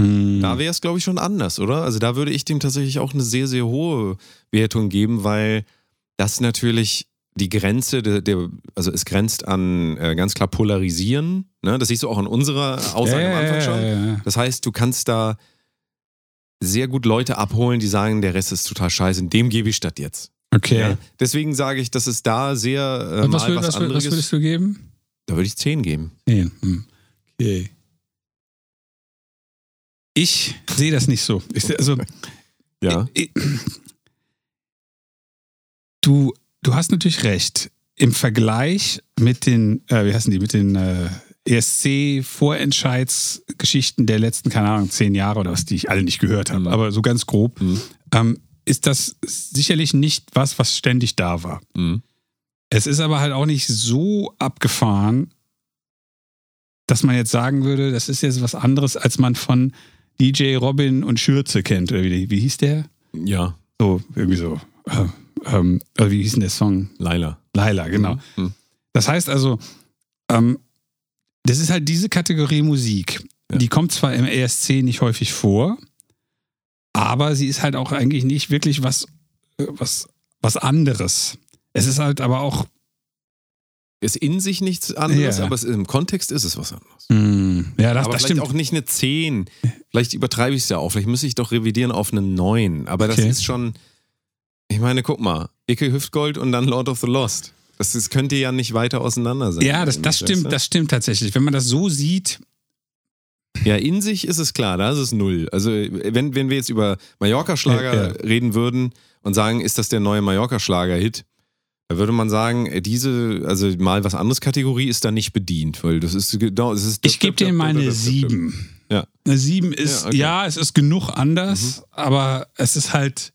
mh, Da wäre es, glaube ich, schon anders, oder? Also da würde ich dem tatsächlich auch eine sehr, sehr hohe Wertung geben, weil das natürlich die Grenze, der, der also es grenzt an äh, ganz klar Polarisieren. Ne? Das siehst du auch in unserer Aussage am Anfang schon. Das heißt, du kannst da sehr gut Leute abholen, die sagen, der Rest ist total scheiße, dem gebe ich statt jetzt. Okay. Ja? Deswegen sage ich, dass es da sehr äh, Und was, würd, was, was, würd, anderes was würdest du geben? Da würde ich 10 geben. Zehn. Hm. Okay. Ich sehe das nicht so. Ich, also, Ja. ich, du, du hast natürlich recht. Im Vergleich mit den, äh, wie heißen die, mit den äh, ESC-Vorentscheidsgeschichten der letzten, keine Ahnung, zehn Jahre oder was, die ich alle nicht gehört habe, Mhm. aber so ganz grob, Mhm. ähm, ist das sicherlich nicht was, was ständig da war. Mhm. Es ist aber halt auch nicht so abgefahren, dass man jetzt sagen würde, das ist jetzt was anderes, als man von DJ Robin und Schürze kennt. Oder wie, wie hieß der? Ja, So, irgendwie so. Äh, ähm, wie hieß denn der Song? Laila. Laila, genau. Mhm. Das heißt also, ähm, das ist halt diese Kategorie Musik. Ja. Die kommt zwar im ESC nicht häufig vor, aber sie ist halt auch eigentlich nicht wirklich was, äh, was, was anderes. Es ist halt aber auch, Ist in sich nichts anderes, Ja. aber es, im Kontext ist es was anderes. hm, ja, das, aber das vielleicht stimmt. auch nicht eine 10. Vielleicht übertreibe ich es ja auch. Vielleicht müsste ich doch revidieren auf eine 9. Aber das Okay. ist schon. Ich meine, guck mal. Icke Hüftgold und dann Lord of the Lost. Das, das könnte ja nicht weiter auseinander sein. Ja, das, das stimmt, das stimmt tatsächlich. Wenn man das so sieht, Ja, in sich ist es klar, da ist es null. Also, wenn, wenn wir jetzt über Mallorca-Schlager Ja, ja. reden würden und sagen, ist das der neue Mallorca-Schlager-Hit, da würde man sagen, äh, diese, also mal was anderes Kategorie ist da nicht bedient, weil das ist genau, das ist. ich gebe dir mal eine 7. Ja. Eine 7 ist, Ja, okay. Mhm. ja, es ist genug anders, aber es ist halt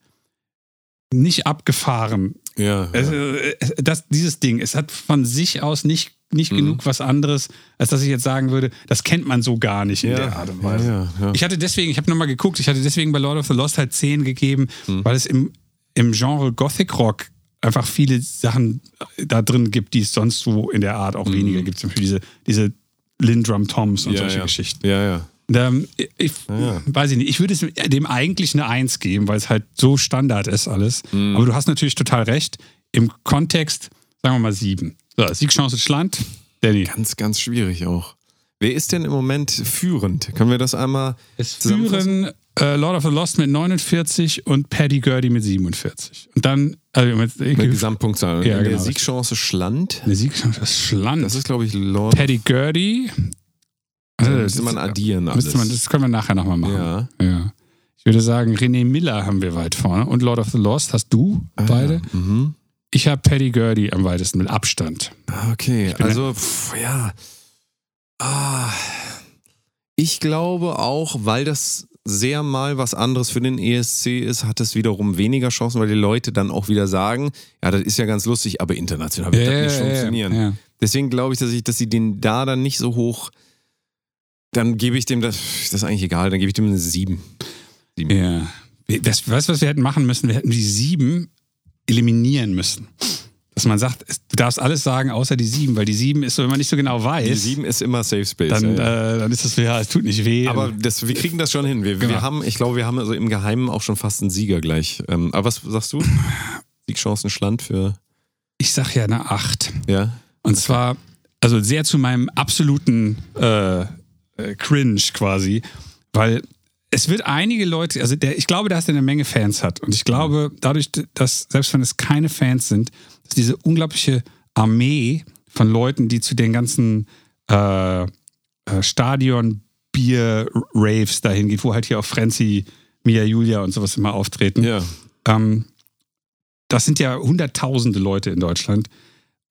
nicht abgefahren. Ja. Ja. äh, es, das, dieses Ding, es hat von sich aus nicht, nicht Mhm. genug was anderes, als dass ich jetzt sagen würde, das kennt man so gar nicht in der Art und Weise. Ja. Ich hatte deswegen, ich habe nochmal geguckt, ich hatte deswegen bei Lord of the Lost halt 10 gegeben, Mhm. weil es im, im Genre Gothic Rock einfach viele Sachen da drin gibt, die es sonst so in der Art auch weniger gibt. Zum Beispiel diese, diese Lindrum Toms und Mhm. ja, solche ja. Geschichten. Ja, ja. Und, ähm, ich Ja. weiß ich nicht, ich würde es dem eigentlich eine Eins geben, weil es halt so Standard ist alles. Mhm. Aber du hast natürlich total recht. Im Kontext, sagen wir mal sieben. So, Siegchance Schland, Danny. Ganz, ganz schwierig auch. Wer ist denn im Moment führend? Können wir das einmal Es führen äh, Lord of the Lost mit 49 und Paddy Gurdy mit 47. Und dann, also mit, Mit Gesamtpunktzahl. Ja, genau. Siegchance Schland. eine Siegchance das ist Schland. Das ist, glaube ich, Lord. Paddy Gurdy. Da Also, müsste man addieren alles. Man, das können wir nachher nochmal machen. ja. Ja. Ich würde sagen, René Miller haben wir weit vorne. Und Lord of the Lost hast du beide. Mhm. Ich habe Paddy Gurdy am weitesten mit Abstand. Ah, Okay, also, pff, ja. Ah, ich glaube auch, weil das sehr mal was anderes für den ESC ist, hat es wiederum weniger Chancen, weil die Leute dann auch wieder sagen, ja, das ist ja ganz lustig, aber international wird das nicht funktionieren. ja. Deswegen glaube ich, dass ich, dass sie den da dann nicht so hoch, dann gebe ich dem das, das ist eigentlich egal, dann gebe ich dem eine 7. Ja. Wir- Das, weißt du, was wir hätten machen müssen? Wir hätten die sieben eliminieren müssen. Dass man sagt, du darfst alles sagen, außer die sieben, weil die sieben ist so, wenn man nicht so genau weiß, Die 7 ist immer Safe Space. dann, ja. Äh, dann ist das ja, es tut nicht weh. Aber das, wir kriegen das schon hin. Wir, Genau. wir haben, ich glaube, wir haben also im Geheimen auch schon fast einen Sieger gleich. Ähm, aber was sagst du? <laughs> Siegchancen Schland für, ich sag ja eine acht. ja? Und zwar, also sehr zu meinem absoluten äh, äh, Cringe quasi, weil es wird einige Leute, also der, ich glaube, dass der eine Menge Fans hat. Und ich glaube, dadurch, dass, selbst wenn es keine Fans sind, diese unglaubliche Armee von Leuten, die zu den ganzen äh, äh, Stadion-Bier-Raves dahin geht, wo halt hier auch Frenzy Mia Julia und sowas immer auftreten. Ja. Ähm, das sind ja hunderttausende Leute in Deutschland,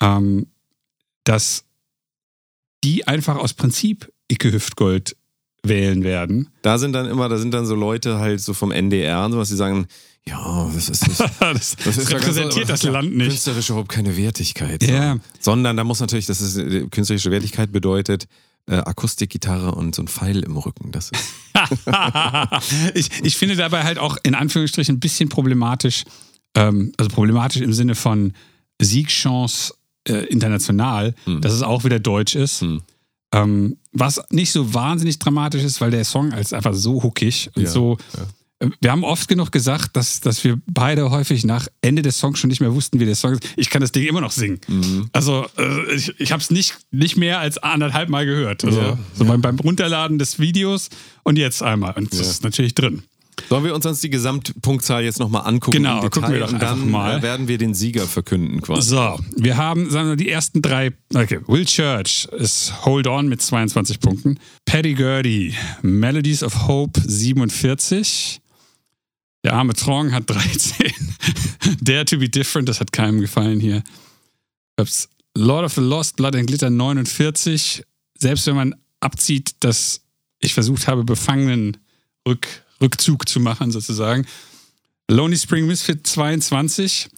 ähm, dass die einfach aus Prinzip Icke Hüftgold wählen werden. Da sind dann immer, da sind dann so Leute halt so vom NDR und sowas, die sagen, ja, das ist, das, <laughs> das, das ist repräsentiert das <laughs> Land nicht. Künstlerisch überhaupt keine Wertigkeit. Ja. So. Sondern da muss natürlich, das ist künstlerische Wertigkeit bedeutet äh, Akustikgitarre und so ein Pfeil im Rücken. Das ist, <laughs> ich, ich finde dabei halt auch in Anführungsstrichen ein bisschen problematisch, ähm, also problematisch im Sinne von Siegchance äh, international, dass es auch wieder deutsch ist. Hm. Ähm, was nicht so wahnsinnig dramatisch ist, weil der Song ist einfach so hookig und Ja, so. Äh, Wir haben oft genug gesagt, dass, dass wir beide häufig nach Ende des Songs schon nicht mehr wussten, wie der Song ist. Ich kann das Ding immer noch singen. Mhm. Also äh, ich, ich habe es nicht, nicht mehr als anderthalb Mal gehört. Also Ja, so Beim, beim Runterladen des Videos und jetzt einmal. Und das Ja. ist natürlich drin. Sollen wir uns sonst die Gesamtpunktzahl jetzt nochmal angucken? Genau, Detail gucken wir doch und dann einfach mal. äh, werden wir den Sieger verkünden quasi. So, wir haben, sagen wir, die ersten drei. Okay, Will Church ist Hold On mit 22 Punkten. Paddy Gurdy, Melodies of Hope 47. Der arme Trong hat 13. <laughs> Dare to be different, das hat keinem gefallen hier. Ups. Lord of the Lost, Blood and Glitter 49. Selbst wenn man abzieht, dass ich versucht habe, Befangenen Rück, Rückzug zu machen, sozusagen. Lonely Spring Misfit 22.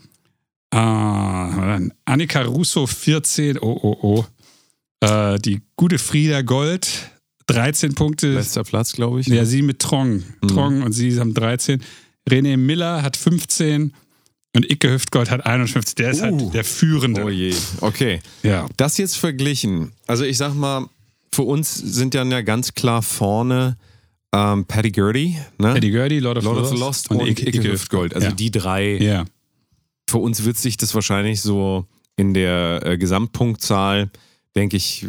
Ah, Annika Russo 14. Oh, oh, oh. Äh, die gute Frieda Gold 13 Punkte. Letzter Platz, glaube ich. Ja, sie mit Trong. Mhm. Trong und sie haben 13. René Miller hat 15 und Icke Hüftgold hat 51. Der ist Uh. halt der Führende. Oh je. Okay. Ja. Das jetzt verglichen. Also ich sag mal, für uns sind dann ja ganz klar vorne ähm, Paddy Gurdy, ne? Eddie Gurdy, Lord of, Lord of the Lost Lost und, Icke, Hüftgold. Also ja. die drei. Ja. Für uns wird sich das wahrscheinlich so in der äh, Gesamtpunktzahl, denke ich,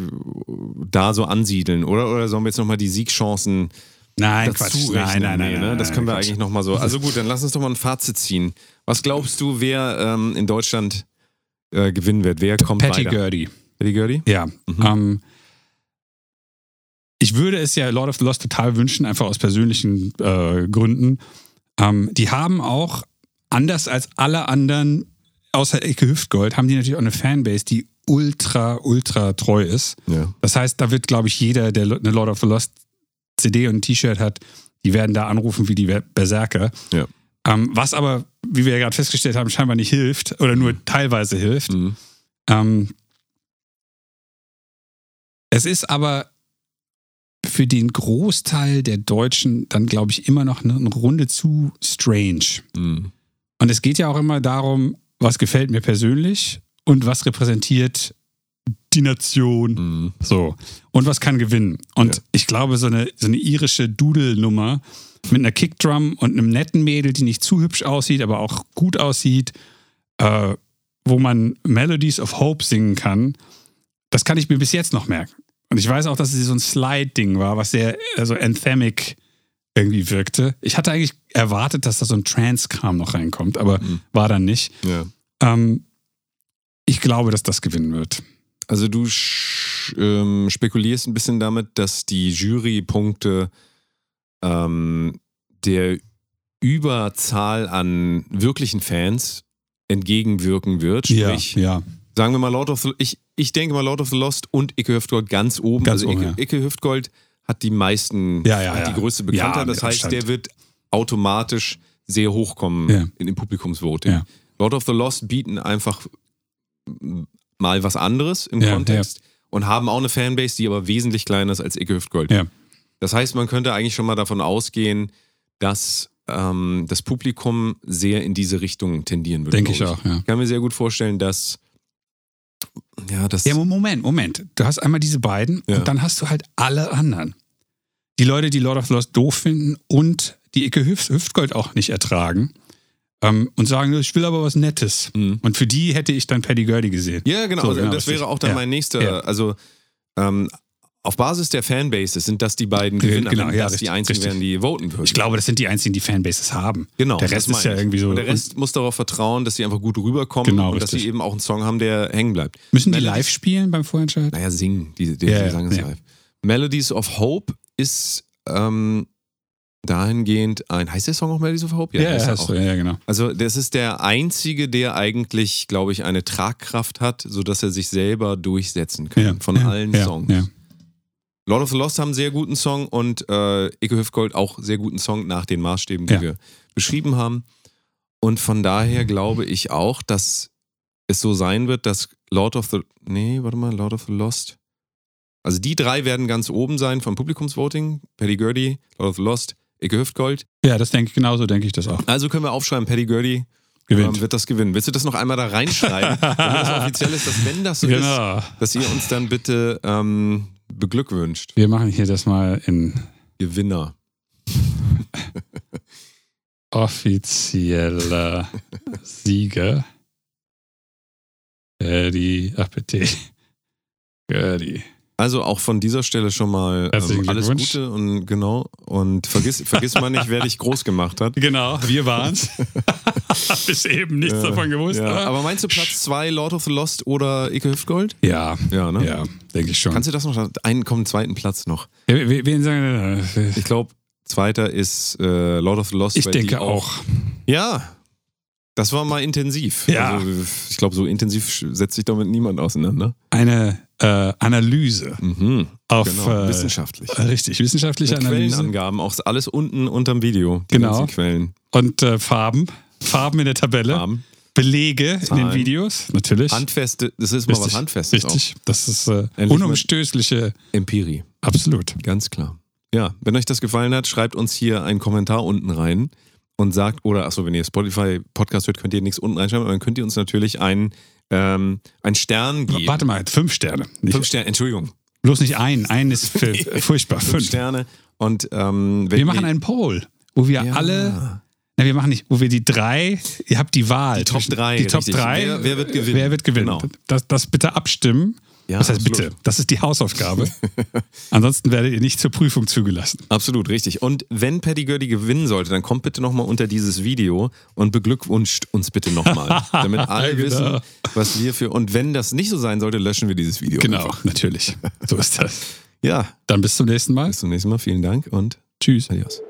da so ansiedeln. Oder, oder sollen wir jetzt nochmal die Siegchancen Nein, dazu Quatsch. Nein, nein, nein, Nee, nein, ne? Das können wir Quatsch. eigentlich nochmal so. Also gut, dann lass uns doch mal ein Fazit ziehen. Was glaubst du, wer ähm, in Deutschland äh, gewinnen wird? Wer kommt Patty weiter? Gurdy. Paddy Gurdy? Ja. Mhm. Ähm, ich würde es ja Lord of the Lost total wünschen, einfach aus persönlichen äh, Gründen. Ähm, die haben auch, anders als alle anderen, außer Ecke Hüftgold, haben die natürlich auch eine Fanbase, die ultra, ultra treu ist. Ja. Das heißt, da wird, glaube ich, jeder, der eine Lord of the Lost CD und ein T-Shirt hat, die werden da anrufen wie die Berserker. Ja. Ähm, was aber, wie wir ja gerade festgestellt haben, scheinbar nicht hilft oder nur teilweise hilft. Mhm. Ähm, es ist aber für den Großteil der Deutschen dann, glaube ich, immer noch eine, eine Runde zu strange. Mhm. Und es geht ja auch immer darum, was gefällt mir persönlich und was repräsentiert die Nation. Mhm. So. Und was kann gewinnen? Und Ja. ich glaube, so eine, so eine irische Doodle-Nummer mit einer Kickdrum und einem netten Mädel, die nicht zu hübsch aussieht, aber auch gut aussieht, äh, wo man Melodies of Hope singen kann, das kann ich mir bis jetzt noch merken. Und ich weiß auch, dass es so ein Slide-Ding war, was sehr also anthemic irgendwie wirkte. Ich hatte eigentlich erwartet, dass da so ein Trance-Kram noch reinkommt, aber Mhm. war dann nicht. Ja. Ähm, ich glaube, dass das gewinnen wird. Also du ähm, spekulierst ein bisschen damit, dass die Jurypunkte ähm, der Überzahl an wirklichen Fans entgegenwirken wird. Sprich, ja. sagen wir mal Lord of the ich, ich denke mal Lord of the Lost und Icke Hüftgold ganz oben. Ganz also oben, Icke, ja. Icke Hüftgold hat die meisten, Ja, ja, hat die größte Bekanntheit. das heißt, Abstand. der wird automatisch sehr hochkommen in dem Publikumsvoting. Lord of the Lost bieten einfach mal was anderes im Kontext und haben auch eine Fanbase, die aber wesentlich kleiner ist als Icke Hüftgold. Das heißt, man könnte eigentlich schon mal davon ausgehen, dass ähm, das Publikum sehr in diese Richtung tendieren würde. Denke ich auch, ja. Ich kann mir sehr gut vorstellen, dass ja, das Ja, Moment, Moment. Du hast einmal diese beiden Ja. und dann hast du halt alle anderen. Die Leute, die Lord of the Lost doof finden und die Icke Hüft Hüftgold auch nicht ertragen ähm, und sagen, ich will aber was Nettes. Mhm. Und für die hätte ich dann Paddy Gurdy gesehen. Ja, genau. So, also genau, das richtig. wäre auch dann Ja. mein nächster. Ja. Also ähm, auf Basis der Fanbases sind das die beiden Ge- Gewinner, genau, ja, das die richtig, einzigen richtig. wären, die voten würden. Ich glaube, das sind die einzigen, die Fanbases haben. Genau. Der Rest ist ja irgendwie so. Und der Rest muss darauf vertrauen, dass sie einfach gut rüberkommen Genau, und dass richtig. sie eben auch einen Song haben, der hängen bleibt. Müssen die Melodies- live spielen beim Vorentscheid? Naja, singen. Die, die, Ja, die ja, sagen es ja. live. Melodies of Hope ist ähm, dahingehend ein, heißt der Song auch Melodies of Hope? Ja, heißt ja, er hast du, ja, genau. Also das ist der einzige, der eigentlich, glaube ich, eine Tragkraft hat, sodass er sich selber durchsetzen kann Ja, von ja, allen ja, Songs. Ja. Lord of the Lost haben einen sehr guten Song und äh, Ike Hüftgold auch sehr guten Song nach den Maßstäben, die Ja. wir beschrieben haben. Und von daher glaube ich auch, dass es so sein wird, dass Lord of the, nee, warte mal, Lord of the Lost. Also die drei werden ganz oben sein vom Publikumsvoting. Paddy Gurdy, Lord of the Lost, Ike Hüftgold. ja, das denke ich genauso, denke ich das auch. Also können wir aufschreiben, Paddy Gurdy Gewinnt. ähm, wird das gewinnen. Willst du das noch einmal da reinschreiben, damit das <laughs> offiziell ist, dass wenn das so ist, Genau. dass ihr uns dann bitte ähm, beglückwünscht. Wir machen hier das mal in Gewinner. <laughs> offizieller Sieger. Eddie, ach bitte. Also auch von dieser Stelle schon mal ähm, alles. Gute und genau. Und vergiss, vergiss mal nicht, wer dich groß gemacht hat. <laughs> Genau, wir waren's. <laughs> Bis eben nichts Ja, davon gewusst. Ja. aber- Aber meinst du Platz 2 Lord of the Lost oder Ike Hüftgold? ja, Ja, ne? ja, denke ich schon. Kannst du das noch? Einen kommt zweiten Platz noch. Wen wen sagen wir? Ich glaube, zweiter ist äh, Lord of the Lost. Ich denke auch. Ja, das war mal intensiv. Ja. Also, ich glaube, so intensiv setzt sich damit niemand auseinander. Eine äh, Analyse Mhm. auf Genau, äh, wissenschaftlich. Richtig, wissenschaftliche Mit Analyse Quellenangaben, auch alles unten unterm Video. Genau. Quellen. und äh, Farben. Farben in der Tabelle. Haben. Belege in den Zahlen. Videos, natürlich. Handfeste, das ist mal was Handfestes Richtig, das ist äh, unumstößliche, auch. Empirie, absolut. ganz klar. Ja, wenn euch das gefallen hat, schreibt uns hier einen Kommentar unten rein und sagt, oder achso, wenn ihr Spotify-Podcast hört, könnt ihr nichts unten reinschreiben, aber dann könnt ihr uns natürlich einen, ähm, einen Stern geben. Warte mal, fünf Sterne. Nicht, Fünf Sterne, Entschuldigung. bloß nicht ein. Ein ist <laughs> furchtbar. Fünf Fünf. Sterne. Und ähm, Wir machen einen Poll, wo wir Ja. alle. Na, wir machen nicht, wo wir die drei, ihr habt die Wahl. Die Top zwischen- drei, Die Top richtig. drei. Wer- wer wird gewinnen? Wer wird gewinnen? Genau. Das, das bitte abstimmen. Ja, Was heißt absolut. bitte? Das ist die Hausaufgabe. <laughs> Ansonsten werdet ihr nicht zur Prüfung zugelassen. Absolut, richtig. Und wenn Paddy Gurdy gewinnen sollte, dann kommt bitte nochmal unter dieses Video und beglückwünscht uns bitte nochmal. <laughs> damit alle Genau. wissen, was wir für. Und wenn das nicht so sein sollte, löschen wir dieses Video. Genau, Einfach. natürlich. So ist das. <laughs> Ja, Dann bis zum nächsten Mal. bis zum nächsten Mal. Vielen Dank und Tschüss. adios.